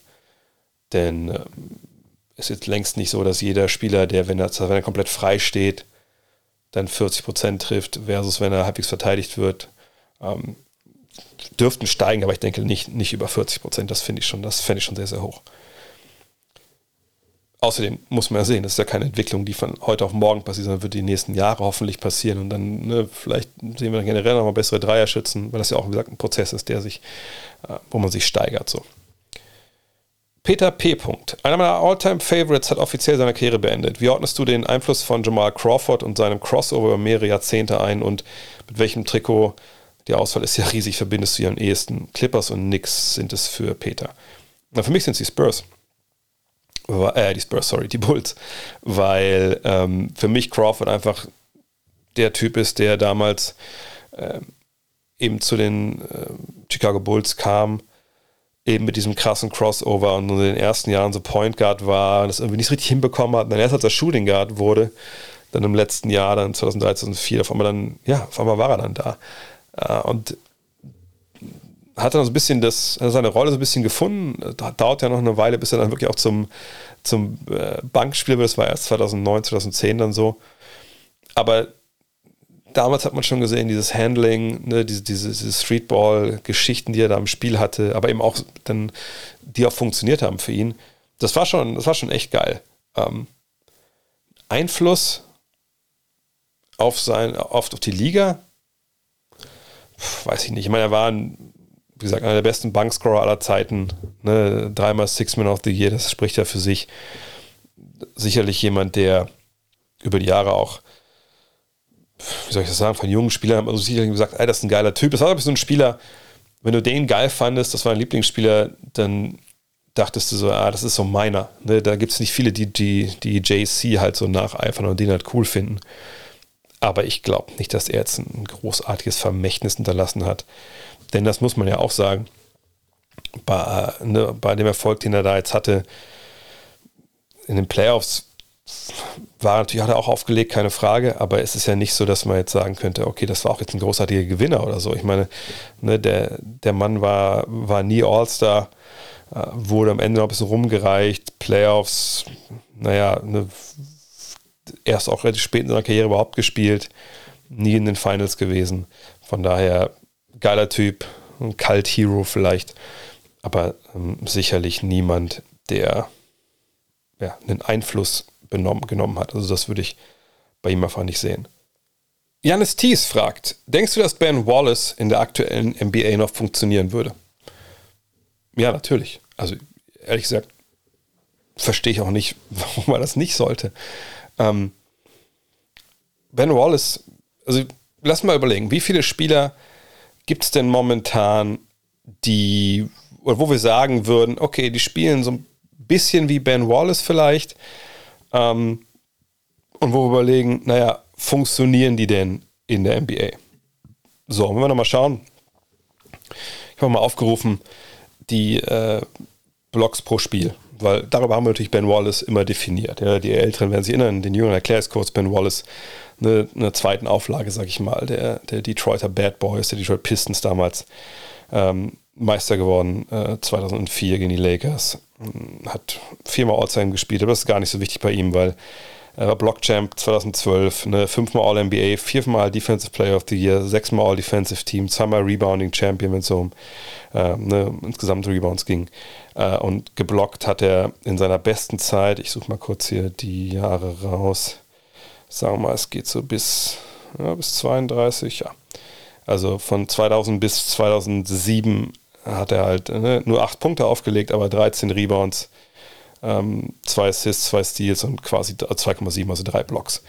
Denn es äh, ist jetzt längst nicht so, dass jeder Spieler, der, wenn er, wenn er komplett frei steht, dann 40 Prozent trifft, versus wenn er halbwegs verteidigt wird. Ähm, dürften steigen, aber ich denke nicht, nicht über 40 Prozent. Das finde ich schon, das fände ich schon sehr, sehr hoch. Außerdem muss man ja sehen, das ist ja keine Entwicklung, die von heute auf morgen passiert, sondern wird die nächsten Jahre hoffentlich passieren. Und dann, ne, vielleicht sehen wir dann generell nochmal bessere Dreierschützen, weil das ja auch, wie gesagt, ein Prozess ist, der sich, äh, wo man sich steigert. So. Peter P. Einer meiner All-Time-Favorites hat offiziell seine Karriere beendet. Wie ordnest du den Einfluss von Jamal Crawford und seinem Crossover über mehrere Jahrzehnte ein und mit welchem Trikot die Auswahl ist ja riesig, verbindest du ja am ehesten. Clippers und Knicks sind es für Peter. Na, für mich sind es die Spurs. Äh, die Spurs, sorry, die Bulls. Weil ähm, für mich Crawford einfach der Typ ist, der damals äh, eben zu den äh, Chicago Bulls kam, eben mit diesem krassen Crossover und in den ersten Jahren so Point Guard war und das irgendwie nicht richtig hinbekommen hat. Und dann erst als er Shooting Guard wurde, dann im letzten Jahr, dann 2003, 2004, auf einmal dann, ja, auf einmal war er dann da. Äh, und hat dann so ein bisschen das, seine Rolle so ein bisschen gefunden. Dauert ja noch eine Weile, bis er dann wirklich auch zum, zum äh, Bankspieler wird. Das war erst 2009, 2010 dann so. Aber damals hat man schon gesehen, dieses Handling, ne, diese, diese, diese Streetball-Geschichten, die er da im Spiel hatte, aber eben auch dann, die auch funktioniert haben für ihn. Das war schon, das war schon echt geil. Ähm, Einfluss auf sein, oft auf die Liga, weiß ich nicht. Ich meine, er war, ein, wie gesagt, einer der besten Bankscorer aller Zeiten. Ne? Dreimal Six-Man of the Year, das spricht ja für sich. Sicherlich jemand, der über die Jahre auch, wie soll ich das sagen, von jungen Spielern haben also sicherlich gesagt, ey, das ist ein geiler Typ. Das war aber so ein Spieler, wenn du den geil fandest, das war ein Lieblingsspieler, dann dachtest du so, ah, das ist so meiner. Ne? Da gibt es nicht viele, die, die, die JC halt so nacheifern und den halt cool finden. Aber ich glaube nicht, dass er jetzt ein großartiges Vermächtnis hinterlassen hat. Denn das muss man ja auch sagen, bei, ne, bei dem Erfolg, den er da jetzt hatte, in den Playoffs war natürlich, hat er auch aufgelegt, keine Frage, aber es ist ja nicht so, dass man jetzt sagen könnte, okay, das war auch jetzt ein großartiger Gewinner oder so. Ich meine, ne, der, der Mann war, war nie All-Star, äh, wurde am Ende noch ein bisschen rumgereicht, Playoffs, naja, ne, erst auch relativ spät in seiner Karriere überhaupt gespielt, nie in den Finals gewesen. Von daher geiler Typ, ein Kalt-Hero vielleicht, aber ähm, sicherlich niemand, der ja, einen Einfluss benommen, genommen hat. Also das würde ich bei ihm einfach nicht sehen. Janis Thies fragt, denkst du, dass Ben Wallace in der aktuellen NBA noch funktionieren würde? Ja, natürlich. Also ehrlich gesagt, verstehe ich auch nicht, warum er das nicht sollte. Ähm, ben Wallace, also lass mal überlegen, wie viele Spieler gibt es denn momentan, die, oder wo wir sagen würden, okay, die spielen so ein bisschen wie Ben Wallace vielleicht, ähm, und wo wir überlegen, naja, funktionieren die denn in der NBA? So, wenn wir nochmal schauen, ich habe mal aufgerufen, die äh, Blocks pro Spiel, weil darüber haben wir natürlich Ben Wallace immer definiert. Ja, die Älteren werden sich erinnern, den Jüngeren erklärt kurz Ben Wallace, eine, eine zweiten Auflage, sag ich mal, der, der Detroiter Bad Boys, der Detroit Pistons damals. Ähm, Meister geworden, äh, 2004 gegen die Lakers. Hat viermal All-Time gespielt, aber das ist gar nicht so wichtig bei ihm, weil er war Block-Champ 2012, ne, fünfmal All-NBA, viermal Defensive Player of the Year, sechsmal All-Defensive Team, zweimal Rebounding-Champion, wenn es um äh, ne, insgesamt Rebounds ging. Äh, und geblockt hat er in seiner besten Zeit, ich suche mal kurz hier die Jahre raus, sagen wir mal, es geht so bis, ja, bis 32, ja. Also von 2000 bis 2007 hat er halt ne, nur acht Punkte aufgelegt, aber 13 Rebounds, ähm, zwei Assists, zwei Steals und quasi 2,7, also drei Blocks.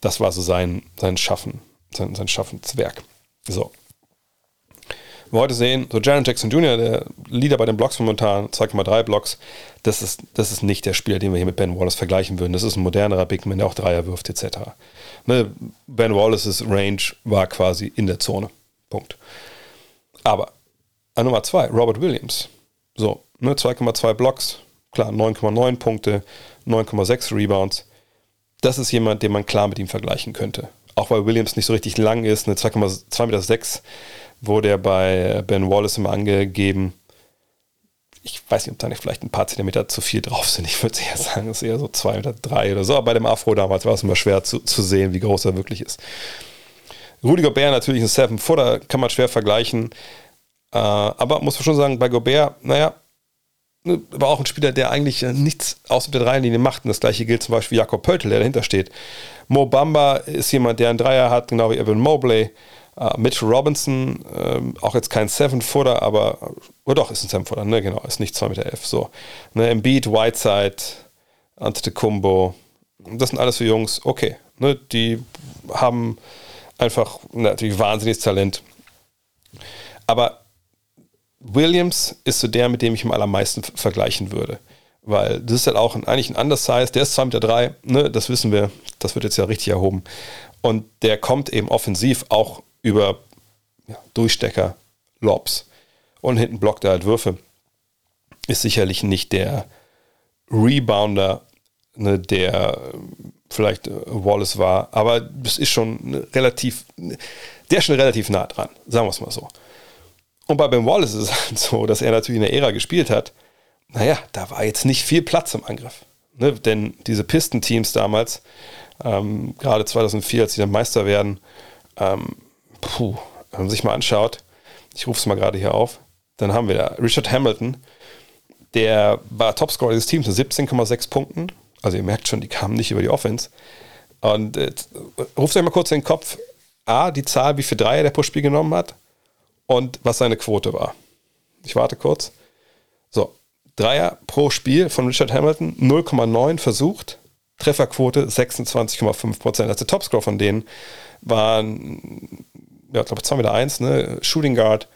Das war so sein, sein Schaffen, sein, sein Schaffenswerk. So. Wir heute sehen, so Jaron Jackson Jr., der Leader bei den Blocks momentan, 2,3 Blocks, das ist, das ist nicht der Spieler, den wir hier mit Ben Wallace vergleichen würden. Das ist ein modernerer Big Man, der auch Dreier wirft, etc. Ne, ben Wallaces Range war quasi in der Zone. Punkt. Aber an Nummer zwei, Robert Williams. So, ne, 2,2 Blocks, klar, 9,9 Punkte, 9,6 Rebounds. Das ist jemand, den man klar mit ihm vergleichen könnte. Auch weil Williams nicht so richtig lang ist, eine 2,2 Meter 6 wurde er bei Ben Wallace immer angegeben. Ich weiß nicht, ob da nicht vielleicht ein paar Zentimeter zu viel drauf sind. Ich würde eher sagen, es ist eher so 2,3 Meter 3 oder so. Aber bei dem Afro damals war es immer schwer zu, zu sehen, wie groß er wirklich ist. Rudi Gobert natürlich ein Seven-Footer, kann man schwer vergleichen. Äh, aber muss man schon sagen, bei Gobert, naja, ne, war auch ein Spieler, der eigentlich nichts außer der Dreierlinie macht. Und das gleiche gilt zum Beispiel Jakob Pöltl, der dahinter steht. Mo Bamba ist jemand, der einen Dreier hat, genau wie Evan Mobley. Uh, Mitch Robinson, ähm, auch jetzt kein Seven-Footer, aber, oder doch, ist ein Seven-Footer, ne, genau, ist nicht 2,11 Meter. Elf, so. Ne, Embiid, Whiteside, Antetokounmpo, das sind alles so Jungs, okay, ne, die haben einfach natürlich wahnsinniges Talent. Aber Williams ist so der, mit dem ich am allermeisten vergleichen würde. Weil das ist halt auch ein, eigentlich ein Undersize, der ist 2,3 Meter, drei, ne, das wissen wir, das wird jetzt ja richtig erhoben. Und der kommt eben offensiv auch über ja, Durchstecker, Lobs und hinten blockt er halt Würfe. Ist sicherlich nicht der Rebounder, ne, der vielleicht äh, Wallace war, aber das ist schon relativ, der ist schon relativ nah dran, sagen wir es mal so. Und bei Ben Wallace ist es halt so, dass er natürlich in der Ära gespielt hat. Naja, da war jetzt nicht viel Platz im Angriff. Ne? Denn diese Pistenteams damals, ähm, gerade 2004, als sie dann Meister werden, ähm, puh, wenn man sich mal anschaut, ich rufe es mal gerade hier auf, dann haben wir da Richard Hamilton, der war Topscorer des Teams mit 17,6 Punkten, also ihr merkt schon, die kamen nicht über die Offense. Und äh, ruft euch mal kurz in den Kopf, A, die Zahl, wie viel Dreier der pro Spiel genommen hat und was seine Quote war. Ich warte kurz. So, Dreier pro Spiel von Richard Hamilton, 0,9 versucht, Trefferquote 26,5 Prozent. Also der Topscore von denen war, ja, ich glaube, 2,1 Meter, eins, ne? Shooting Guard,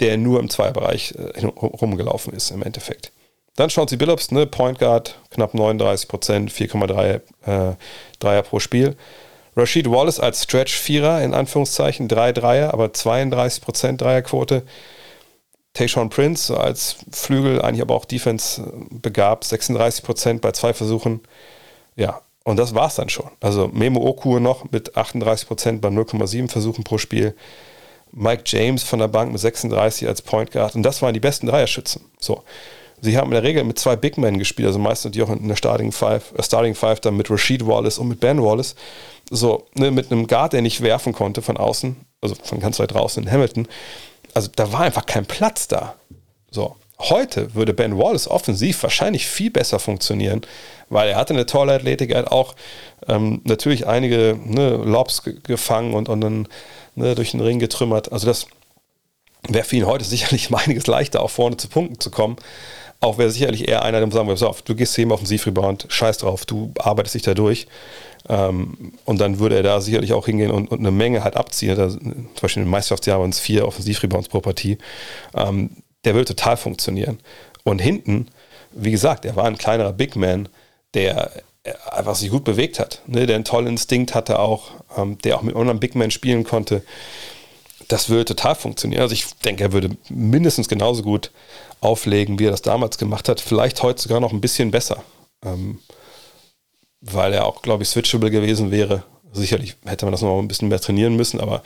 der nur im Zweierbereich äh, rumgelaufen ist im Endeffekt. Dann Chauncey Billups, ne, Point Guard, knapp 39 Prozent, 4,3 äh, Dreier pro Spiel. Rashid Wallace als Stretch-Vierer, in Anführungszeichen, drei Dreier, aber 32% Dreierquote. Tayshawn Prince als Flügel, eigentlich aber auch Defense begabt, 36% bei zwei Versuchen. Ja, und das war's dann schon. Also Memo Okur noch mit 38% bei 0,7 Versuchen pro Spiel. Mike James von der Bank mit 36 als Point Guard. Und das waren die besten Dreierschützen. So. Sie haben in der Regel mit zwei Big Men gespielt, also meistens die auch in der Starting Five, äh Starting Five dann mit Rashid Wallace und mit Ben Wallace. So, ne, mit einem Guard, der nicht werfen konnte von außen, also von ganz weit draußen in Hamilton. Also da war einfach kein Platz da. So. Heute würde Ben Wallace offensiv wahrscheinlich viel besser funktionieren, weil er hatte eine tolle Athletik, er hat auch ähm, natürlich einige ne, Lobs gefangen und, und dann ne, durch den Ring getrümmert. Also das wäre für ihn heute sicherlich um einiges leichter, auch vorne zu Punkten zu kommen. Auch wäre sicherlich eher einer, der sagen würde, auf, du gehst hier im Offensivrebound, scheiß drauf, du arbeitest dich da durch. Ähm, und dann würde er da sicherlich auch hingehen und, und eine Menge halt abziehen. Da, zum Beispiel im Meisterschaftsjahr waren es vier Offensivrebounds pro Partie. Ähm, der würde total funktionieren. Und hinten, wie gesagt, er war ein kleinerer Big Man, der einfach sich gut bewegt hat, ne? der einen tollen Instinkt hatte auch, ähm, der auch mit anderen Big Man spielen konnte. Das würde total funktionieren. Also ich denke, er würde mindestens genauso gut auflegen, wie er das damals gemacht hat. Vielleicht heute sogar noch ein bisschen besser. Ähm, weil er auch, glaube ich, switchable gewesen wäre. Sicherlich hätte man das noch ein bisschen mehr trainieren müssen, aber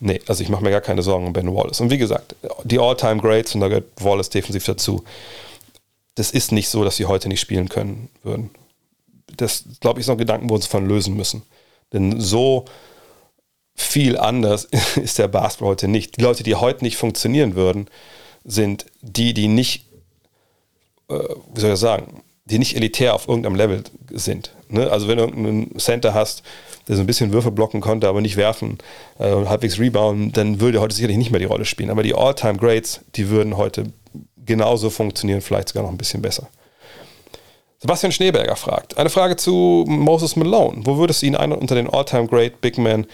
nee, also ich mache mir gar keine Sorgen um Ben Wallace. Und wie gesagt, die All-Time Greats, und da gehört Wallace defensiv dazu, das ist nicht so, dass sie heute nicht spielen können würden. Das, glaube ich, ist noch ein Gedanken, wo wir uns von lösen müssen. Denn so viel anders ist der Basketball heute nicht. Die Leute, die heute nicht funktionieren würden, sind die, die nicht, äh, wie soll ich sagen, die nicht elitär auf irgendeinem Level sind. Ne? Also wenn du irgendeinen Center hast, der so ein bisschen Würfe blocken konnte, aber nicht werfen äh, und halbwegs rebounden, dann würde heute sicherlich nicht mehr die Rolle spielen. Aber die All-Time Greats, die würden heute genauso funktionieren, vielleicht sogar noch ein bisschen besser. Sebastian Schneeberger fragt, eine Frage zu Moses Malone. Wo würdest du ihn ein unter den All-Time Great Big Man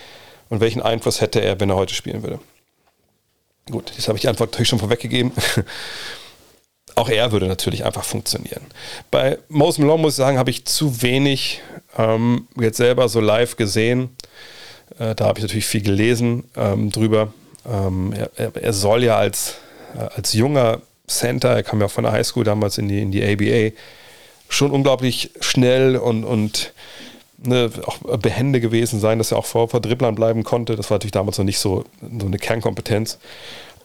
und welchen Einfluss hätte er, wenn er heute spielen würde? Gut, das habe ich die Antwort natürlich schon vorweggegeben. auch er würde natürlich einfach funktionieren. Bei Moses Malone muss ich sagen, habe ich zu wenig ähm, jetzt selber so live gesehen. Äh, da habe ich natürlich viel gelesen ähm, drüber. Ähm, er, er, soll ja als, äh, als junger Center, er kam ja von der Highschool damals in die, in die ABA, schon unglaublich schnell und, und ne, auch behende gewesen sein, dass er auch vor, vor Dribblern bleiben konnte. Das war natürlich damals noch nicht so, so eine Kernkompetenz.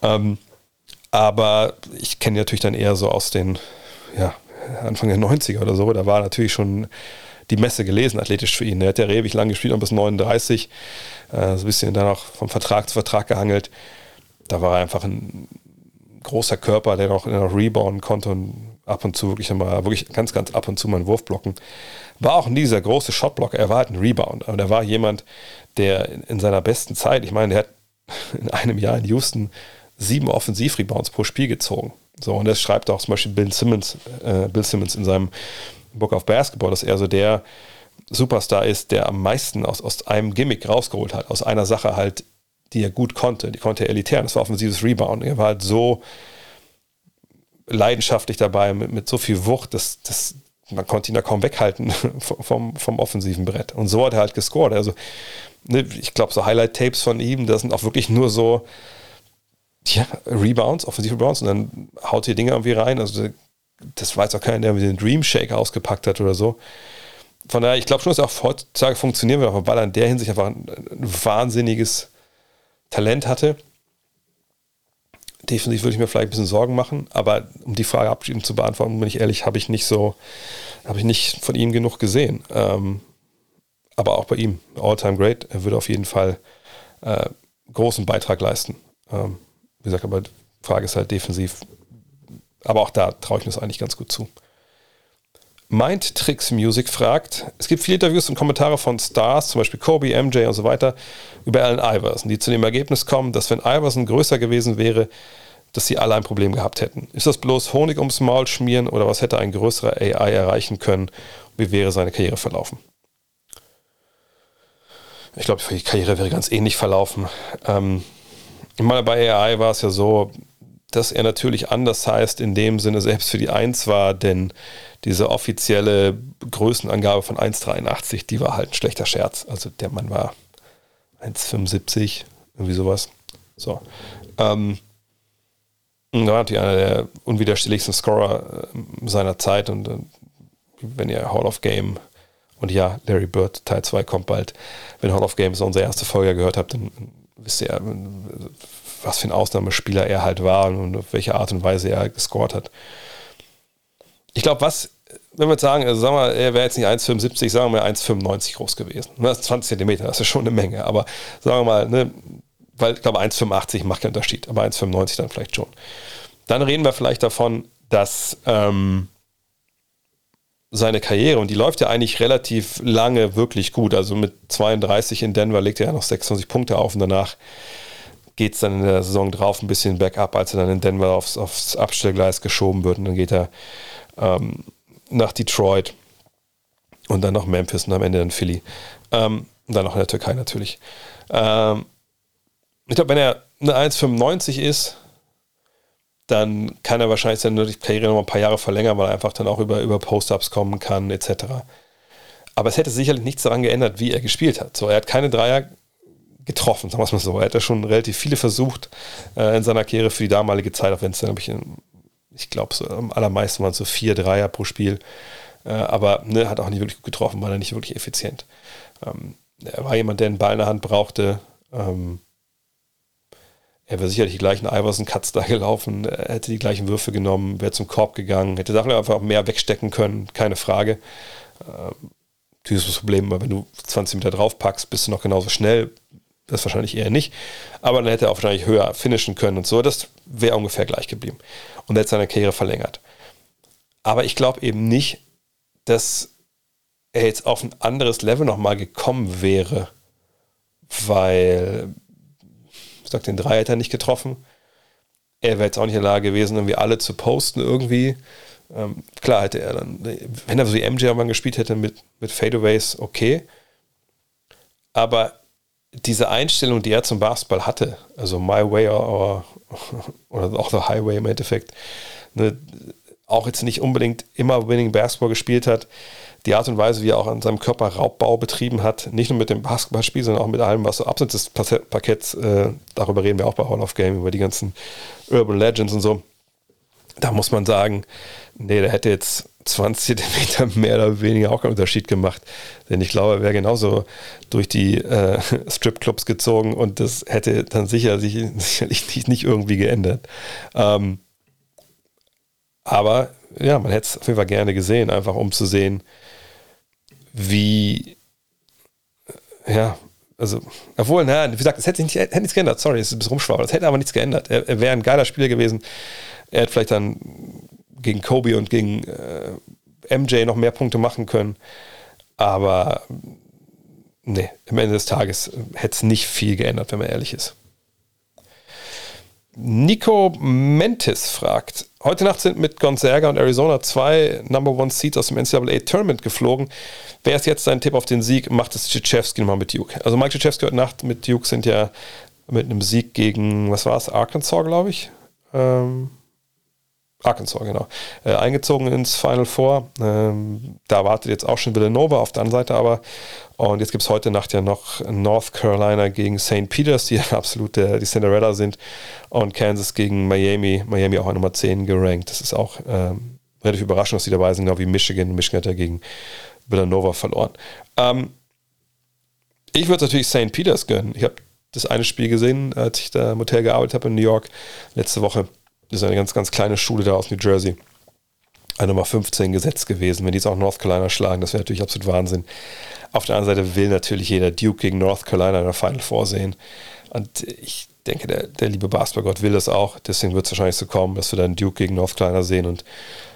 Ähm, aber ich kenne natürlich dann eher so aus den ja, Anfang der 90er oder so. Da war natürlich schon die Messe gelesen, athletisch für ihn. Er hat ja ewig lang gespielt und bis 39, äh, so ein bisschen dann auch vom Vertrag zu Vertrag gehangelt. Da war er einfach ein großer Körper, der noch, der noch rebounden konnte und ab und zu wirklich mal, wirklich ganz, ganz ab und zu mal einen Wurf blocken. War auch nie dieser große Shotblocker, er war halt ein Rebound. Aber er war jemand, der in seiner besten Zeit, ich meine, der hat in einem Jahr in Houston sieben Offensivrebounds pro Spiel gezogen. So, und das schreibt auch zum Beispiel Bill Simmons, äh, Bill Simmons in seinem Book of Basketball, dass er so der Superstar ist, der am meisten aus, aus einem Gimmick rausgeholt hat, aus einer Sache halt, die er gut konnte. Die konnte er elitär. Das war offensives Rebound. Er war halt so leidenschaftlich dabei, mit, mit so viel Wucht, dass, dass man konnte ihn da kaum weghalten vom, vom offensiven Brett. Und so hat er halt gescored. Also, ne, ich glaube, so Highlight-Tapes von ihm, das sind auch wirklich nur so, ja, Rebounds, offensive Rebounds und dann haut hier Dinge irgendwie rein. Also das weiß auch keiner, der den Dream Shake ausgepackt hat oder so. Von daher, ich glaube schon, dass auch heutzutage funktionieren wird, weil er in der Hinsicht einfach ein, ein wahnsinniges Talent hatte. Definitiv würde ich mir vielleicht ein bisschen Sorgen machen, aber um die Frage abschließend zu beantworten, bin ich ehrlich, habe ich nicht so, habe ich nicht von ihm genug gesehen. Ähm, aber auch bei ihm, All-Time Great, er würde auf jeden Fall äh, großen Beitrag leisten. Ähm, wie gesagt, aber die Frage ist halt defensiv. Aber auch da traue ich mir das eigentlich ganz gut zu. Mind Tricks Music fragt, es gibt viele Interviews und Kommentare von Stars, zum Beispiel Kobe, MJ und so weiter, über Allen Iverson, die zu dem Ergebnis kommen, dass wenn Iverson größer gewesen wäre, dass sie alle ein Problem gehabt hätten. Ist das bloß Honig ums Maul schmieren oder was hätte ein größerer AI erreichen können? Wie wäre seine Karriere verlaufen? Ich glaube, die Karriere wäre ganz ähnlich verlaufen. Ähm, ich meine, bei AI war es ja so, dass er natürlich anders heißt, in dem Sinne selbst für die 1 war, denn diese offizielle Größenangabe von 1,83, die war halt ein schlechter Scherz. Also der Mann war 1,75, irgendwie sowas. So. Ähm, da war natürlich einer der unwiderstehlichsten Scorer äh, seiner Zeit und äh, wenn ihr Hall of Game und ja, Larry Bird Teil 2 kommt bald. Wenn Hall of Game so unsere erste Folge gehört habt, dann wisst ihr, was für ein Ausnahmespieler er halt war und auf welche Art und Weise er gescored hat. Ich glaube, was, wenn wir jetzt sagen, also sagen wir, er wäre jetzt nicht 1,75, sagen wir mal 1,95 groß gewesen. Das ist 20 Zentimeter, das ist schon eine Menge, aber sagen wir mal, ne, weil ich glaube 1,85 macht keinen Unterschied, aber 1,95 dann vielleicht schon. Dann reden wir vielleicht davon, dass ähm, seine Karriere, und die läuft ja eigentlich relativ lange wirklich gut. Also mit 32 in Denver legt er ja noch 26 Punkte auf und danach geht es dann in der Saison drauf ein bisschen bergab, als er dann in Denver aufs, aufs Abstellgleis geschoben wird. Und dann geht er ähm, nach Detroit und dann nach Memphis und am Ende dann Philly. Ähm, und dann noch in der Türkei natürlich. Ähm, ich glaube, wenn er eine 1,95 ist, dann kann er wahrscheinlich seine Karriere noch ein paar Jahre verlängern, weil er einfach dann auch über, über Post-Ups kommen kann, etc. Aber es hätte sicherlich nichts daran geändert, wie er gespielt hat. So, er hat keine Dreier getroffen, sagen wir es mal so. Er hat ja schon relativ viele versucht äh, in seiner Karriere für die damalige Zeit, auch wenn es dann, ich, ich glaube, so am allermeisten waren es so vier Dreier pro Spiel. Äh, aber ne, hat auch nicht wirklich gut getroffen, war er nicht wirklich effizient. Ähm, er war jemand, der einen Ball in der Hand brauchte. Ähm, er wäre sicherlich die gleichen Iverson-Cuts da gelaufen, er hätte die gleichen Würfe genommen, wäre zum Korb gegangen, hätte Sachen einfach mehr wegstecken können, keine Frage. Ähm, dieses Problem, wenn du 20 Meter draufpackst, bist du noch genauso schnell. Das wahrscheinlich eher nicht. Aber dann hätte er auch wahrscheinlich höher finishen können und so. Das wäre ungefähr gleich geblieben. Und er hätte seine Karriere verlängert. Aber ich glaube eben nicht, dass er jetzt auf ein anderes Level nochmal gekommen wäre, weil ich sag, den Dreier hätte er nicht getroffen. Er wäre jetzt auch nicht in der Lage gewesen, irgendwie alle zu posten irgendwie. Ähm, klar hätte er dann, wenn er so wie MJ irgendwann gespielt hätte mit, mit Fadeaways, okay. Aber diese Einstellung, die er zum Basketball hatte, also My Way or, oder auch The Highway im Endeffekt, ne, auch jetzt nicht unbedingt immer Winning Basketball gespielt hat, die Art und Weise, wie er auch an seinem Körper Raubbau betrieben hat, nicht nur mit dem Basketballspiel, sondern auch mit allem, was so abseits des Parketts, äh, darüber reden wir auch bei Hall of Game, über die ganzen Urban Legends und so. Da muss man sagen, nee, der hätte jetzt 20 Zentimeter mehr oder weniger auch keinen Unterschied gemacht. Denn ich glaube, er wäre genauso durch die äh, Stripclubs gezogen und das hätte dann sicher, sicherlich nicht, irgendwie geändert. Ähm, aber ja, man hätte es auf jeden Fall gerne gesehen, einfach um zu sehen, wie, ja, also, obwohl, naja, wie gesagt, es hätte, nicht, hätte nichts geändert, sorry, es ist ein bisschen rumschwaber, es hätte aber nichts geändert. Er, er wäre ein geiler Spieler gewesen. Er hätte vielleicht dann gegen Kobe und gegen äh, MJ noch mehr Punkte machen können. Aber nee, am Ende des Tages hätte es nicht viel geändert, wenn man ehrlich ist. Nico Mentis fragt, heute Nacht sind mit Gonzaga und Arizona zwei Number One Seeds aus dem NCAA Tournament geflogen. Wer ist jetzt sein Tipp auf den Sieg? Macht es Krzyzewski nochmal mit Duke. Also Mike Krzyzewski heute Nacht mit Duke sind ja mit einem Sieg gegen, was war es, Arkansas, glaube ich. Ähm, Arkansas, genau. Äh, eingezogen ins Final Four. Ähm, da wartet jetzt auch schon Villanova auf der anderen Seite aber. Und jetzt gibt es heute Nacht ja noch North Carolina gegen St. Peters, die ja absolut der, die Cinderella sind. Und Kansas gegen Miami. Miami auch an Nummer 10 gerankt. Das ist auch ähm, relativ überraschend, dass die dabei sind, genau wie Michigan. Michigan hat ja gegen Villanova verloren. Ähm, ich würde natürlich St. Peters gönnen. Ich habe das eine Spiel gesehen, als ich da im Hotel gearbeitet habe in New York letzte Woche. Ist eine ganz, ganz kleine Schule da aus New Jersey. Eine Nummer 15 gesetzt gewesen. Wenn die jetzt auch North Carolina schlagen, das wäre natürlich absolut Wahnsinn. Auf der anderen Seite will natürlich jeder Duke gegen North Carolina in der Final vorsehen. Und ich denke, der, der liebe Basketballgott will das auch. Deswegen wird es wahrscheinlich so kommen, dass wir dann Duke gegen North Carolina sehen und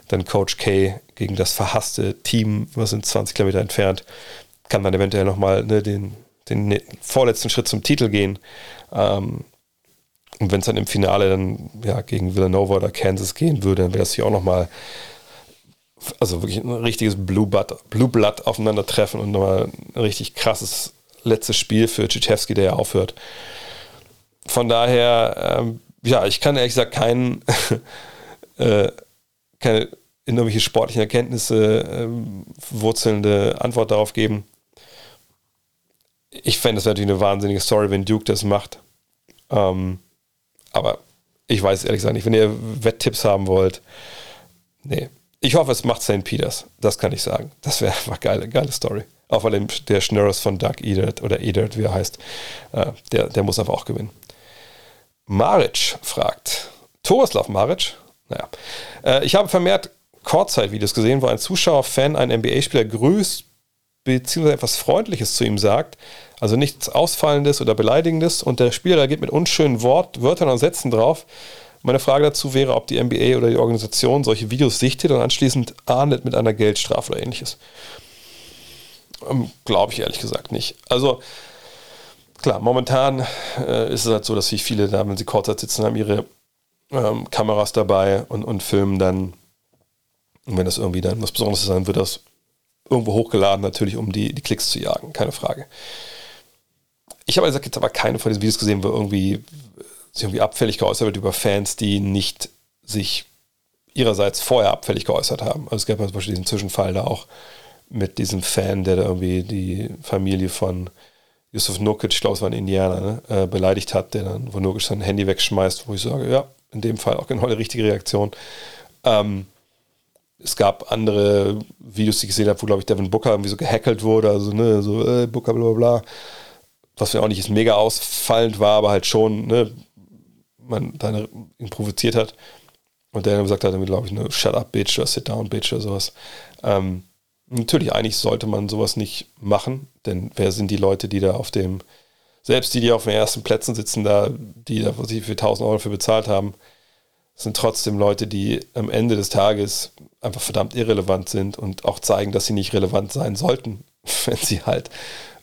dann Coach K gegen das verhasste Team, was sind 20 Kilometer entfernt, kann dann eventuell nochmal ne, den, den vorletzten Schritt zum Titel gehen. Ähm, und wenn es dann im Finale dann ja, gegen Villanova oder Kansas gehen würde, dann wäre das hier auch nochmal also wirklich ein richtiges Blue Blood, Blue Blood aufeinandertreffen und nochmal ein richtig krasses letztes Spiel für Tschitschewski, der ja aufhört. Von daher, ähm, ja, ich kann ehrlich gesagt keinen, äh, keine in irgendwelche sportlichen Erkenntnisse äh, wurzelnde Antwort darauf geben. Ich fände es natürlich eine wahnsinnige Story, wenn Duke das macht. Ähm, aber ich weiß ehrlich gesagt nicht, wenn ihr Wetttipps haben wollt, nee. Ich hoffe, es macht St. Peters. Das kann ich sagen. Das wäre einfach geile, geile Story. Auch weil der Schnurres von Doug Edert oder Edert, wie er heißt, äh, der, der muss einfach auch gewinnen. Maric fragt. Toreslav Maric? Naja. Äh, ich habe vermehrt Kurzzeit-Videos gesehen, wo ein Zuschauer-Fan einen NBA-Spieler grüßt, beziehungsweise etwas Freundliches zu ihm sagt, also nichts Ausfallendes oder Beleidigendes und der Spieler reagiert mit unschönen Wort, Wörtern und Sätzen drauf. Meine Frage dazu wäre, ob die NBA oder die Organisation solche Videos sichtet und anschließend ahndet mit einer Geldstrafe oder ähnliches. Ähm, Glaube ich ehrlich gesagt nicht. Also klar, momentan äh, ist es halt so, dass sich viele da, wenn sie Kurzzeit sitzen, haben ihre ähm, Kameras dabei und, und filmen dann. Und wenn das irgendwie dann was Besonderes dann wird das irgendwo hochgeladen, natürlich, um die, die Klicks zu jagen, keine Frage. Ich habe gesagt, jetzt aber keine von diesen Videos gesehen, wo irgendwie sich irgendwie abfällig geäußert wird über Fans, die nicht sich ihrerseits vorher abfällig geäußert haben. Also es gab zum Beispiel diesen Zwischenfall da auch mit diesem Fan, der da irgendwie die Familie von Yusuf Nurkic, ich glaube es war ein Indianer, ne, äh, beleidigt hat, der dann, wo Nurkic sein Handy wegschmeißt, wo ich sage, ja, in dem Fall auch genau die richtige Reaktion. Ähm, es gab andere Videos, die ich gesehen habe, wo, glaube ich, Devin Booker irgendwie so gehackelt wurde, also, ne, so, äh, Booker, bla, bla, bla. Was mir auch nicht mega ausfallend war, aber halt schon, ne, man dann ihn provoziert hat. Und der dann gesagt hat, glaube ich, ne, shut up, bitch, oder sit down, bitch, oder sowas. Ähm, natürlich, eigentlich sollte man sowas nicht machen, denn wer sind die Leute, die da auf dem, selbst die, die auf den ersten Plätzen sitzen, da, die da was sie für 1000 Euro dafür bezahlt haben, sind trotzdem Leute, die am Ende des Tages einfach verdammt irrelevant sind und auch zeigen, dass sie nicht relevant sein sollten, wenn sie halt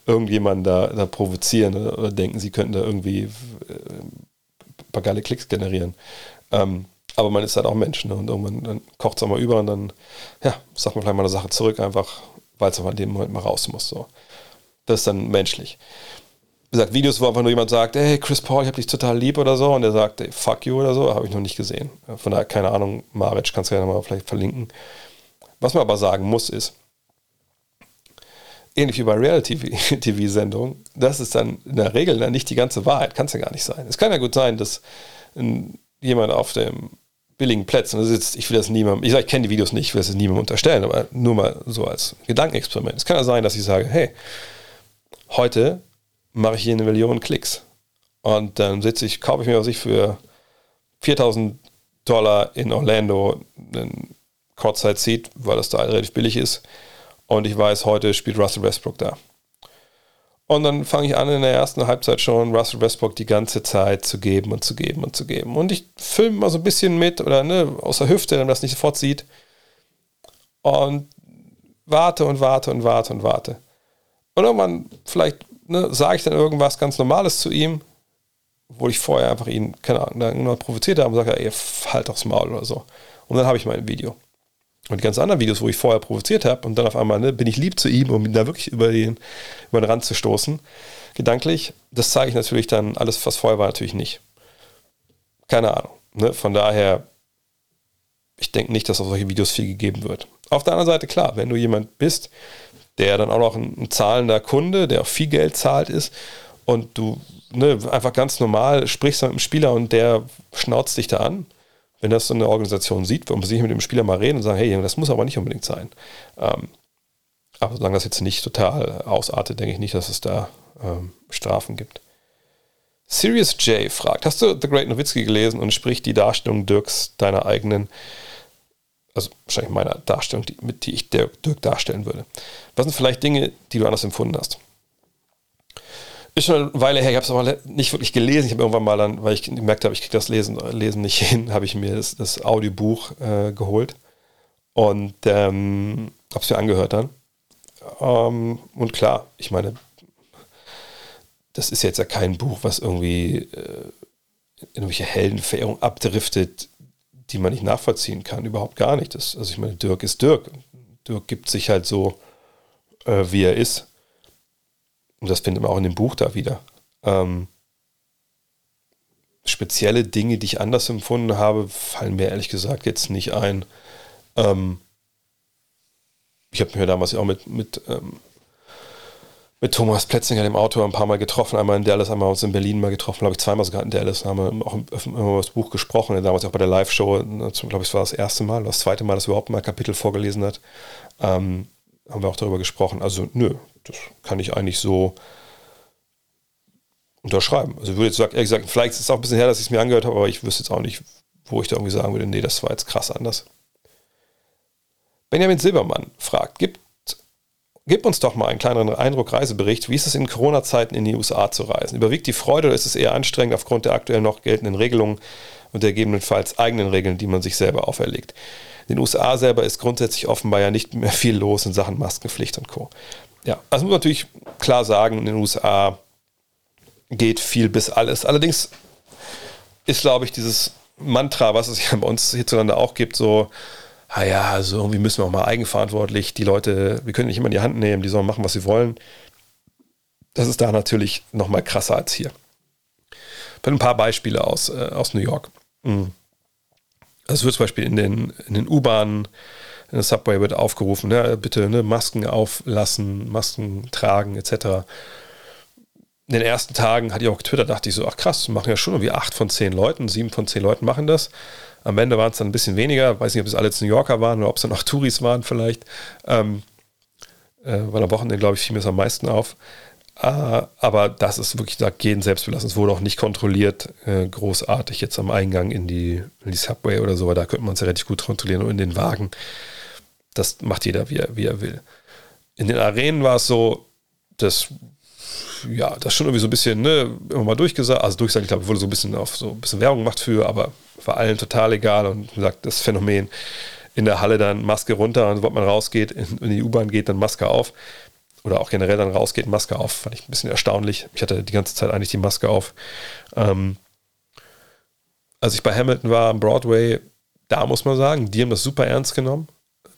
irgendjemanden da, da provozieren oder, denken, sie könnten da irgendwie äh, ein paar geile Klicks generieren. Ähm, aber man ist halt auch Mensch ne? und irgendwann dann kocht es auch mal über und dann, ja, sagt man vielleicht mal eine Sache zurück, einfach weil es auch in dem Moment mal raus muss. So. Das ist dann menschlich wie gesagt, Videos, wo einfach nur jemand sagt, hey, Chris Paul, ich hab dich total lieb oder so, und der sagt, hey, fuck you oder so, habe ich noch nicht gesehen. Von daher, keine Ahnung, Maric, kannst du ja mal vielleicht verlinken. Was man aber sagen muss, ist, ähnlich wie bei Reality-TV-Sendungen, das ist dann in der Regel dann nicht die ganze Wahrheit, kann es ja gar nicht sein. Es kann ja gut sein, dass jemand auf dem billigen Plätzen sitzt, ich will das niemandem, ich sage, ich kenne die Videos nicht, ich will das niemandem unterstellen, aber nur mal so als Gedankenexperiment. Es kann ja sein, dass ich sage, hey, heute mache ich hier eine Million Klicks. Und dann sitze ich, kaufe ich mir was ich für 4000 Dollar in Orlando einen Kurzzeit-Seat, weil das da relativ billig ist. Und ich weiß, heute spielt Russell Westbrook da. Und dann fange ich an, in der ersten Halbzeit schon Russell Westbrook die ganze Zeit zu geben und zu geben und zu geben. Und ich filme mal so ein bisschen mit oder ne, aus der Hüfte, damit man das nicht sofort sieht. Und warte und warte und warte und warte. Und irgendwann, vielleicht ne, sage ich dann irgendwas ganz Normales zu ihm, wo ich vorher einfach ihn, keine Ahnung, dann provoziert habe und sage, ey, halt aufs Maul oder so. Und dann habe ich mein Video. Und die ganzen anderen Videos, wo ich vorher provoziert habe und dann auf einmal ne, bin ich lieb zu ihm, um ihn da wirklich über den, über den Rand zu stoßen, gedanklich, das zeige ich natürlich dann, alles, was vorher war, natürlich nicht. Keine Ahnung. Ne? Von daher, ich denke nicht, dass auf solche Videos viel gegeben wird. Auf der anderen Seite, klar, wenn du jemand bist, der dann auch noch ein, ein zahlender Kunde, der auch viel Geld zahlt ist und du ne, einfach ganz normal sprichst mit dem Spieler und der schnauzt dich da an. Wenn das so eine Organisation sieht, muss ich mit dem Spieler mal reden und sagen, hey, das muss aber nicht unbedingt sein. Ähm, aber solange das jetzt nicht total ausartet, denke ich nicht, dass es da ähm, Strafen gibt. Sirius J fragt, hast du The Great Nowitzki gelesen und spricht die Darstellung Dirks deiner eigenen also wahrscheinlich meiner Darstellung, die, mit die ich Dirk, Dirk darstellen würde. Was sind vielleicht Dinge, die du anders empfunden hast? Ist schon eine Weile her, ich habe es aber nicht wirklich gelesen. Ich habe irgendwann mal dann, weil ich gemerkt habe, ich kriege das Lesen, Lesen nicht hin, habe ich mir das, das Audiobuch äh, geholt und ähm, habe es mir angehört dann. Ähm, und klar, ich meine, das ist jetzt ja kein Buch, was irgendwie äh, irgendwelche Heldenverehrung abdriftet, die man nicht nachvollziehen kann, überhaupt gar nicht. Das, also ich meine, Dirk ist Dirk. Dirk gibt sich halt so, äh, wie er ist. Und das findet man auch in dem Buch da wieder. Ähm, spezielle Dinge, die ich anders empfunden habe, fallen mir ehrlich gesagt jetzt nicht ein. Ähm, ich habe ja damals auch mit, mit, ähm, mit Thomas Plätzinger, dem Autor, ein paar Mal getroffen. Einmal in Dallas, einmal uns in Berlin mal getroffen, glaube ich, zweimal sogar in Dallas. Haben wir auch über das Buch gesprochen. Damals auch bei der Live-Show, glaube ich, war das erste Mal, das zweite Mal, dass er überhaupt mal Kapitel vorgelesen hat. Ähm, haben wir auch darüber gesprochen. Also, nö, das kann ich eigentlich so unterschreiben. Also, ich würde jetzt sagen, ehrlich gesagt, vielleicht ist es auch ein bisschen her, dass ich es mir angehört habe, aber ich wüsste jetzt auch nicht, wo ich da irgendwie sagen würde, nee, das war jetzt krass anders. Benjamin Silbermann fragt, gibt, gib uns doch mal einen kleineren Eindruck, Reisebericht, wie ist es in Corona-Zeiten in die USA zu reisen? Überwiegt die Freude oder ist es eher anstrengend aufgrund der aktuell noch geltenden Regelungen und der gegebenenfalls eigenen Regeln, die man sich selber auferlegt? In den USA selber ist grundsätzlich offenbar ja nicht mehr viel los in Sachen Maskenpflicht und Co. Ja, also muss man natürlich klar sagen, in den USA geht viel bis alles. Allerdings ist, glaube ich, dieses Mantra, was es ja bei uns hierzulande auch gibt, so, ah ja, also irgendwie müssen wir auch mal eigenverantwortlich die Leute, wir können nicht immer in die Hand nehmen, die sollen machen, was sie wollen. Das ist da natürlich noch mal krasser als hier. Ein paar Beispiele aus, äh, aus New York. Mhm. Also wird zum Beispiel in den, in den U-Bahnen, in der Subway wird aufgerufen, ne, bitte ne, Masken auflassen, Masken tragen etc. In den ersten Tagen hatte ich auch getwittert, dachte ich so, ach krass, machen ja schon irgendwie acht von zehn Leuten, sieben von zehn Leuten machen das. Am Ende waren es dann ein bisschen weniger, weiß nicht, ob es alle jetzt New Yorker waren oder ob es dann auch Touris waren vielleicht. Ähm, äh, weil am Wochenende, glaube ich, fiel mir es am meisten auf. Uh, aber das ist wirklich, da gehen selbstbelassen. Es wurde auch nicht kontrolliert, äh, großartig jetzt am Eingang in die, in die Subway oder so, weil da könnte man es ja relativ gut kontrollieren und in den Wagen. Das macht jeder, wie er, wie er will. In den Arenen war es so, dass, ja, das schon irgendwie so ein bisschen, ne, immer mal durchgesagt, also durchgesagt, ich glaube, wurde so ein bisschen auf so ein bisschen Werbung gemacht für, aber war allen total egal und sagt, das Phänomen in der Halle dann Maske runter und sobald man rausgeht, in, die U-Bahn geht, dann Maske auf oder auch generell dann rausgeht, Maske auf. Fand ich ein bisschen erstaunlich. Ich hatte die ganze Zeit eigentlich die Maske auf. Ähm, als ich bei Hamilton war am Broadway, da muss man sagen, die haben das super ernst genommen.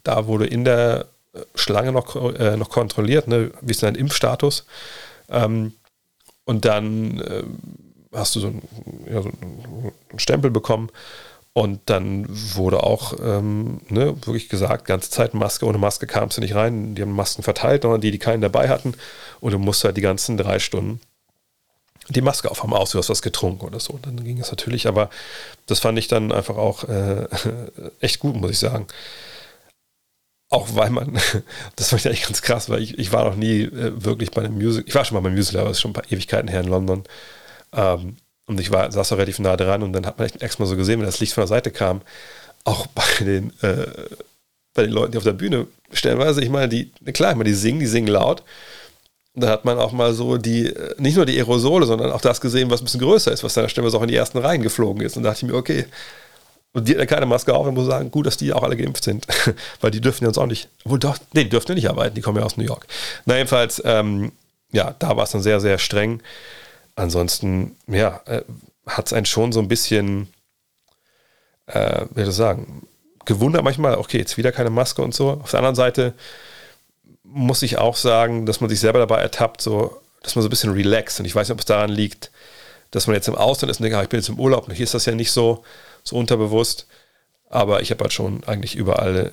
Da wurde in der Schlange noch, äh, noch kontrolliert, ne? wie ist dein Impfstatus? Ähm, und dann äh, hast du so, ein, ja, so einen Stempel bekommen und dann wurde auch ähm, ne, wirklich gesagt, ganze Zeit Maske, ohne Maske kamst du nicht rein. Die haben Masken verteilt, sondern die, die keinen dabei hatten. Und du musst halt die ganzen drei Stunden die Maske aufhaben, aus, du hast was getrunken oder so. Und dann ging es natürlich, aber das fand ich dann einfach auch äh, echt gut, muss ich sagen. Auch weil man, das fand ich eigentlich ganz krass, weil ich, ich war noch nie äh, wirklich bei einem Musical, ich war schon mal beim Musical, aber das ist schon ein paar Ewigkeiten her in London. Ähm, und ich war, saß da relativ nah dran und dann hat man echt extra mal so gesehen, wenn das Licht von der Seite kam, auch bei den, äh, bei den Leuten, die auf der Bühne stellenweise, ich meine, die, klar, ich meine, die singen, die singen laut. Dann hat man auch mal so die, äh, nicht nur die Aerosole, sondern auch das gesehen, was ein bisschen größer ist, was dann stellenweise auch in die ersten Reihen geflogen ist. Und da dachte ich mir, okay, und die hat keine Maske auf, ich muss sagen, gut, dass die auch alle geimpft sind, weil die dürfen ja uns auch nicht, obwohl doch, nee, die dürfen ja nicht arbeiten, die kommen ja aus New York. Na, jedenfalls, ähm, ja, da war es dann sehr, sehr streng ansonsten, ja, äh, hat es einen schon so ein bisschen, äh, wie soll ich sagen, gewundert manchmal, okay, jetzt wieder keine Maske und so. Auf der anderen Seite muss ich auch sagen, dass man sich selber dabei ertappt, so, dass man so ein bisschen relaxt. Und ich weiß nicht, ob es daran liegt, dass man jetzt im Ausland ist und denkt, ah, ich bin jetzt im Urlaub und hier ist das ja nicht so, so unterbewusst. Aber ich habe halt schon eigentlich überall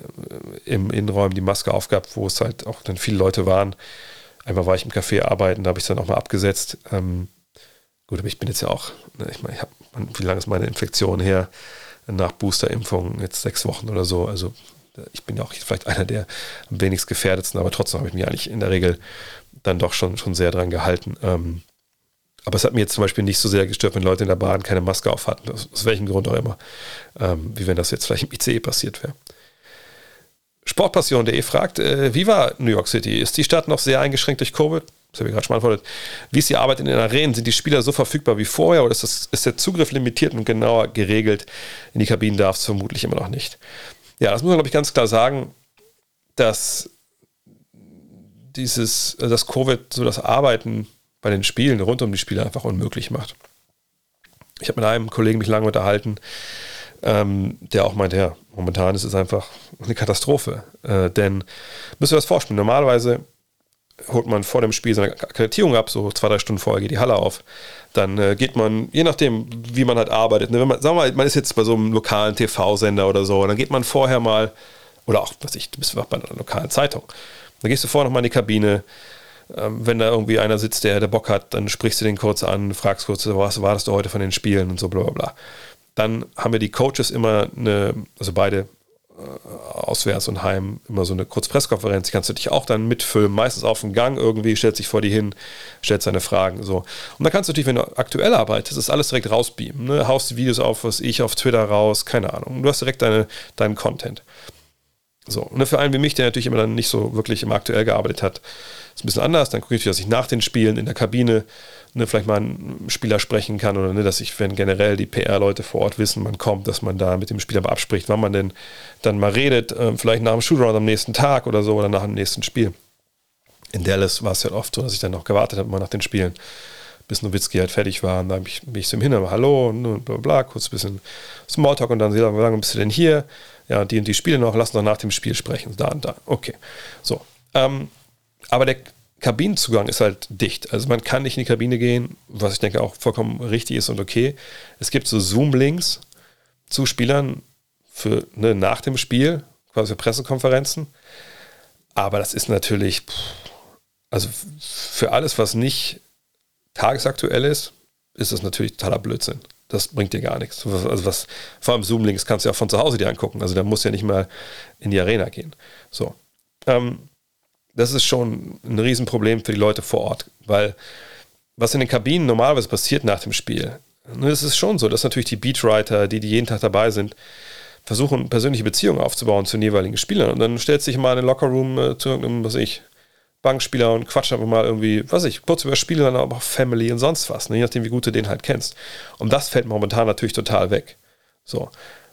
äh, im Innenräumen die Maske aufgehabt, wo es halt auch dann viele Leute waren. Einmal war ich im Café arbeiten, da habe ich es dann auch mal abgesetzt. Ähm, Gut, aber ich bin jetzt ja auch, ne, ich meine, ich habe, wie lange ist meine Infektion her? Nach Boosterimpfung, jetzt sechs Wochen oder so. Also ich bin ja auch vielleicht einer der am wenigst gefährdetsten, aber trotzdem habe ich mich eigentlich in der Regel dann doch schon, schon sehr dran gehalten. Ähm, aber es hat mir jetzt zum Beispiel nicht so sehr gestört, wenn Leute in der Bahn keine Maske auf hatten, aus, aus welchem Grund auch immer, ähm, wie wenn das jetzt vielleicht im ICE passiert wäre. Sportpassion.de fragt, äh, wie war New York City? Ist die Stadt noch sehr eingeschränkt durch Covid? das habe ich gerade schon beantwortet. Wie ist die Arbeit in den Arenen? Sind die Spieler so verfügbar wie vorher oder ist, das, ist der Zugriff limitiert und genauer geregelt? In die Kabinen darf es vermutlich immer noch nicht. Ja, das muss man, glaube ich, ganz klar sagen, dass dieses, dass Covid so das Arbeiten bei den Spielen rund um die Spiele einfach unmöglich macht. Ich habe mit einem Kollegen mich lange unterhalten, ähm, der auch meinte, ja, momentan ist es einfach eine Katastrophe. Äh, denn müssen wir das vorstellen, normalerweise holt man vor dem Spiel seine Akkreditierung ab, so zwei, drei Stunden vorher geht die Halle auf. Dann äh, geht man, je nachdem, wie man halt arbeitet, ne, wenn man, sagen wir mal, man ist jetzt bei so einem lokalen TV-Sender oder so, dann geht man vorher mal, oder auch, was ich, du bist bei einer lokalen Zeitung, dann gehst du vorher nochmal in die Kabine, wenn da irgendwie einer sitzt, der, der Bock hat, dann sprichst du den kurz an, fragst kurz, was war das du heute von den Spielen und so, bla bla bla. Dann haben wir die Coaches immer eine, also beide äh, auswärts und heim immer so eine Kurzpresskonferenz, die kannst du dich auch dann mitfilmen, meistens auf dem Gang irgendwie, stellt sich vor die hin, stellt seine Fragen so. Und dann kannst du natürlich, wenn du aktuell arbeitest, das alles direkt rausbeamen, ne? haust die Videos auf, was ich, auf Twitter raus, keine Ahnung. Du hast direkt deine, deinen Content. So, und für einen wie mich, der natürlich immer dann nicht so wirklich im aktuell gearbeitet hat, ist ein bisschen anders. Dann gucke ich, dass ich nach den Spielen in der Kabine ne, vielleicht mal einen Spieler sprechen kann oder ne, dass ich, wenn generell die PR-Leute vor Ort wissen, man kommt, dass man da mit dem Spieler mal abspricht, wann man denn dann mal redet, äh, vielleicht nach dem Shootaround am nächsten Tag oder so oder nach dem nächsten Spiel. In Dallas war es ja oft so, dass ich dann noch gewartet habe, mal nach den Spielen, bis Nowitzki halt fertig war. Und dann bin ich so im Hintergrund, hallo und bla, bla kurz ein bisschen Smalltalk und dann, wie lange bist du denn hier? Ja, die und die Spiele noch, lass uns nach dem Spiel sprechen. Da und da. Okay. So. Ähm, aber der Kabinenzugang ist halt dicht. Also man kann nicht in die Kabine gehen, was ich denke auch vollkommen richtig ist und okay. Es gibt so Zoom-Links zu Spielern für ne, nach dem Spiel, quasi für Pressekonferenzen. Aber das ist natürlich, also für alles, was nicht tagesaktuell ist, ist das natürlich totaler Blödsinn. Das bringt dir gar nichts. Also was, vor allem Zoom-Links kannst du ja auch von zu Hause dir angucken. Also da musst du ja nicht mal in die Arena gehen. So. Ähm, das ist schon ein Riesenproblem für die Leute vor Ort, weil was in den Kabinen normalerweise passiert nach dem Spiel, ne, es ist schon so, dass natürlich die Beatwriter, die, die jeden Tag dabei sind, versuchen, persönliche Beziehungen aufzubauen zu den jeweiligen Spielern. Und dann stellt sich mal in den Lockerroom äh, zu irgendeinem, was ich, Bankspieler und quatscht einfach mal irgendwie, was ich, kurz über Spiele, dann aber auch Family und sonst was, ne, je nachdem, wie gut du den halt kennst. Und das fällt momentan natürlich total weg. So.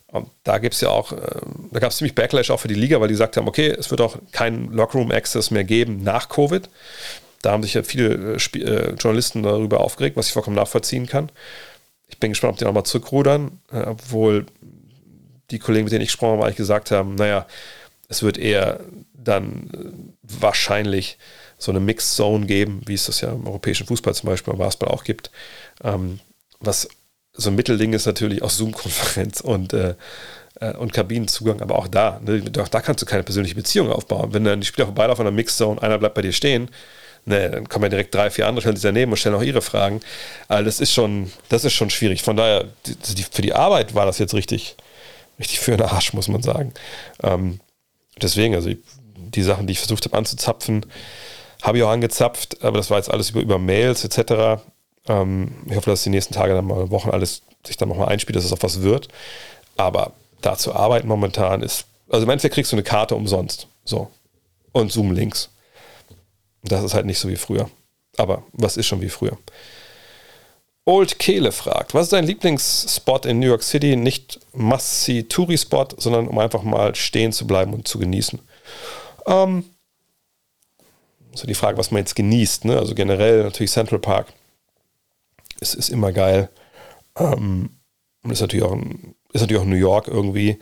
Und da gibt es ja auch, äh, da gab es ziemlich Backlash auch für die Liga, weil die gesagt haben, okay, es wird auch keinen Lockroom-Access mehr geben nach Covid. Da haben sich ja viele äh, äh, Journalisten darüber aufgeregt, was ich vollkommen nachvollziehen kann. Ich bin gespannt, ob die nochmal zurückrudern, äh, obwohl die Kollegen, mit denen ich gesprochen habe, eigentlich gesagt haben, naja, es wird eher dann äh, wahrscheinlich so eine Mixed Zone geben, wie es das ja im europäischen Fußball zum Beispiel, im Basketball auch gibt, ähm, was so ein Mittelding ist natürlich auch Zoom-Konferenz und, äh, äh, und Kabinenzugang, aber auch da, ne, auch da kannst du keine persönliche Beziehung aufbauen. Wenn dann die Spieler vorbeilaufen an der Mixzone, einer bleibt bei dir stehen, ne, dann kommen ja direkt drei, vier andere, stellen sich daneben und stellen auch ihre Fragen. Also das ist schon, das ist schon schwierig. Von daher, die, für die Arbeit war das jetzt richtig, richtig für den Arsch, muss man sagen. Ähm, deswegen, also die, die Sachen, die ich versucht habe anzuzapfen, habe ich auch angezapft, aber das war jetzt alles über, über Mails etc. Ähm, ich hoffe, dass die nächsten Tage, dann mal Wochen alles sich dann nochmal einspielt, dass es auf was wird. Aber da zu arbeiten momentan ist, also im Endeffekt kriegst du eine Karte umsonst. So. Und Zoom-Links. Das ist halt nicht so wie früher. Aber was ist schon wie früher? Old Kehle fragt, was ist dein Lieblingsspot in New York City? Nicht Must-See-Touri-Spot, sondern um einfach mal stehen zu bleiben und zu genießen. Ähm, so die Frage, was man jetzt genießt. Ne? Also generell natürlich Central Park es ist immer geil. Ähm, ist natürlich, auch, ist natürlich auch New York irgendwie.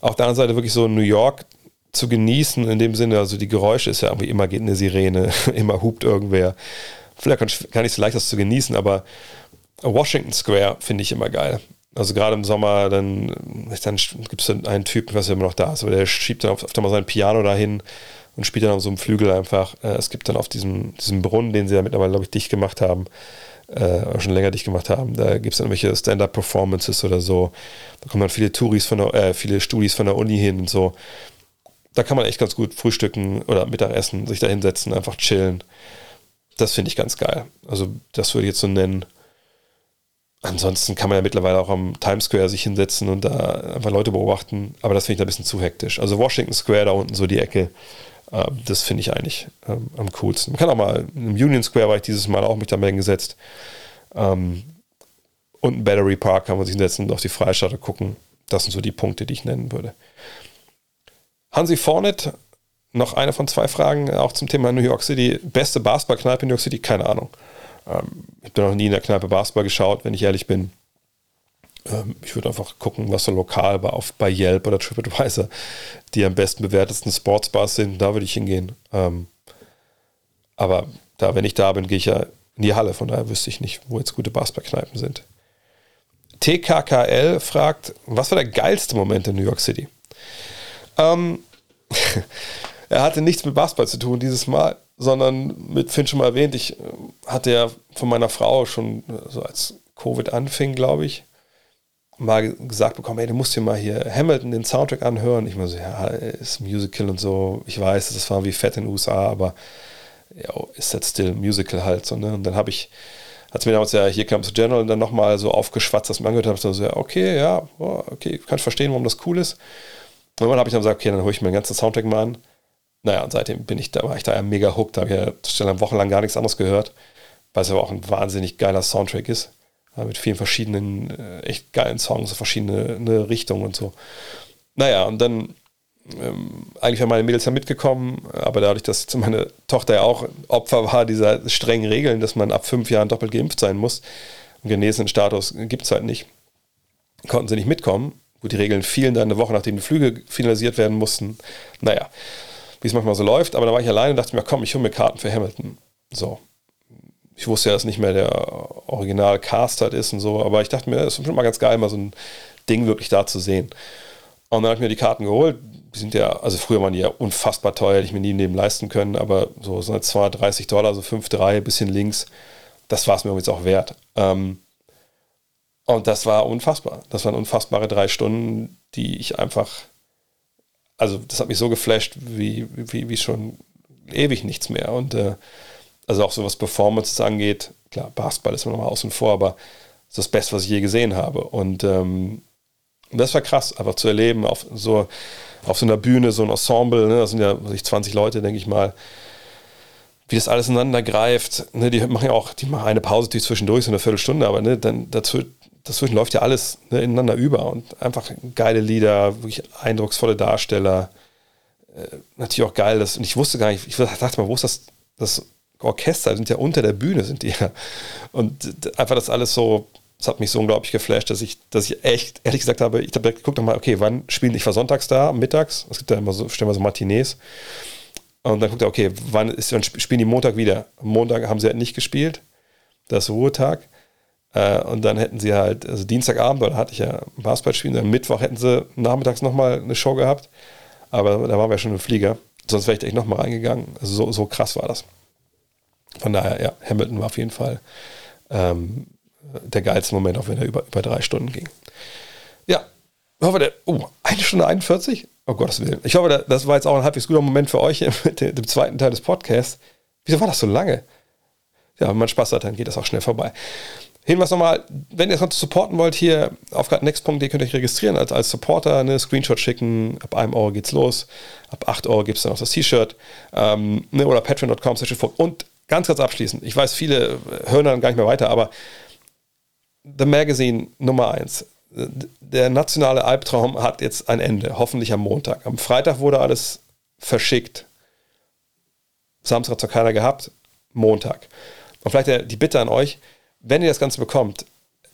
Auf der anderen Seite wirklich so New York zu genießen, in dem Sinne, also die Geräusche ist ja irgendwie immer geht eine Sirene, immer hupt irgendwer. Vielleicht gar nicht so leicht, das zu genießen, aber Washington Square finde ich immer geil. Also gerade im Sommer, dann, dann gibt es einen Typen, was immer noch da ist, aber der schiebt dann oft mal sein Piano dahin und spielt dann auf so einem Flügel einfach. Äh, es gibt dann auf diesem, diesem Brunnen, den sie ja mittlerweile, glaube ich, dicht gemacht haben, äh, schon länger dicht gemacht haben. Da gibt es dann irgendwelche Stand-up-Performances oder so. Da kommen dann viele Touris von der, äh, viele Studis von der Uni hin und so. Da kann man echt ganz gut frühstücken oder Mittagessen, sich da hinsetzen, einfach chillen. Das finde ich ganz geil. Also, das würde ich jetzt so nennen. Ansonsten kann man ja mittlerweile auch am Times Square sich hinsetzen und da einfach Leute beobachten, aber das finde ich da ein bisschen zu hektisch. Also Washington Square da unten so die Ecke, ähm, das finde ich eigentlich ähm, am coolsten. Man kann auch mal im Union Square war ich dieses Mal auch mich da mal hingesetzt. Ähm, und ein Battery Park kann man sich hinsetzen und auf die Freistadt gucken. Das sind so die Punkte, die ich nennen würde. Hansi Fornet, noch eine von zwei Fragen, auch zum Thema New York City. Beste Basketballkneipe in New York City? Keine Ahnung. Ich habe noch nie in der Kneipe Basketball geschaut, wenn ich ehrlich bin. Ähm, ich würde einfach gucken, was so lokal war, auf, bei Yelp oder TripAdvisor die am besten bewertetsten Sportsbars sind. Da würde ich hingehen. Ähm, Aber da, wenn ich da bin, gehe ich ja in die Halle. Von daher wüsste ich nicht, wo jetzt gute Basketballkneipen sind. TKKL fragt, was war der geilste Moment in New York City? Ähm, er hatte nichts mit Basketball zu tun dieses Mal, sondern mit Finn schon mal erwähnt, ich äh, hatte ja von meiner Frau schon äh, so als Covid anfing, glaube ich, mal gesagt bekommen, hey, du musst dir mal hier Hamilton den Soundtrack anhören. Ich mal so, ja, ist Musical und so. Ich weiß, das war wie fett in den USA, aber ja, ist das still Musical halt so, ne? Und dann habe ich, hat es mir damals ja hier Comes General dann nochmal so aufgeschwatzt, dass mir angehört habe, so, ja, okay, ja, okay, kann ich verstehen, warum das cool ist. Und dann habe ich dann gesagt, okay, dann höre ich mir den ganzen Soundtrack mal an. Naja, und seitdem bin ich da, war ich da ja mega hooked, da habe ich ja schon wochenlang gar nichts anderes gehört, weil es aber auch ein wahnsinnig geiler Soundtrack ist. mit vielen verschiedenen, äh, echt geilen Songs, verschiedene ne, Richtungen und so. Naja, und dann ähm, eigentlich waren meine Mädels ja mitgekommen, aber dadurch, dass meine Tochter ja auch Opfer war dieser strengen Regeln, dass man ab fünf Jahren doppelt geimpft sein muss und genesenen Status gibt es halt nicht, konnten sie nicht mitkommen. Gut, die Regeln fielen dann eine Woche, nachdem die Flüge finalisiert werden mussten. Naja, wie es manchmal so läuft. Aber da war ich alleine und dachte mir, komm, ich hole mir Karten für Hamilton. So. Ich wusste ja, dass nicht mehr der Original-Cast halt ist und so, aber ich dachte mir, es ist schon mal ganz geil, mal so ein Ding wirklich da zu sehen. Und dann habe ich mir die Karten geholt. Die sind ja, also früher waren die ja unfassbar teuer, hätte ich mir nie neben leisten können, aber so sind 230 Dollar, so 5,3, bisschen links. Das war es mir jetzt auch wert. Ähm, und das war unfassbar. Das waren unfassbare drei Stunden, die ich einfach, also das hat mich so geflasht, wie, wie, wie schon ewig nichts mehr. Und äh, also auch so was Performances angeht, klar, Basketball ist immer noch mal außen vor, aber das ist das Beste, was ich je gesehen habe. Und ähm, das war krass, einfach zu erleben, auf so, auf so einer Bühne, so ein Ensemble, ne, das sind ja 20 Leute, denke ich mal, wie das alles ineinander greift. Ne, die machen ja auch, die machen eine Pause die zwischendurch, so eine Viertelstunde, aber ne, dann dazu, dazwischen läuft ja alles ne, ineinander über und einfach geile Lieder, wirklich eindrucksvolle Darsteller. Äh, natürlich auch geil, dass, und ich wusste gar nicht, ich dachte mal, wo ist das, das Orchester, sind ja unter der Bühne, sind die ja. Und einfach das alles so, das hat mich so unglaublich geflasht, dass ich, dass ich echt, ehrlich gesagt habe, ich habe geguckt nochmal, okay, wann spielen, ich war sonntags da, mittags, es gibt ja immer so, stellen wir so Matinees. Und dann guckt er, okay, wann, ist, wann spielen die Montag wieder? Montag haben sie halt nicht gespielt, das Ruhetag. Äh, und dann hätten sie halt, also Dienstagabend, da hatte ich ja ein Basketballspiel, am Mittwoch hätten sie nachmittags nochmal eine Show gehabt. Aber da waren wir schon im Flieger. Sonst wäre ich echt nochmal reingegangen. Also so, so krass war das. Von daher, ja, Hamilton war auf jeden Fall ähm, der geilste Moment, auch wenn er über, über drei Stunden ging. Ja, hoffe, der, oh, eine Stunde 41? Oh Gottes Willen. Ich hoffe, das war jetzt auch ein halbwegs guter Moment für euch mit dem zweiten Teil des Podcasts. Wieso war das so lange? Ja, wenn man Spaß hat, dann geht das auch schnell vorbei. Hinweis nochmal, wenn ihr es noch supporten wollt, hier auf next.de könnt ihr euch registrieren als, als Supporter, eine Screenshot schicken, ab einem Euro geht's los, ab 8 Euro gibt es dann auch das T-Shirt ähm, ne, oder patreon.com und ganz, ganz abschließend, ich weiß, viele hören dann gar nicht mehr weiter, aber The Magazine Nummer 1, der nationale Albtraum hat jetzt ein Ende, hoffentlich am Montag. Am Freitag wurde alles verschickt. Samstag hat es noch keiner gehabt, Montag. Und vielleicht die Bitte an euch, wenn ihr das Ganze bekommt,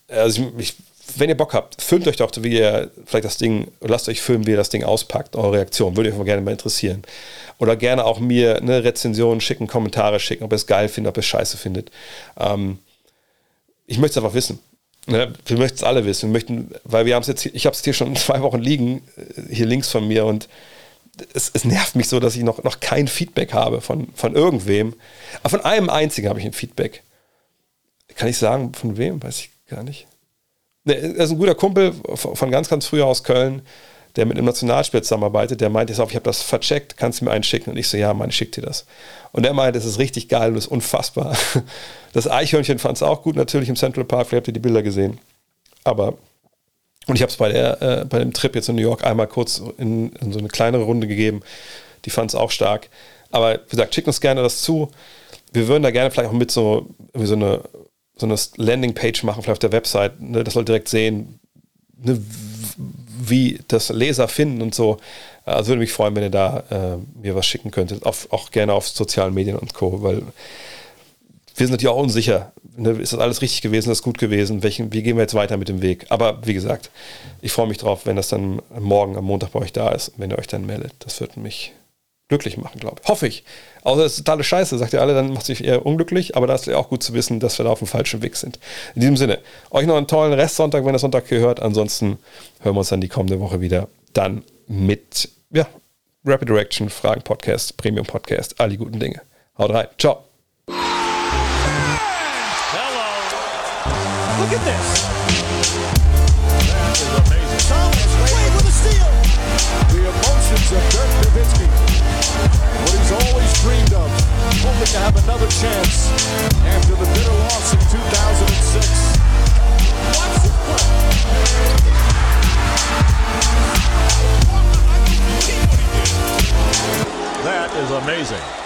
also ich, ich, wenn ihr Bock habt, filmt euch doch, wie ihr vielleicht das Ding, lasst euch filmen, wie ihr das Ding auspackt, eure Reaktion, würde mich gerne mal interessieren. Oder gerne auch mir eine Rezension schicken, Kommentare schicken, ob ihr es geil findet, ob ihr es scheiße findet. Ähm, ich möchte es einfach wissen. Ne? Wir möchten es alle wissen. Wir möchten, weil wir haben es jetzt, ich habe es hier schon zwei Wochen liegen, äh, hier links von mir und es, es, nervt mich so, dass ich noch, noch kein Feedback habe von, von irgendwem. Aber von einem einzigen habe ich ein Feedback. Kann ich sagen, von wem? Weiß ich gar nicht. Ne, er ist ein guter Kumpel von ganz, ganz früher aus Köln, der mit einem Nationalspiel zusammenarbeitet. Der meinte ich habe das vercheckt, kannst du mir einen schicken? Und ich so, ja, Mann, schick dir das. Und er meinte, es ist richtig geil und ist unfassbar. Das Eichhörnchen fand es auch gut, natürlich im Central Park. Vielleicht habt ihr die Bilder gesehen. Aber und ich habe es bei, äh, bei dem Trip jetzt in New York einmal kurz in, in so eine kleinere Runde gegeben. Die fand es auch stark. Aber wie gesagt, schickt uns gerne das zu. Wir würden da gerne vielleicht auch mit so, so eine so eine Landingpage machen, vielleicht auf der Website, ne, dass Leute direkt sehen, ne, wie das Leser finden und so. Also würde mich freuen, wenn ihr da äh, mir was schicken könntet. Auf, auch gerne auf sozialen Medien und Co., weil wir sind natürlich auch unsicher. Ne, ist das alles richtig gewesen, ist das gut gewesen? Welchen, wie gehen wir jetzt weiter mit dem Weg? Aber wie gesagt, ich freue mich drauf, wenn das dann morgen am Montag bei euch da ist, wenn ihr euch dann meldet. Das würde mich glücklich machen, glaube ich. Hoffe ich. Außer es ist totale Scheiße, sagt ihr alle, dann macht sich eher unglücklich, aber das ist ja auch gut zu wissen, dass wir da auf dem falschen Weg sind. In diesem Sinne, euch noch einen tollen Restsonntag, wenn ihr Sonntag gehört. Ansonsten hören wir uns dann die kommende Woche wieder. Dann mit, ja, Rapid Direction, Fragen Podcast, Premium Podcast, all die guten Dinge. Haut rein. Ciao. Hello. Look at this. That is amazing. Thomas Wade with a steal. The emotions of Dirk dreamed of. Hoping to have another chance after the bitter loss in 2006. Watch this play. That is amazing.